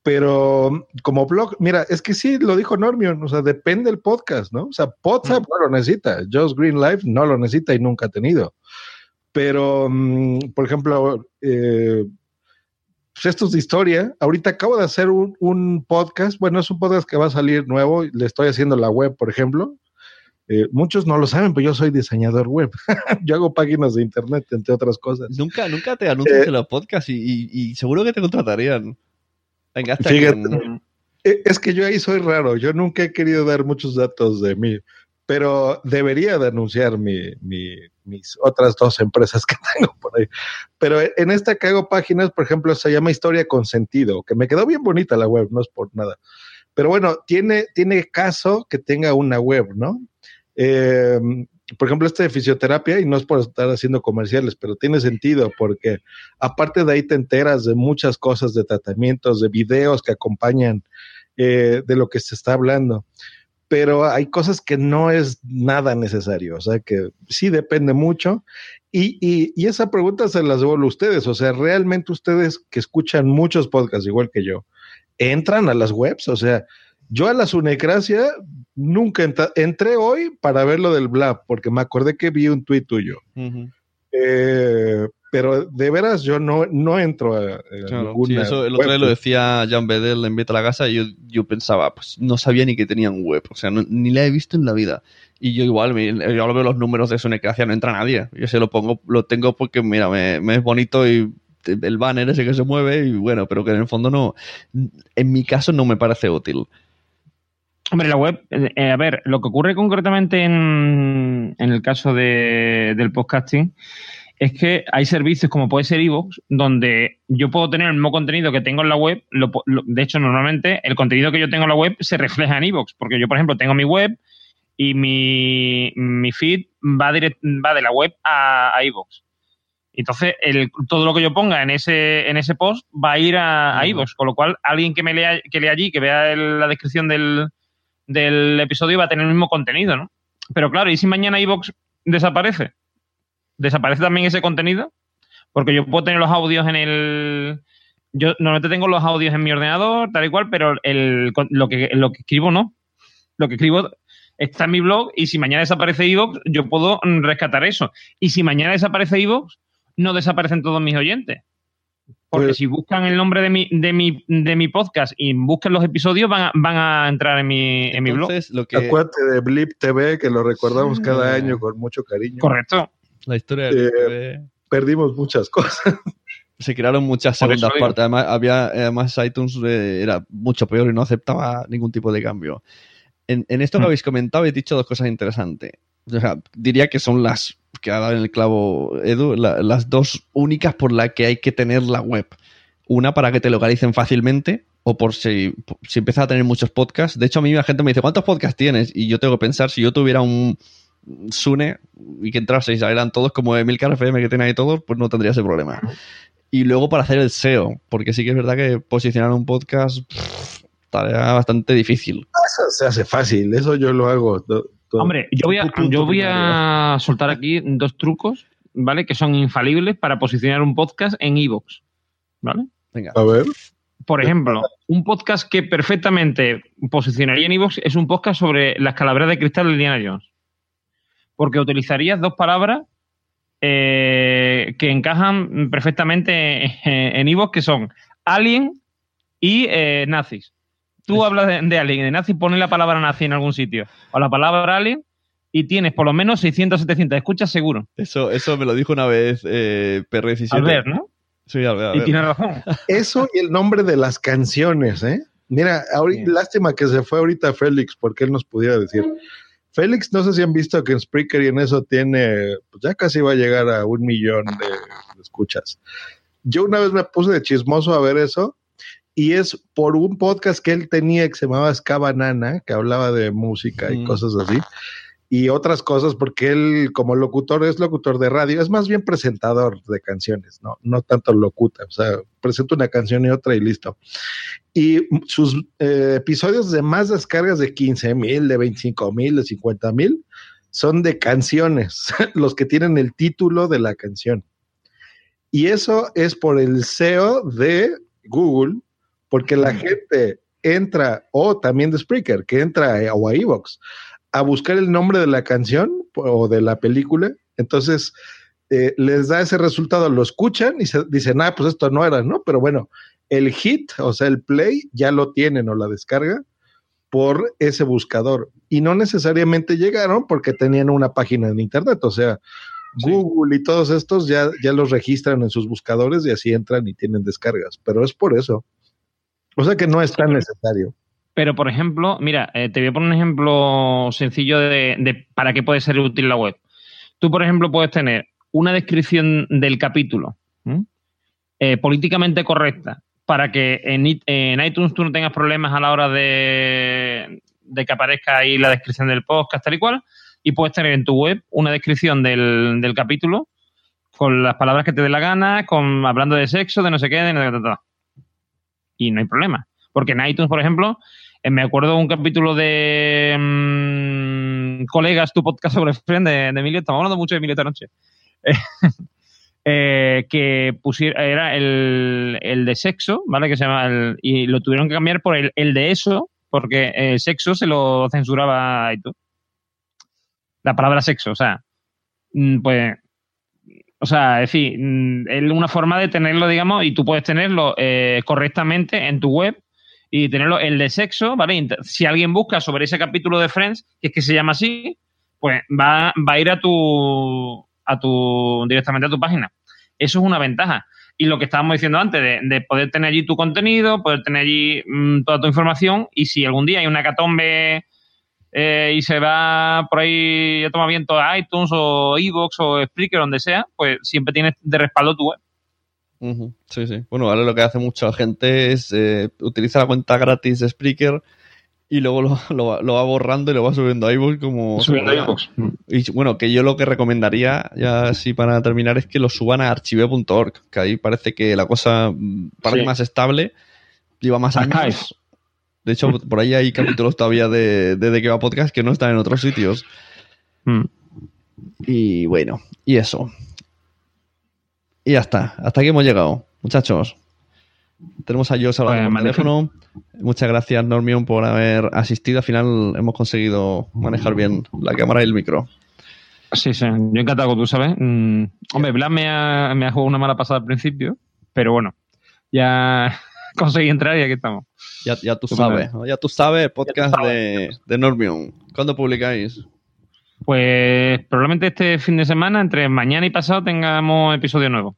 Pero como blog, mira, es que sí, lo dijo Normion, o sea, depende del podcast, ¿no? O sea, WhatsApp no lo necesita, Just Green Life no lo necesita y nunca ha tenido. Pero, mm, por ejemplo, eh, pues esto es de historia. Ahorita acabo de hacer un, un podcast, bueno, es un podcast que va a salir nuevo, le estoy haciendo la web, por ejemplo, Eh, muchos no lo saben, pero yo soy diseñador web. yo hago páginas de internet, entre otras cosas. Nunca, nunca te anuncias Eh, en los podcasts y, y- y seguro que te contratarían. Venga, hasta Fíjate, eh, es que yo ahí soy raro. Yo nunca he querido dar muchos datos de mí, pero debería de anunciar mi, mi- mis otras dos empresas que tengo por ahí. Pero en esta que hago páginas, por ejemplo, se llama Historia con Sentido, que me quedó bien bonita la web, no es por nada. Pero bueno, tiene, tiene caso que tenga una web, ¿no? Eh, por ejemplo, este de fisioterapia, y no es por estar haciendo comerciales, pero tiene sentido porque aparte de ahí te enteras de muchas cosas, de tratamientos, de videos que acompañan eh, de lo que se está hablando. Pero hay cosas que no es nada necesario, o sea que sí depende mucho. Y, y, y esa pregunta se las devuelvo a ustedes, o sea, realmente ustedes que escuchan muchos podcasts igual que yo, entran a las webs, o sea, yo a la Sunecracia nunca entra- entré hoy para ver lo del Blab, porque me acordé que vi un tuit tuyo. Ujú. Eh, pero de veras yo no, no entro a, a Claro, ninguna sí, eso el web. otro día lo decía Jan Bedell en Vete a la Casa y yo, yo pensaba, pues no sabía ni que tenían web, o sea, no- ni la he visto en la vida. Y yo igual, me- yo lo veo los números de Sunecracia, no entra nadie. Yo se lo pongo, lo tengo porque, mira, me, me es bonito y el banner ese que se mueve y bueno, pero que en el fondo no, en mi caso no me parece útil. Hombre, la web, eh, eh, a ver, lo que ocurre concretamente en, en el caso de- del podcasting es que hay servicios como puede ser Evox, donde yo puedo tener el mismo contenido que tengo en la web. lo lo- de hecho, normalmente el contenido que yo tengo en la web se refleja en Evox, porque yo, por ejemplo, tengo mi web y mi, mi feed va, direct- va de la web a, a Evox. Entonces, el, todo lo que yo ponga en ese, en ese post va a ir a, a iVoox, con lo cual alguien que me lea, que lea allí, que vea el- la descripción del, del episodio va a tener el mismo contenido, ¿no? Pero claro, ¿y si mañana iVoox desaparece? ¿Desaparece también ese contenido? Porque yo puedo tener los audios en el... Yo normalmente tengo los audios en mi ordenador, tal y cual, pero el, lo, que, lo que escribo no. Lo que escribo está en mi blog y si mañana desaparece iVoox, yo puedo rescatar eso. Y si mañana desaparece iVoox, no desaparecen todos mis oyentes. Porque Pues- si buscan el nombre de mi, de mi, de mi podcast y buscan los episodios, van a, van a entrar en mi, en mi blog. Lo que, Acuérdate de Blip TV, que lo recordamos cada año con mucho cariño. Correcto. la historia del Eh, TV, Perdimos muchas cosas. se crearon muchas segundas partes. Además, había, además iTunes eh, era mucho peor y no aceptaba ningún tipo de cambio. En, en esto que Mm. habéis comentado, habéis dicho dos cosas interesantes. O sea, diría que son las que ha dado en el clavo Edu, la- las dos únicas por las que hay que tener la web. Una para que te localicen fácilmente o por si, si empiezas a tener muchos podcasts. De hecho, a mí la gente me dice, ¿cuántos podcasts tienes? Y yo tengo que pensar, si yo tuviera un Sune y que entrase y salieran todos como Emilcar FM que tiene ahí todos, pues no tendría ese problema. Y luego para hacer el SEO, porque sí que es verdad que posicionar un podcast pff, tarea bastante difícil. Eso se hace fácil, eso yo lo hago. Hombre, yo voy, a, yo voy soltar aquí dos trucos, ¿vale? Que son infalibles para posicionar un podcast en iVoox, ¿vale? Venga. A ver. Por ejemplo, un podcast que perfectamente posicionaría en iVoox es un podcast sobre las calaveras de cristal de Indiana Jones. Porque utilizarías dos palabras eh, que encajan perfectamente en- iVoox, que son alien y eh, nazis. Tú hablas de, de alien y de nazi, pones la palabra nazi en algún sitio o la palabra alien y tienes por lo menos 600 700 escuchas seguro. Eso, eso me lo dijo una vez eh, PR17. Albert, ¿no? Sí, Albert. Y Albert. tienes razón. Eso y el nombre de las canciones, ¿eh? Mira, ahorita, Sí. lástima que se fue ahorita Félix, porque él nos pudiera decir. Félix, no sé si han visto que en Spreaker y en eso tiene, pues ya casi va a llegar a un millón de, de escuchas. Yo una vez me puse de chismoso a ver eso y es por un podcast que él tenía que se llamaba Ska Banana, que hablaba de música y Mm. cosas así. Y otras cosas, porque él como locutor es locutor de radio, es más bien presentador de canciones, no, no tanto locuta, o sea, presenta una canción y otra y listo. Y sus eh, episodios de más descargas de 15 mil, de 25 mil, de 50 mil, son de canciones, los que tienen el título de la canción. Y eso es por el SEO de Google, porque la gente entra, o también de Spreaker, que entra a- o a Evox, a buscar el nombre de la canción o de la película. Entonces, eh, les da ese resultado, lo escuchan y se dicen, ah, pues esto no era, ¿no? Pero bueno, el hit, o sea, el play, ya lo tienen o la descarga. por ese buscador. Y no necesariamente llegaron porque tenían una página en internet. O sea, Google y todos estos ya, ya los registran en sus buscadores y así entran y tienen descargas. Pero es por eso. O sea que no es tan necesario. Pero, por ejemplo, mira, eh, te voy a poner un ejemplo sencillo de, para qué puede ser útil la web. Tú, por ejemplo, puedes tener una descripción del capítulo eh, políticamente correcta para que en, iTunes tú no tengas problemas a la hora de, de que aparezca ahí la descripción del podcast tal y cual. Y puedes tener en tu web una descripción del, del capítulo con las palabras que te dé la gana, con hablando de sexo, de no sé qué, de no sé qué, y no hay problema. Porque en iTunes, por ejemplo, eh, me acuerdo un capítulo de mm, Colegas, tu podcast sobre Friend de, Emilio, estamos hablando mucho de Emilio esta noche, Eh, eh, que pusiera, era el, el de sexo, ¿vale? Que se llama y lo tuvieron que cambiar por el, el de eso, porque el sexo se lo censuraba iTunes. La palabra sexo, o sea, mm, pues o sea, es decir, mm, es una forma de tenerlo, digamos, y tú puedes tenerlo eh, correctamente en tu web y tenerlo el de sexo, ¿vale? Si alguien busca sobre ese capítulo de Friends, que es que se llama así, pues va, va a ir a tu, a tu, directamente a tu página. Eso es una ventaja. Y lo que estábamos diciendo antes, de, de poder tener allí tu contenido, poder tener allí mm, toda tu información, y si algún día hay una catombe eh, y se va por ahí a tomar viento a iTunes o Evox o Spreaker, donde sea, pues siempre tienes de respaldo tu web. Ujú, Sí, sí. Bueno, ahora lo que hace mucha gente es eh, utiliza la cuenta gratis de Spreaker y luego lo, lo va- lo va borrando y lo va subiendo a iVoox como... Subiendo a iVoox. Y bueno, que yo lo que recomendaría, ya así para terminar, es que lo suban a archive.org, que ahí parece que la cosa mm, parece Sí. más estable, lleva más años. De hecho, por ahí hay capítulos todavía de, de De Que Va Podcast que no están en otros sitios. Mm. Y bueno, y eso. Y ya está. Hasta aquí hemos llegado, muchachos. Tenemos a Jos hablando Pues, teléfono. Muchas gracias, Normion, por haber asistido. Al final hemos conseguido manejar bien la cámara y el micro. Sí, sí, yo encantado, tú sabes. Mm, hombre, Blas me ha, me ha jugado una mala pasada al principio, pero bueno, ya conseguí entrar y aquí estamos. Ya, ya tú sabes, ¿no? ya tú sabes, podcast de, de Normion. ¿Cuándo publicáis? Pues probablemente este fin de semana, entre mañana y pasado, tengamos episodio nuevo.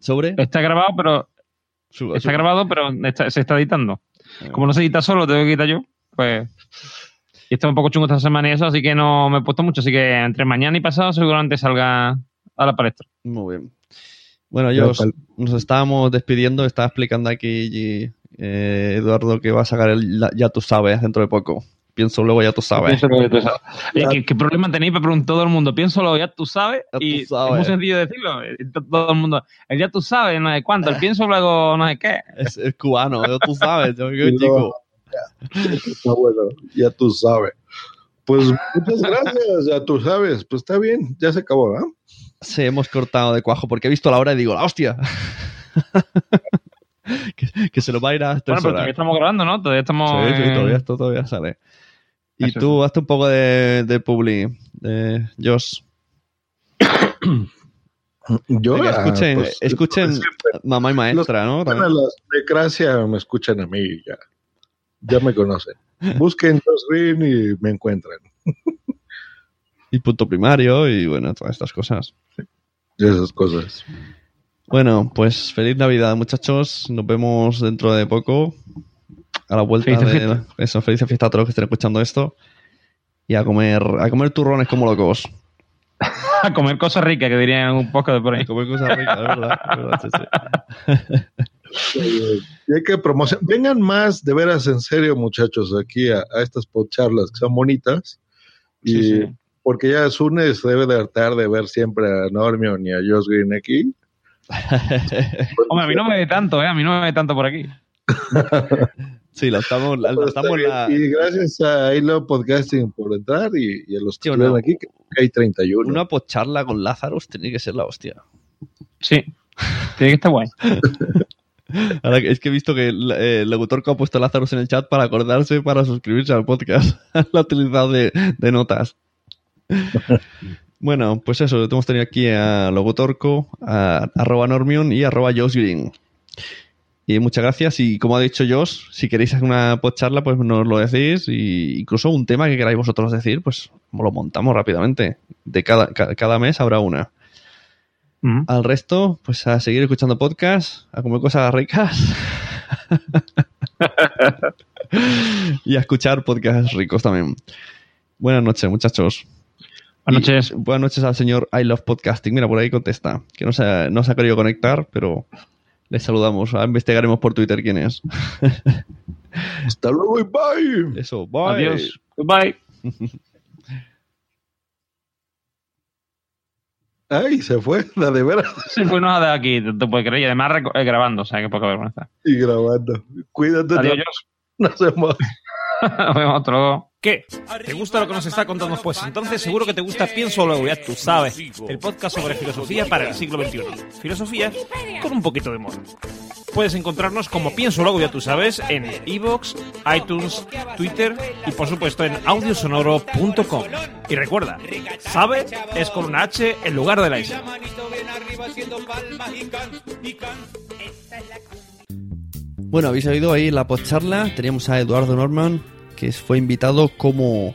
¿Sobre? Está grabado, pero Suba, está suba. grabado, pero está- se está editando. Como no se edita solo, tengo que editar yo, pues. Y está un poco chungo esta semana y eso, así que no me he puesto mucho. Así que entre mañana y pasado seguramente salga a la palestra. Muy bien. Bueno, pal- nos estábamos despidiendo. Estaba explicando aquí eh, Eduardo que va a sacar el la- Ya tú sabes dentro de poco. Pienso luego Ya tú sabes. Pienso que tú sabes. Oye, ¿qué, qué problema tenéis para preguntar todo el mundo? Piénsalo, ya tú sabes. Ya tú y sabes. es muy sencillo decirlo. eh, Todo el mundo, el ya tú sabes, no sé cuánto. El pienso luego, no sé qué. Es, es cubano, ya tú sabes. Yo, yo, chico. luego, ya. Está bueno, ya tú sabes. Pues muchas gracias, ya tú sabes. Pues está bien, ya se acabó, ¿verdad? Sí, hemos cortado de cuajo porque he visto la hora y digo, ¡la hostia! que, que se lo va a ir a Bueno, tres pero horas. todavía estamos grabando, ¿no? Todavía estamos. Sí, sí, todavía, esto todavía sale. Y Eso tú, hazte un poco de, de publi, de Josh. Yo, Venga, ah, escuchen, pues, escuchen pues, siempre. mamá y maestra, ¿no? Bueno, las de Gracia me escuchan a mí ya. Ya me conocen. Busquen Josh Green y me encuentran. Y punto primario y bueno, todas estas cosas. Esas cosas. Bueno, pues feliz Navidad, muchachos. Nos vemos dentro de poco. A la vuelta Felices de fiestas. eso, felices fiestas a todos los que estén escuchando esto. Y a comer, a comer turrones como locos. A comer cosas ricas, que dirían un poco de por ahí. A comer cosas ricas, es verdad. es verdad, sí, sí. Y hay que promocionar. Vengan más, de veras, en serio, muchachos, aquí a, a estas podcharlas que son bonitas. Y Sí, sí. Porque ya Sune se debe de hartar de ver siempre a Normion y a Josh Green aquí. Hombre, a mí no me ve tanto, ¿eh? A mí no me ve tanto por aquí. Sí, la estamos, la, la Pero estamos la-. Y gracias a Hilo Podcasting por entrar y, y a los que Sí, una- aquí, que hay 31. Una pocharla con Lazarus tiene que ser la hostia. Sí. Tiene que estar guay. Ahora que- es que he visto que el, el locutor que ha puesto Lazarus en el chat para acordarse para suscribirse al podcast. Lo ha utilizado de, de notas. bueno, pues eso, hemos tenido aquí a Logotorco, a arroba Normion y arroba Josh Green. Y muchas gracias. Y como ha dicho Josh, si queréis hacer una podcharla, pues nos lo decís. Y incluso un tema que queráis vosotros decir, pues lo montamos rápidamente. De cada, ca- cada mes habrá una. Mm. Al resto, pues a seguir escuchando podcasts, a comer cosas ricas. y a escuchar podcasts ricos también. Buenas noches, muchachos. Buenas Y noches. buenas noches al señor I Love Podcasting. Mira, por ahí contesta. Que no se ha, no se ha querido conectar, pero le saludamos. Ahora investigaremos por Twitter quién es. Hasta luego y bye. Eso, bye. Adiós. Goodbye. Ay, se fue, la de veras. Sí, pues no de aquí, te, puedes creer. Y además eh, grabando, o sea, que poca vergüenza. Y grabando. Cuídate. Adiós. Nos vemos. Nos vemos otro luego. ¿Qué? ¿Te gusta lo que nos está contando? Pues entonces seguro que te gusta Pienso Luego, ya tú sabes. El podcast sobre filosofía para el siglo XXI. Filosofía con un poquito de humor. Puedes encontrarnos como Pienso Luego, ya tú sabes, en iVoox, iTunes, Twitter y por supuesto en audiosonoro.com. Y recuerda, sabe es con una H en lugar de la S. Bueno, habéis oído ahí la podcharla. Teníamos a Eduardo Norman, que fue invitado como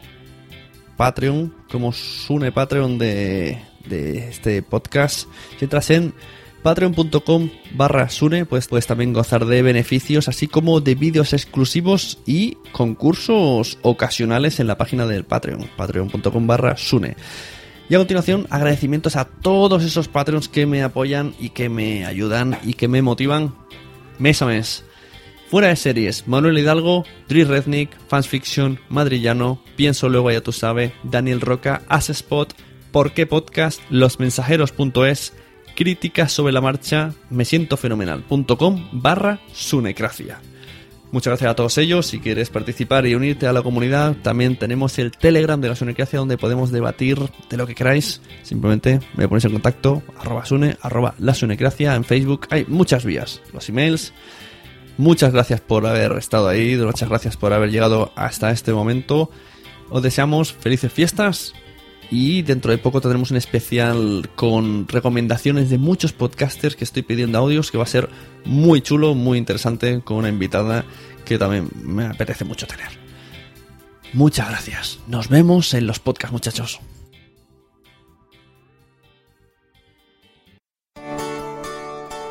Patreon, como Sune Patreon de, de este podcast. Si entras en patreon.com barra Sune, pues puedes también gozar de beneficios, así como de vídeos exclusivos y concursos ocasionales en la página del Patreon, patreon.com barra Sune. Y a continuación, agradecimientos a todos esos Patreons que me apoyan y que me ayudan y que me motivan mes a mes. Fuera de series, Manuel Hidalgo, Dri Rednick, Fans Fiction, Madrillano, Pienso Luego Ya Tú Sabe, Daniel Roca, Spot, Por qué Podcast, Losmensajeros.es, Críticas sobre la marcha, me siento fenomenal.com barra Sunecracia. Muchas gracias a todos ellos. Si quieres participar y unirte a la comunidad, también tenemos el Telegram de la Sunecracia donde podemos debatir de lo que queráis. Simplemente me ponéis en contacto, arroba Sune, arroba la Sunecracia en Facebook. Hay muchas vías. Los emails. Muchas gracias por haber estado ahí. Muchas gracias por haber llegado hasta este momento. Os deseamos felices fiestas. Y dentro de poco tendremos un especial con recomendaciones de muchos podcasters que estoy pidiendo audios, que va a ser muy chulo, muy interesante, con una invitada que también me apetece mucho tener. Muchas gracias. Nos vemos en los podcasts, muchachos.